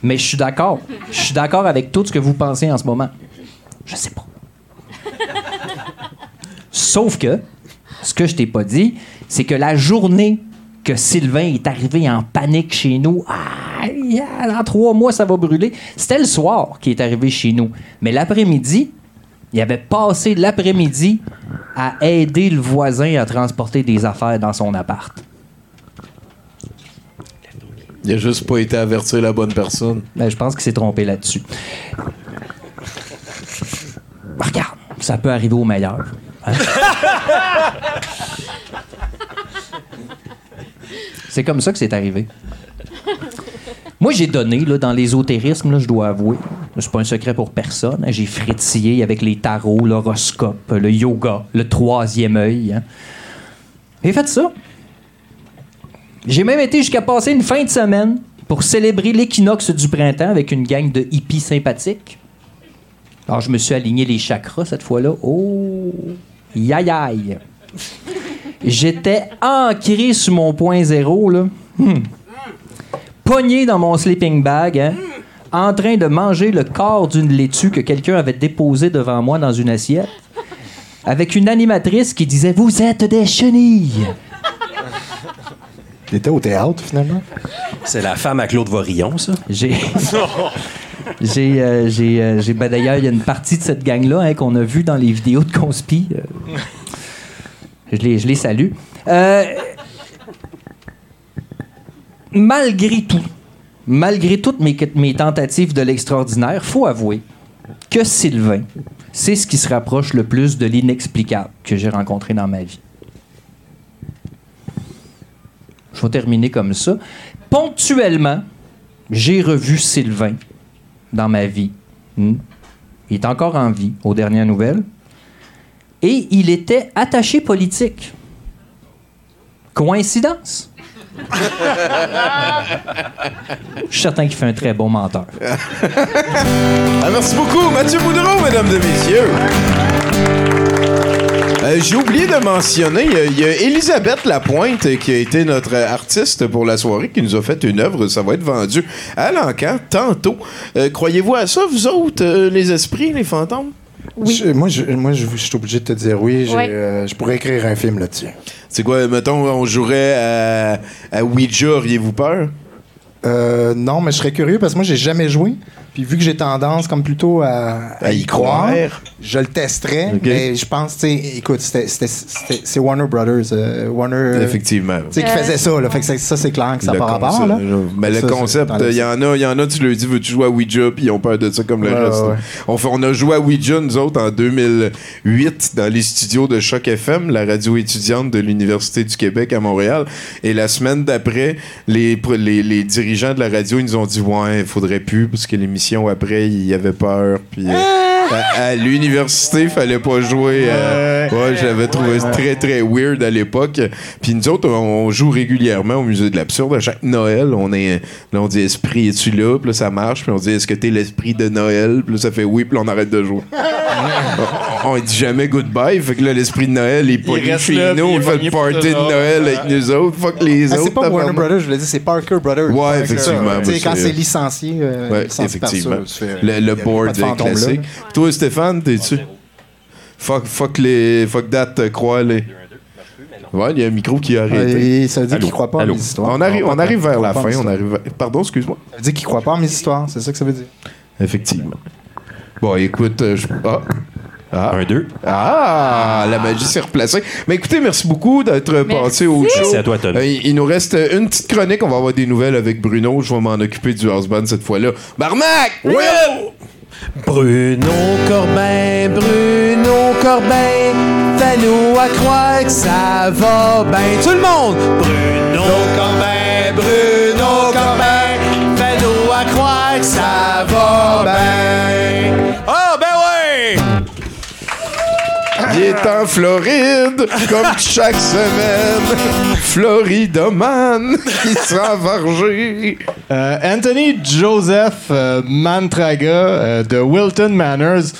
Mais je suis d'accord. Je suis d'accord avec tout ce que vous pensez en ce moment. Je sais pas. Sauf que, ce que je t'ai pas dit, c'est que la journée que Sylvain est arrivé en panique chez nous, ah, yeah, dans trois mois ça va brûler, c'était le soir qui est arrivé chez nous. Mais l'après-midi, il avait passé l'après-midi à aider le voisin à transporter des affaires dans son appart. Il a juste pas été avertir la bonne personne. Ben, je pense qu'il s'est trompé là-dessus. Regarde, ça peut arriver au meilleur. hein? c'est comme ça que c'est arrivé. Moi, j'ai donné là, dans l'ésotérisme, je dois avouer. C'est pas un secret pour personne. hein. J'ai frétillé avec les tarots, l'horoscope, le yoga, le troisième œil. hein. J'ai fait ça. J'ai même été jusqu'à passer une fin de semaine pour célébrer l'équinoxe du printemps avec une gang de hippies sympathiques. Alors, je me suis aligné les chakras cette fois-là. Oh! Yaï! J'étais ancré sur mon point zéro, là. Hmm. Pogné dans mon sleeping bag, hein, en train de manger le corps d'une laitue que quelqu'un avait déposé devant moi dans une assiette, avec une animatrice qui disait Vous êtes des chenilles. Il était au théâtre, finalement? C'est la femme à Claude Vorillon, ça? J'ai. J'ai, euh, j'ai, euh, j'ai- ben, d'ailleurs, il y a une partie de cette gang-là hein, qu'on a vu dans les vidéos de Conspi. euh, je, les, salue. Euh, malgré tout, malgré toutes mes, mes tentatives de l'extraordinaire, faut avouer que Sylvain, c'est ce qui se rapproche le plus de l'inexplicable que j'ai rencontré dans ma vie. Je vais terminer comme ça. Ponctuellement, j'ai revu Sylvain dans ma vie. Hmm. Il est encore en vie, aux dernières nouvelles. Et il était attaché politique. Coïncidence? Je suis certain qu'il fait un très bon menteur. Ah, merci beaucoup, Mathieu Boudreau, mesdames et messieurs. Euh, J'ai oublié de mentionner, il y a- il y, a Elisabeth Lapointe euh, qui a été notre artiste pour la soirée, qui nous a fait une œuvre. Ça va être vendu à l'encan tantôt. Euh, Croyez-vous à ça, vous autres, euh, les esprits, les fantômes? Je- moi, je, moi je, je suis obligé de te dire oui. Ouais. euh, je pourrais écrire un film là-dessus. C'est quoi, mettons, on jouerait à, à Ouija, auriez-vous peur? Euh, non, mais je serais curieux parce que moi, j'ai jamais joué. Puis vu que j'ai tendance comme plutôt à, À y croire. je le testerais. Mais je pense, tu sais, écoute, c'est Warner Brothers. euh, Warner. euh, Effectivement. Tu sais, qui faisait ça. Là, fait que ça, c'est clair que ça n'a pas rapport. Là. Mais le Ça, concept, il y en a, il y en a, tu leur dis, veux-tu jouer à Ouija, puis ils ont peur de ça comme le Ouais, reste. ouais. On, fait, on a joué à Ouija, nous autres, en 2008, dans les studios de Choc FM, la radio étudiante de l'Université du Québec à Montréal. Et la semaine d'après, les, pr- les, les dirigeants de la radio, ils nous ont dit, ouais, il faudrait plus, parce que l'émission après, il y avait peur. Puis euh, à, à l'université, il fallait pas jouer. euh, ouais, j'avais trouvé ça très, très weird à l'époque. Puis nous autres, on, on joue régulièrement au Musée de l'Absurde. À chaque Noël, on est là, on dit Esprit, es-tu là? Puis là, ça marche. Puis on dit Est-ce que t'es l'esprit de Noël? Puis là, ça fait oui. Puis là, on arrête de jouer. on, on dit jamais goodbye. Fait que là, l'esprit de Noël, il est chez là, nous. puis il Il est fait le pour party de. Noël avec nous autres. Fuck les Ah, autres. c'est pas Warner. Brothers, je voulais dire, c'est Parker Brothers. Ouais, Parker. effectivement, Tu sais, quand c'est- licencié, euh, Ouais, licencié par ça, effectivement. tu fais- le le board là, classique. Toi, Stéphane, t'es-tu? Fuck, fuck les. Fuck that, euh, crois les. Ouais, il y a un micro qui a arrêté. Ouais, ça veut dire qu'il croit pas en Allô? mes histoires. On arrive, on arrive vers la fin. On arrive vers- Pardon, excuse-moi. Ça veut dire qu'il croit pas en mes histoires, c'est ça que ça veut dire. Effectivement. Bon, écoute, euh, je. Ah. Ah. Un, deux. Ah, la magie s'est replacée. Mais écoutez, merci beaucoup d'être passé au show. Merci à toi, Tony. Euh, il, nous reste euh, une petite chronique. On va avoir des nouvelles avec Bruno. Je vais m'en occuper du house band cette fois-là. Barmac! Oui! Bruno Corbin, Bruno Corbin, fais-nous à croire que ça va bien. Tout le monde! Bruno Corbin, Bruno Il est en Floride, comme chaque semaine. Floridoman, qui s'en va varger. Euh, Anthony Joseph euh, Mantraga euh, de Wilton Manors.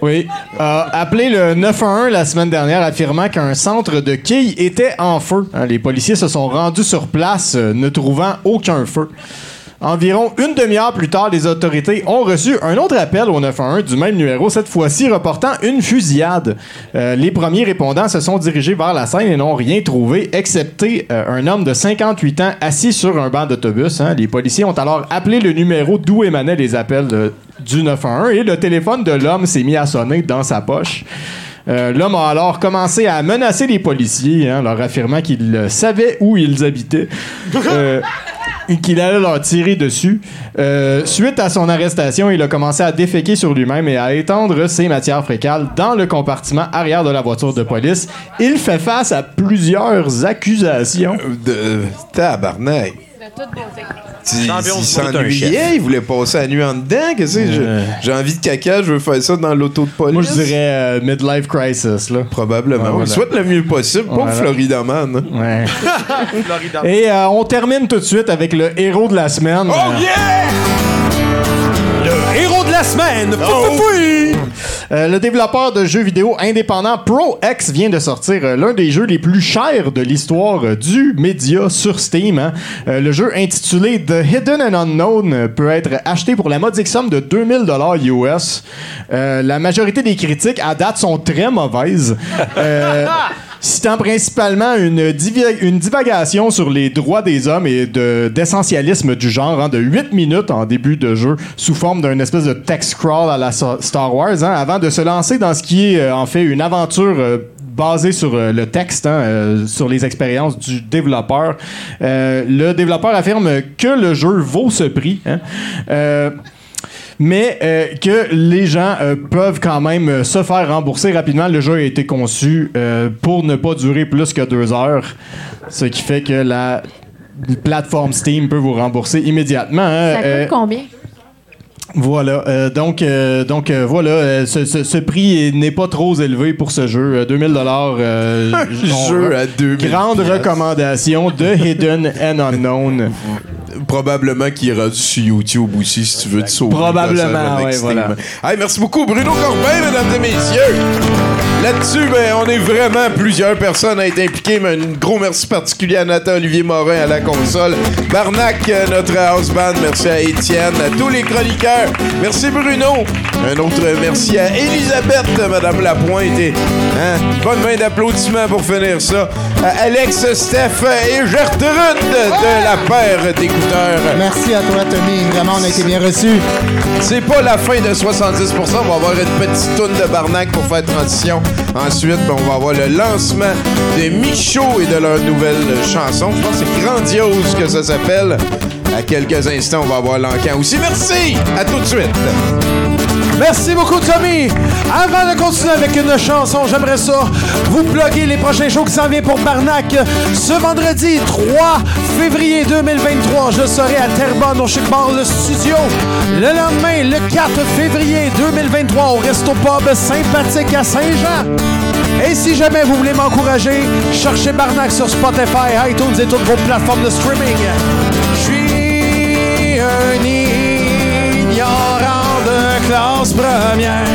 Oui, a appelé le 911 la semaine dernière affirmant qu'un centre de quilles était en feu. Hein, les policiers se sont rendus sur place ne trouvant aucun feu. Environ une demi-heure plus tard, les autorités ont reçu un autre appel au 911 du même numéro, cette fois-ci reportant une fusillade. Euh, les premiers répondants se sont dirigés vers la scène et n'ont rien trouvé, excepté euh, un homme de 58 ans assis sur un banc d'autobus. hein. Les policiers ont alors appelé le numéro d'où émanaient les appels de- du 911 et le téléphone de l'homme s'est mis à sonner dans sa poche. Euh, L'homme a alors commencé à menacer les policiers, hein, leur affirmant qu'il savait où ils habitaient. Euh, qu'il allait leur tirer dessus. Euh, suite à son arrestation, il a commencé à déféquer sur lui-même et à étendre ses matières fécales dans le compartiment arrière de la voiture de police. Il fait face à plusieurs accusations. De tabarnak. De toute beauté. Il, s'ennuyait, il voulait passer la nuit en dedans. Qu'est-ce que c'est? J'ai- envie de caca, je veux faire ça dans l'auto de police. Moi, je dirais euh, midlife crisis. Là. Probablement. Ouais, On voilà. le souhaite le mieux possible. Pauvre Voilà. Floridaman. hein. Ouais. Et euh, on termine tout de suite avec le héros de la semaine. Oh Euh, yeah! Le héros de la semaine! Fou, fou, fou! Euh, le développeur de jeux vidéo indépendant ProX vient de sortir euh, l'un des jeux les plus chers de l'histoire euh, du média sur Steam. hein. Le jeu intitulé The Hidden and Unknown peut être acheté pour la modique somme de 2000 dollars US. La majorité des critiques à date sont très mauvaises. citant principalement une, une divagation sur les droits des hommes et de- d'essentialisme du genre hein, de 8 minutes en début de jeu sous forme d'un espèce de text crawl à la Star Wars hein, avant de se lancer dans ce qui est euh, en fait une aventure euh, basée sur euh, le texte, hein, euh, sur les expériences du développeur. Le développeur affirme que le jeu vaut ce prix. Mais euh, que les gens euh, peuvent quand même euh, se faire rembourser rapidement. Le jeu a été conçu pour ne pas durer plus que deux heures, ce qui fait que la plateforme Steam peut vous rembourser immédiatement. hein. Ça coûte combien? Voilà, euh, donc euh, donc euh, voilà, ce, ce- ce prix n'est pas trop élevé pour ce jeu, euh, 2000 dollars. Jeu à 2000 Grande recommandation de Hidden and Unknown. Probablement qu'il est rendu sur YouTube aussi si tu veux te sauver. Probablement, ouais, voilà. Hey, merci beaucoup, Bruno Corbin, mesdames et messieurs. Là-dessus, ben, on est vraiment plusieurs personnes à être impliquées, mais un gros merci particulier à Nathan Olivier Morin à la console, Barnac, euh, notre house band, merci à Étienne, à tous les chroniqueurs, merci Bruno, un autre merci à Elisabeth, Madame Lapointe, et hein, bonne main d'applaudissements pour finir ça, à Alex, Steph et Gertrude de la paire d'écouteurs. Merci à toi, Tommy. Vraiment, on a été bien reçus. C'est pas la fin de 70%. On va avoir une petite toune de Barnac pour faire transition. Ensuite, ben, on va avoir le lancement de Michaud et de leur nouvelle chanson. Je pense que c'est grandiose que ça s'appelle. À quelques instants, on va avoir l'encan aussi. Merci! À tout de suite! Merci beaucoup, Tommy. Avant de continuer avec une chanson, j'aimerais ça vous plugger les prochains shows qui s'en viennent pour Barnac. Ce vendredi 3 février 2023, je serai à Terrebonne au Chic Le Studio. Le lendemain, le 4 février 2023, au Resto Pub sympathique à Saint-Jean. Et si jamais vous voulez m'encourager, cherchez Barnac sur Spotify, iTunes et toutes vos plateformes de streaming. Classe première.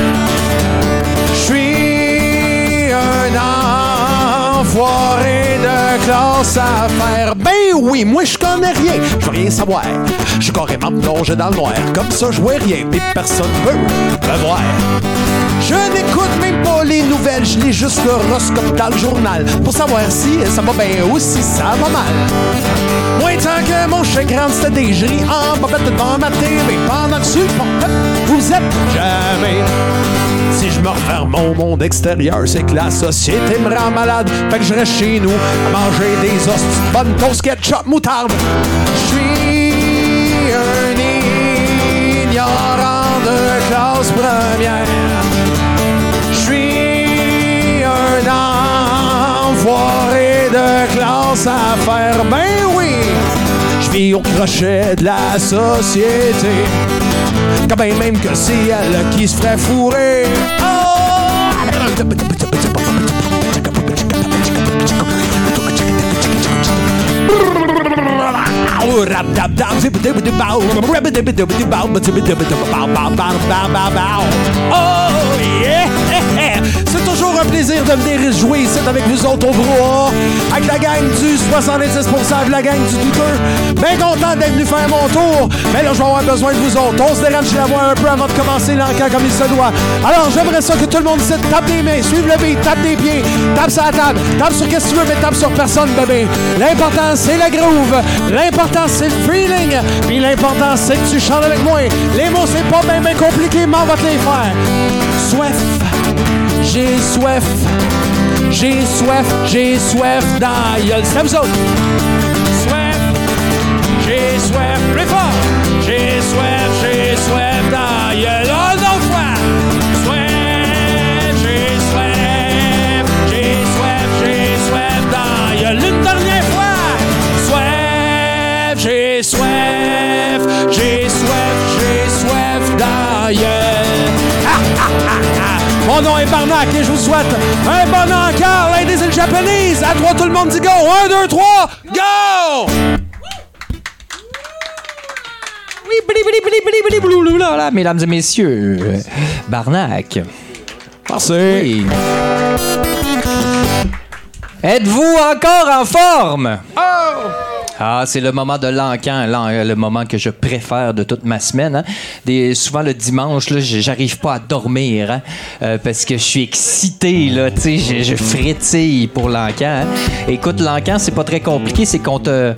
Je suis un enfoiré de classe à faire. Ben oui, moi je connais rien, je veux rien savoir. Je carrément plongé dans le noir, comme ça je vois rien, mais personne veut me voir. Je n'écoute même pas les nouvelles, je lis juste l'horoscope dans le journal pour savoir si ça va bien ou si ça va mal. Tant que mon chien grande, c'était des jris en bobette devant ma TV pendant que sur le vous êtes jamais. Si je me referme mon monde extérieur, c'est que la société me rend malade. Fait que je reste chez nous à manger des de bonne toast ketchup moutarde. Je suis un ignorant de classe première. Je suis un enfoiré de classe à faire. Ben vis au crochet de la société. Quand bien même que c'est elle qui se ferait fourrer. Oh yeah! Un plaisir de venir jouer ici avec vous autres au brouhaha, avec la gang du 70% de la gang du douteux. Bien content d'être venu faire mon tour, mais là, je vais avoir besoin de vous autres. On se dérange la voix un peu avant de commencer l'encan comme il se doit. Alors, j'aimerais ça que tout le monde ici tape des mains, suive le beat, tape des pieds, tape sur la table, tape sur qu'est-ce que tu veux, mais tape sur personne, bébé. L'important, c'est la groove. L'important, c'est le feeling. Puis l'important, c'est que tu chantes avec moi. Les mots, c'est pas bien, bien compliqué, mais on va te les faire. Soif. J'ai soif, j'ai soif, j'ai soif dans la. C'est vous autres. Soif, j'ai soif, plus fort. Barnac et je vous souhaite un bon ladies and Japanese. À trois, tout le monde dit go. Un, deux, trois, go! Oui, mesdames et messieurs, Barnac. Êtes-vous encore en forme? Oh! Ah, c'est le moment de l'encan, l'en- le moment que je préfère de toute ma semaine. hein. Des, souvent le dimanche, j'arrive pas à dormir hein, euh, parce que je suis excité, là, tu sais, je, je frétille pour l'encan. hein. Écoute, l'encan, c'est pas très compliqué, c'est qu'on te...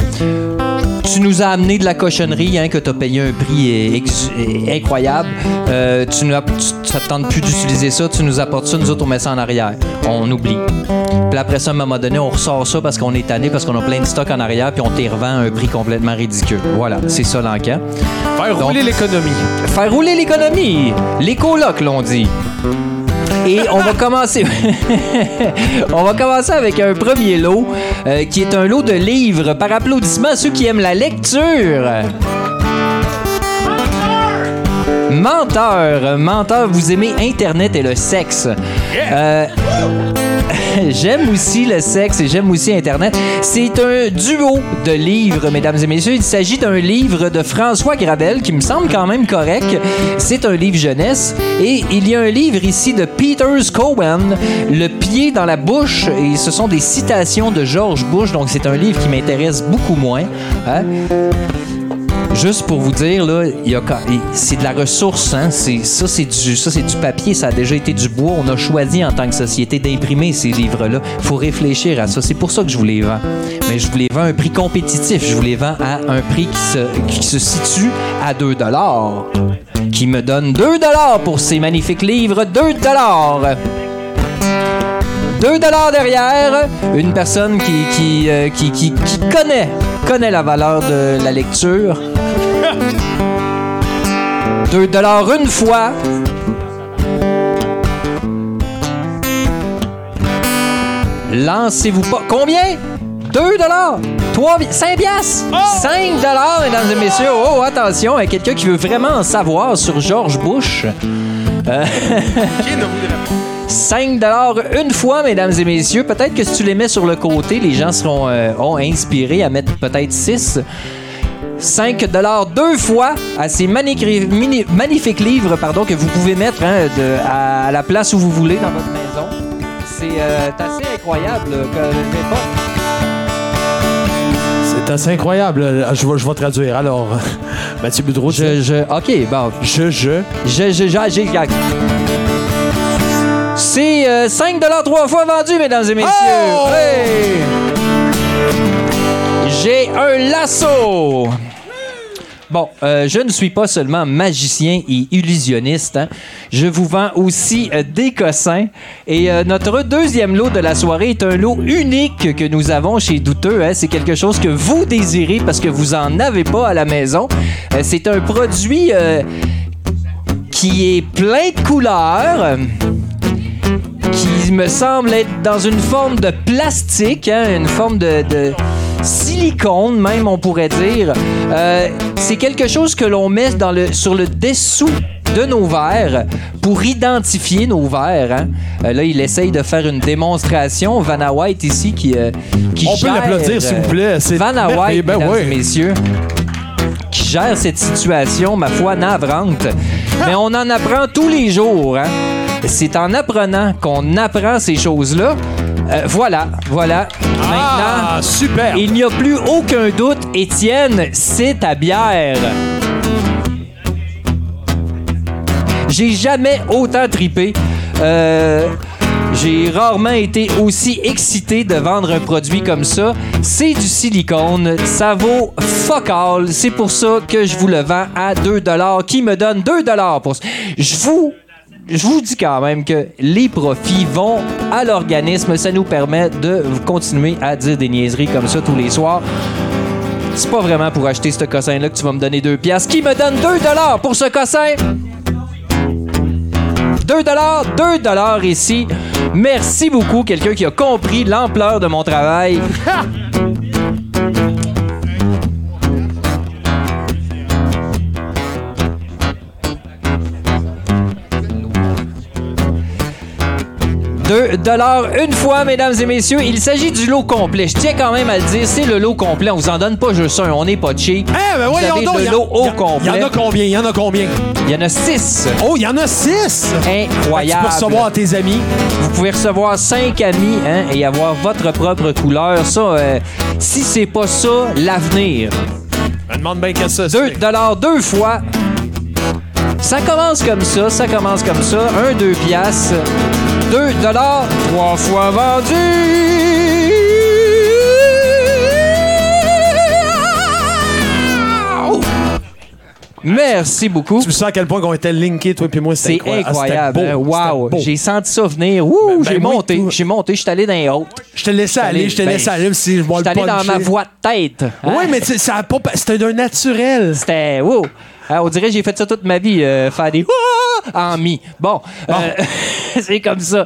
Tu nous as amené de la cochonnerie, hein, que tu as payé un prix incroyable. Euh, tu te tente plus d'utiliser ça, tu nous apportes ça, nous autres, on met ça en arrière. On oublie. Puis après ça, à un moment donné, on ressort ça parce qu'on est tanné, parce qu'on a plein de stock en arrière, puis on t'y revend à un prix complètement ridicule. Voilà, c'est ça l'encan. Faire rouler l'économie. Faire rouler l'économie. Les colocs l'ont dit. Et on va commencer. on va commencer avec un premier lot euh, qui est un lot de livres par applaudissement à ceux qui aiment la lecture. Menteur, menteur, vous aimez Internet et le sexe. Euh, j'aime aussi le sexe et j'aime aussi Internet. C'est un duo de livres, mesdames et messieurs. Il s'agit d'un livre de François Gravel qui me semble quand même correct. C'est un livre jeunesse. Et il y a un livre ici de Peter Cohen, Le pied dans la bouche. Et ce sont des citations de George Bush. Donc c'est un livre qui m'intéresse beaucoup moins. hein. Juste pour vous dire, là, c'est de la ressource, hein? Ça, c'est du, papier, ça a déjà été du bois. On a choisi en tant que société d'imprimer ces livres-là. Faut réfléchir à ça. C'est pour ça que je vous les vends. Mais je vous les vends à un prix compétitif. Je vous les vends à un prix qui se, situe à 2 Qui me donne 2 pour ces magnifiques livres. 2 2 derrière, une personne euh, qui, qui connaît, connaît la valeur de la lecture. 2 une fois. Lancez-vous pas. Combien? 2 3 5 piastres! 5 mesdames et messieurs. Oh, attention, il y a quelqu'un qui veut vraiment en savoir sur George Bush. Euh, 5 une fois, mesdames et messieurs. Peut-être que si tu les mets sur le côté, les gens seront euh, ont inspirés à mettre peut-être 6. 5 deux fois à ces magnifiques, livres pardon, que vous pouvez mettre hein, de- à, la place où vous voulez dans votre maison. C'est euh, assez incroyable. euh, que, je vais pas- C'est assez incroyable. Euh, Je vais, je vais traduire. Alors, Mathieu Boudreau. Je, je, OK, bon. Je, je. Je, je, je, j'ai- C'est euh, 5 trois fois vendu, mesdames et messieurs. Oh! Hey! J'ai un lasso. Bon, euh, je ne suis pas seulement magicien et illusionniste. hein. Je vous vends aussi euh, des cossins. Et euh, notre deuxième lot de la soirée est un lot unique que nous avons chez Douteux. hein. C'est quelque chose que vous désirez parce que vous en avez pas à la maison. C'est un produit qui est plein de couleurs qui me semble être dans une forme de plastique, hein, une forme de silicone même, on pourrait dire. Euh, c'est quelque chose que l'on met dans le, sur le dessous de nos verres pour identifier nos verres. hein. Euh, là, il essaye de faire une démonstration. Vanna White ici qui, euh, qui On peut l'applaudir, s'il vous plaît. C'est Vanna. White, Ben mesdames oui. et messieurs qui gère cette situation, ma foi, navrante. Mais on en apprend tous les jours. hein. C'est en apprenant qu'on apprend ces choses-là. Euh, voilà, voilà. Ah, Maintenant, super. il n'y a plus aucun doute, Étienne, c'est ta bière. J'ai jamais autant tripé. Euh, j'ai rarement été aussi excité de vendre un produit comme ça. C'est du silicone. Ça vaut fuck all. C'est pour ça que je vous le vends à 2 qui me donne 2 pour ça. Je vous je vous dis quand même que les profits vont à l'organisme. Ça nous permet de continuer à dire des niaiseries comme ça tous les soirs. C'est pas vraiment pour acheter ce cossin-là que tu vas me donner 2 piastres. Qui me donne 2 pour ce cossin? 2 2 ici. Merci beaucoup, quelqu'un qui a compris l'ampleur de mon travail. 2 dollars une fois, mesdames et messieurs. Il s'agit du lot complet. Je tiens quand même à le dire, c'est le lot complet. On vous en donne pas juste un, on n'est pas cheap. Eh, ben voyons donc, le il y a- lot au complet. Il y en a combien? Il y en a combien? Il y en a 6. Oh, il y en a 6! Incroyable. Tu peux recevoir tes amis? Vous pouvez recevoir 5 amis hein, et avoir votre propre couleur. Ça, euh, si c'est pas ça, l'avenir. Je me demande bien qu'est-ce que 2 dollars deux fois. Ça commence comme ça, ça commence comme ça. 1, 2 piastres. 2 dollars trois fois vendu. Merci beaucoup. Tu sens à quel point qu'on était linkés, toi et moi. C'est c'était incroyable. Ah, hein? beau, Wow. J'ai senti ça venir. Ben, j'ai ben, moi, monté. J'ai monté. Je suis allé dans les hautes. Je te laissais aller, je te laissais aller si je suis allé dans ma voix de tête. hein? Oui, mais ça a pas. C'était d'un naturel. C'était. Wow. Ah, on dirait que j'ai fait ça toute ma vie, euh, faire des en mi. Bon, euh, c'est comme ça.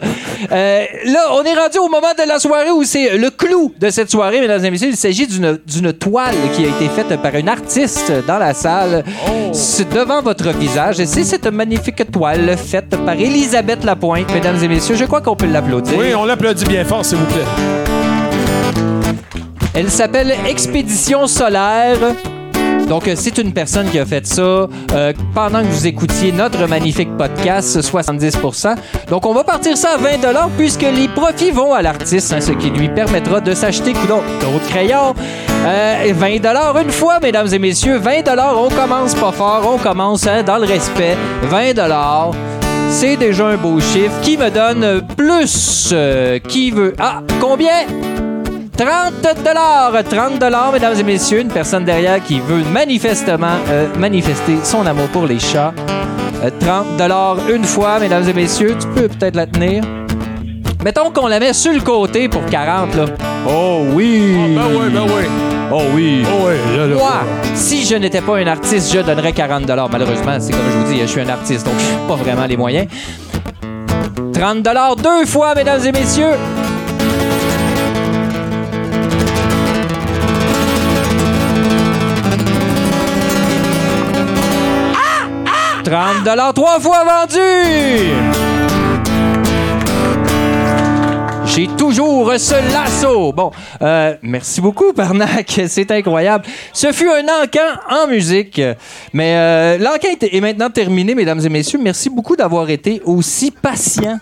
Euh, là, on est rendu au moment de la soirée où c'est le clou de cette soirée, mesdames et messieurs. Il s'agit d'une toile qui a été faite par une artiste dans la salle, C'est devant votre visage. Et c'est cette magnifique toile faite par Elisabeth Lapointe, mesdames et messieurs. Je crois qu'on peut l'applaudir. Oui, on l'applaudit bien fort, s'il vous plaît. Elle s'appelle Expédition solaire. Donc, euh, c'est une personne qui a fait ça euh, pendant que vous écoutiez notre magnifique podcast 70%. Donc, on va partir ça à 20 puisque les profits vont à l'artiste, hein, ce qui lui permettra de s'acheter d'autres crayons. Euh, 20 une fois, mesdames et messieurs. 20 on commence pas fort, on commence hein, dans le respect. 20 c'est déjà un beau chiffre. Qui me donne plus? Euh, qui veut... Ah, combien? 30 dollars, 30 dollars, mesdames et messieurs, une personne derrière qui veut manifestement euh, manifester son amour pour les chats. Euh, 30 dollars une fois, mesdames et messieurs, tu peux peut-être la tenir. Mettons qu'on la met sur le côté pour 40 là. Oh oui. ben oui, ben oui. Oh oui. Oh oui, là, là. Moi, si je n'étais pas un artiste, je donnerais 40 dollars. Malheureusement, c'est comme je vous dis, je suis un artiste, donc je n'ai pas vraiment les moyens. 30 dollars deux fois, mesdames et messieurs. 30 dollars trois fois vendu. J'ai toujours ce lasso. Bon, euh, merci beaucoup, Parnac. C'est incroyable. Ce fut un encan en musique. Mais euh, l'encan est, maintenant terminé, mesdames et messieurs. Merci beaucoup d'avoir été aussi patient.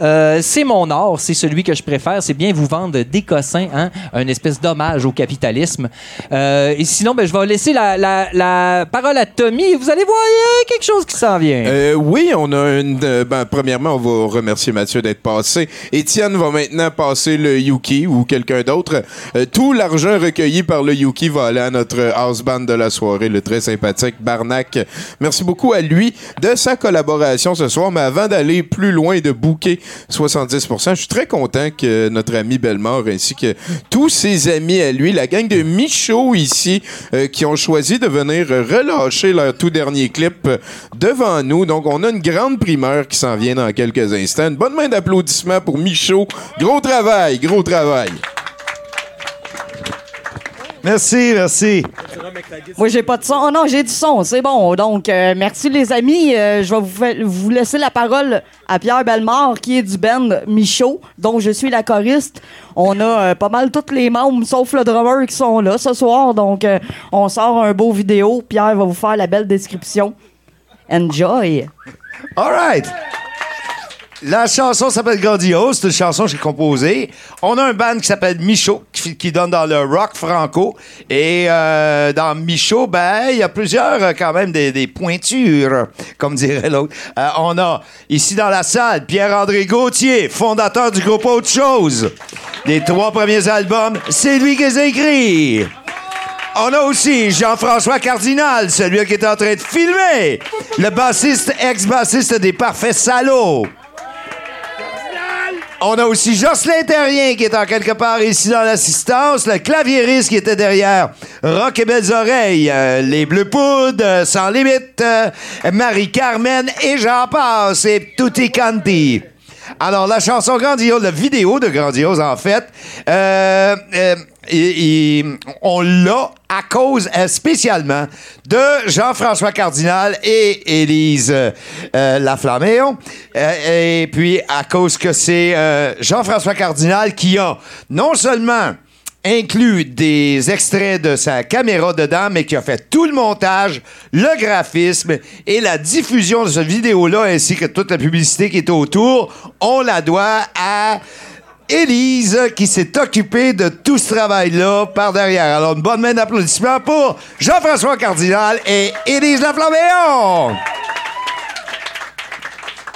Euh, c'est mon art, c'est celui que je préfère. C'est bien vous vendre des cossins, hein, un espèce d'hommage au capitalisme. Euh, et sinon, ben, je vais laisser la, parole à Tommy. Vous allez voir, quelque chose qui s'en vient. Euh, oui, on a une. ben, premièrement, on va remercier Mathieu d'être passé. Étienne va maintenant passer le Yuki ou quelqu'un d'autre. Tout l'argent recueilli par le Yuki va aller à notre house band de la soirée, le très sympathique Barnac. Merci beaucoup à lui de sa collaboration ce soir. Mais avant d'aller plus loin et de bouquer 70%, je suis très content que notre ami Belmore ainsi que tous ses amis à lui, la gang de Michaud ici, euh, qui ont choisi de venir relâcher leur tout dernier clip devant nous. Donc, on a une grande primeur qui s'en vient dans quelques instants. Une bonne main d'applaudissements pour Michaud. Gros travail, gros travail. Merci, merci. Moi, j'ai pas de son. Oh non, j'ai du son, c'est bon. Donc, euh, merci les amis. Euh, je vais vous, fa- vous laisser la parole à Pierre Bellemare, qui est du band Michaud, dont je suis la choriste. On a euh, pas mal tous les membres, sauf le drummer, qui sont là ce soir. Donc, on sort un beau vidéo. Pierre va vous faire la belle description. Enjoy! All right. La chanson s'appelle Grandiose. C'est une chanson que j'ai composée. On a un band qui s'appelle Michaud, qui, donne dans le rock franco. Et euh, dans Michaud, ben, il y a plusieurs, euh, quand même, des, des pointures, comme dirait l'autre. Euh, on a, ici dans la salle, Pierre-André Gauthier, fondateur du groupe Autre Chose. Les trois premiers albums, c'est lui qui les a écrits. On a aussi Jean-François Cardinal, celui qui est en train de filmer. Le bassiste, ex-bassiste des Parfaits Salauds. On a aussi Jocelyn Terrien qui est en quelque part ici dans l'assistance, le claviériste qui était derrière Rock et Belles Oreilles, euh, Les Bleus Poudres, euh, Sans Limite, euh, Marie-Carmen et j'en passe, et Tutti Canti. Alors, la chanson Grandiose, la vidéo de Grandiose, en fait, euh, euh, on l'a à cause euh, spécialement de Jean-François Cardinal et Élise. Euh, et puis, à cause que c'est Jean-François Cardinal qui a non seulement inclut des extraits de sa caméra dedans, mais qui a fait tout le montage, le graphisme et la diffusion de cette vidéo-là, ainsi que toute la publicité qui est autour, on la doit à Élise, qui s'est occupée de tout ce travail-là par derrière. Alors, une bonne main d'applaudissements pour Jean-François Cardinal et Élise Laflaméon.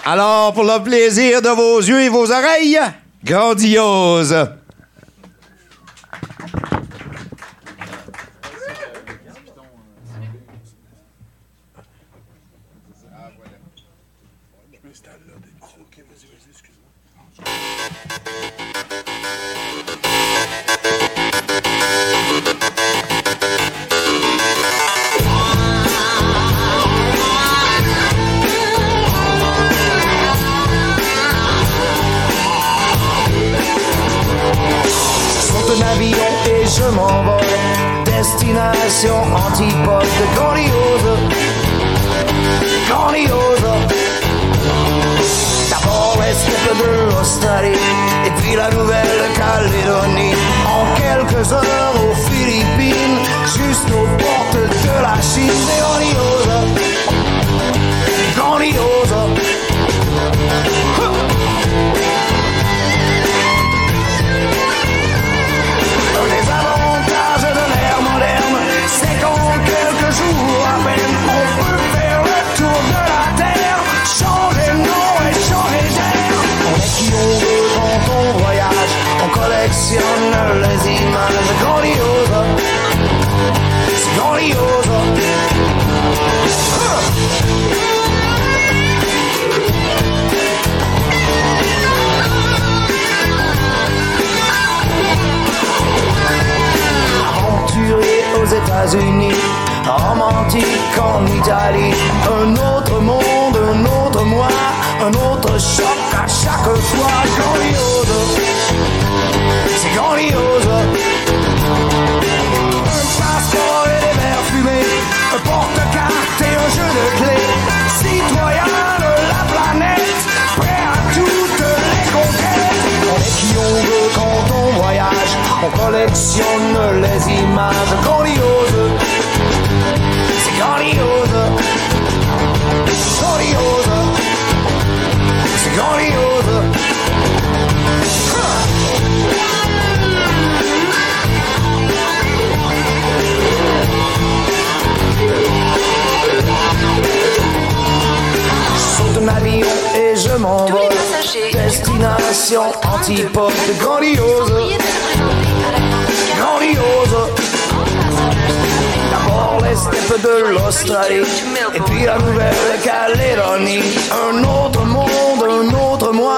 Alors, pour le plaisir de vos yeux et vos oreilles, grandiose. Destination antipode grandiose. Grandiose. D'abord les steppes de l'Australie et puis la Nouvelle-Calédonie. En quelques heures aux Philippines, jusqu'aux portes de la Chine. Grandiose. Grandiose. Les images grandioses. C'est grandiose. aventurier aux États-Unis, romantique en Italie, un autre monde, un autre moi, un autre choc à chaque fois grandiose. C'est grandiose. Un passeport et des verres fumés, un porte-carte et un jeu de clés, citoyen de la planète, prêt à toutes les conquêtes. On est qui on veut quand on voyage, on collectionne les images grandioses. C'est grandiose. Grandiose. C'est. Je m'envole. Destination antipode grandiose. Grandiose. D'abord les steppes de l'Australie et puis la Nouvelle-Calédonie. Un autre monde, un autre moi,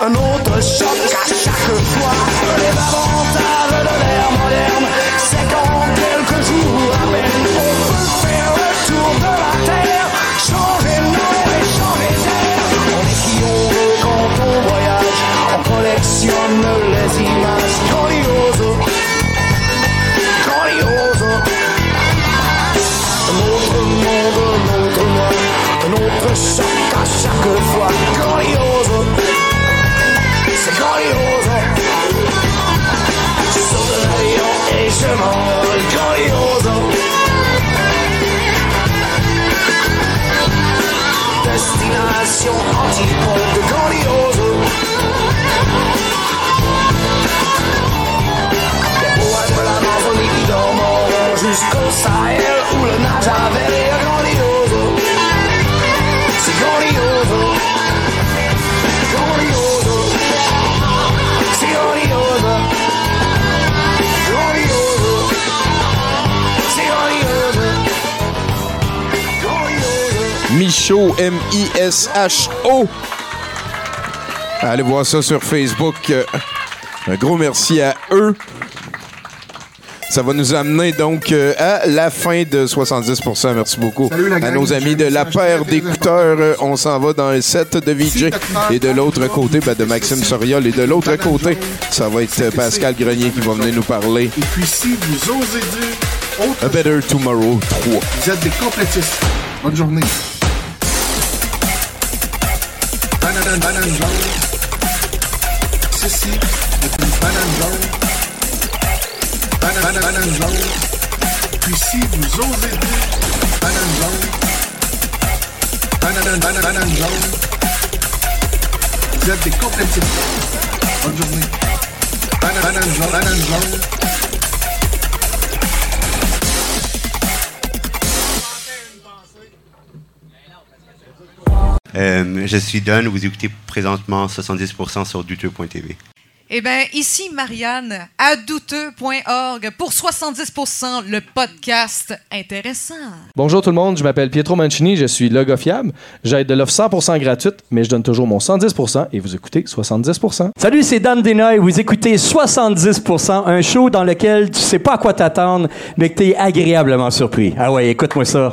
un autre choc à chaque fois. Les avantages de l'ère moderne, c'est qu'en choc à chaque fois. Grandiose. C'est grandiose. Je saute de l'avion et je m'envole. Grandiose. Destination antipode grandiose. Les poètes de l'Amazonie qui dormeront jusqu'au Sahel où le nage avait grandiose. M-I-S-H-O. Allez voir ça sur Facebook. Euh, Un gros merci à eux. Ça va nous amener donc euh, à la fin de 70% Merci beaucoup Salut, à nos amis de la paire d'écouteurs. Euh, On s'en va dans un set de VJ. Et de l'autre côté, ben, de Maxime Soriol. Et de l'autre côté, ça va être Pascal Grenier qui va venir nous parler. Et puis si vous osez dire A Better Tomorrow 3. Vous êtes des complétistes. Bonne journée. Jaune. Ceci est une banane jaune. Banane. Puis si vous osez dire banane jaune. Banane. Vous êtes des banane banane jaune. Euh, je suis Don, vous écoutez présentement 70% sur douteux.tv. Eh bien, ici Marianne, à douteux.org pour 70%, le podcast intéressant. Bonjour tout le monde, je m'appelle Pietro Mancini, je suis logofiable. J'aide de l'offre 100% gratuite, mais je donne toujours mon 110% et vous écoutez 70%. Salut, c'est Dan Denoy. Vous écoutez 70%, un show dans lequel tu sais pas à quoi t'attendre, mais que tu es agréablement surpris. Ah ouais, écoute-moi ça.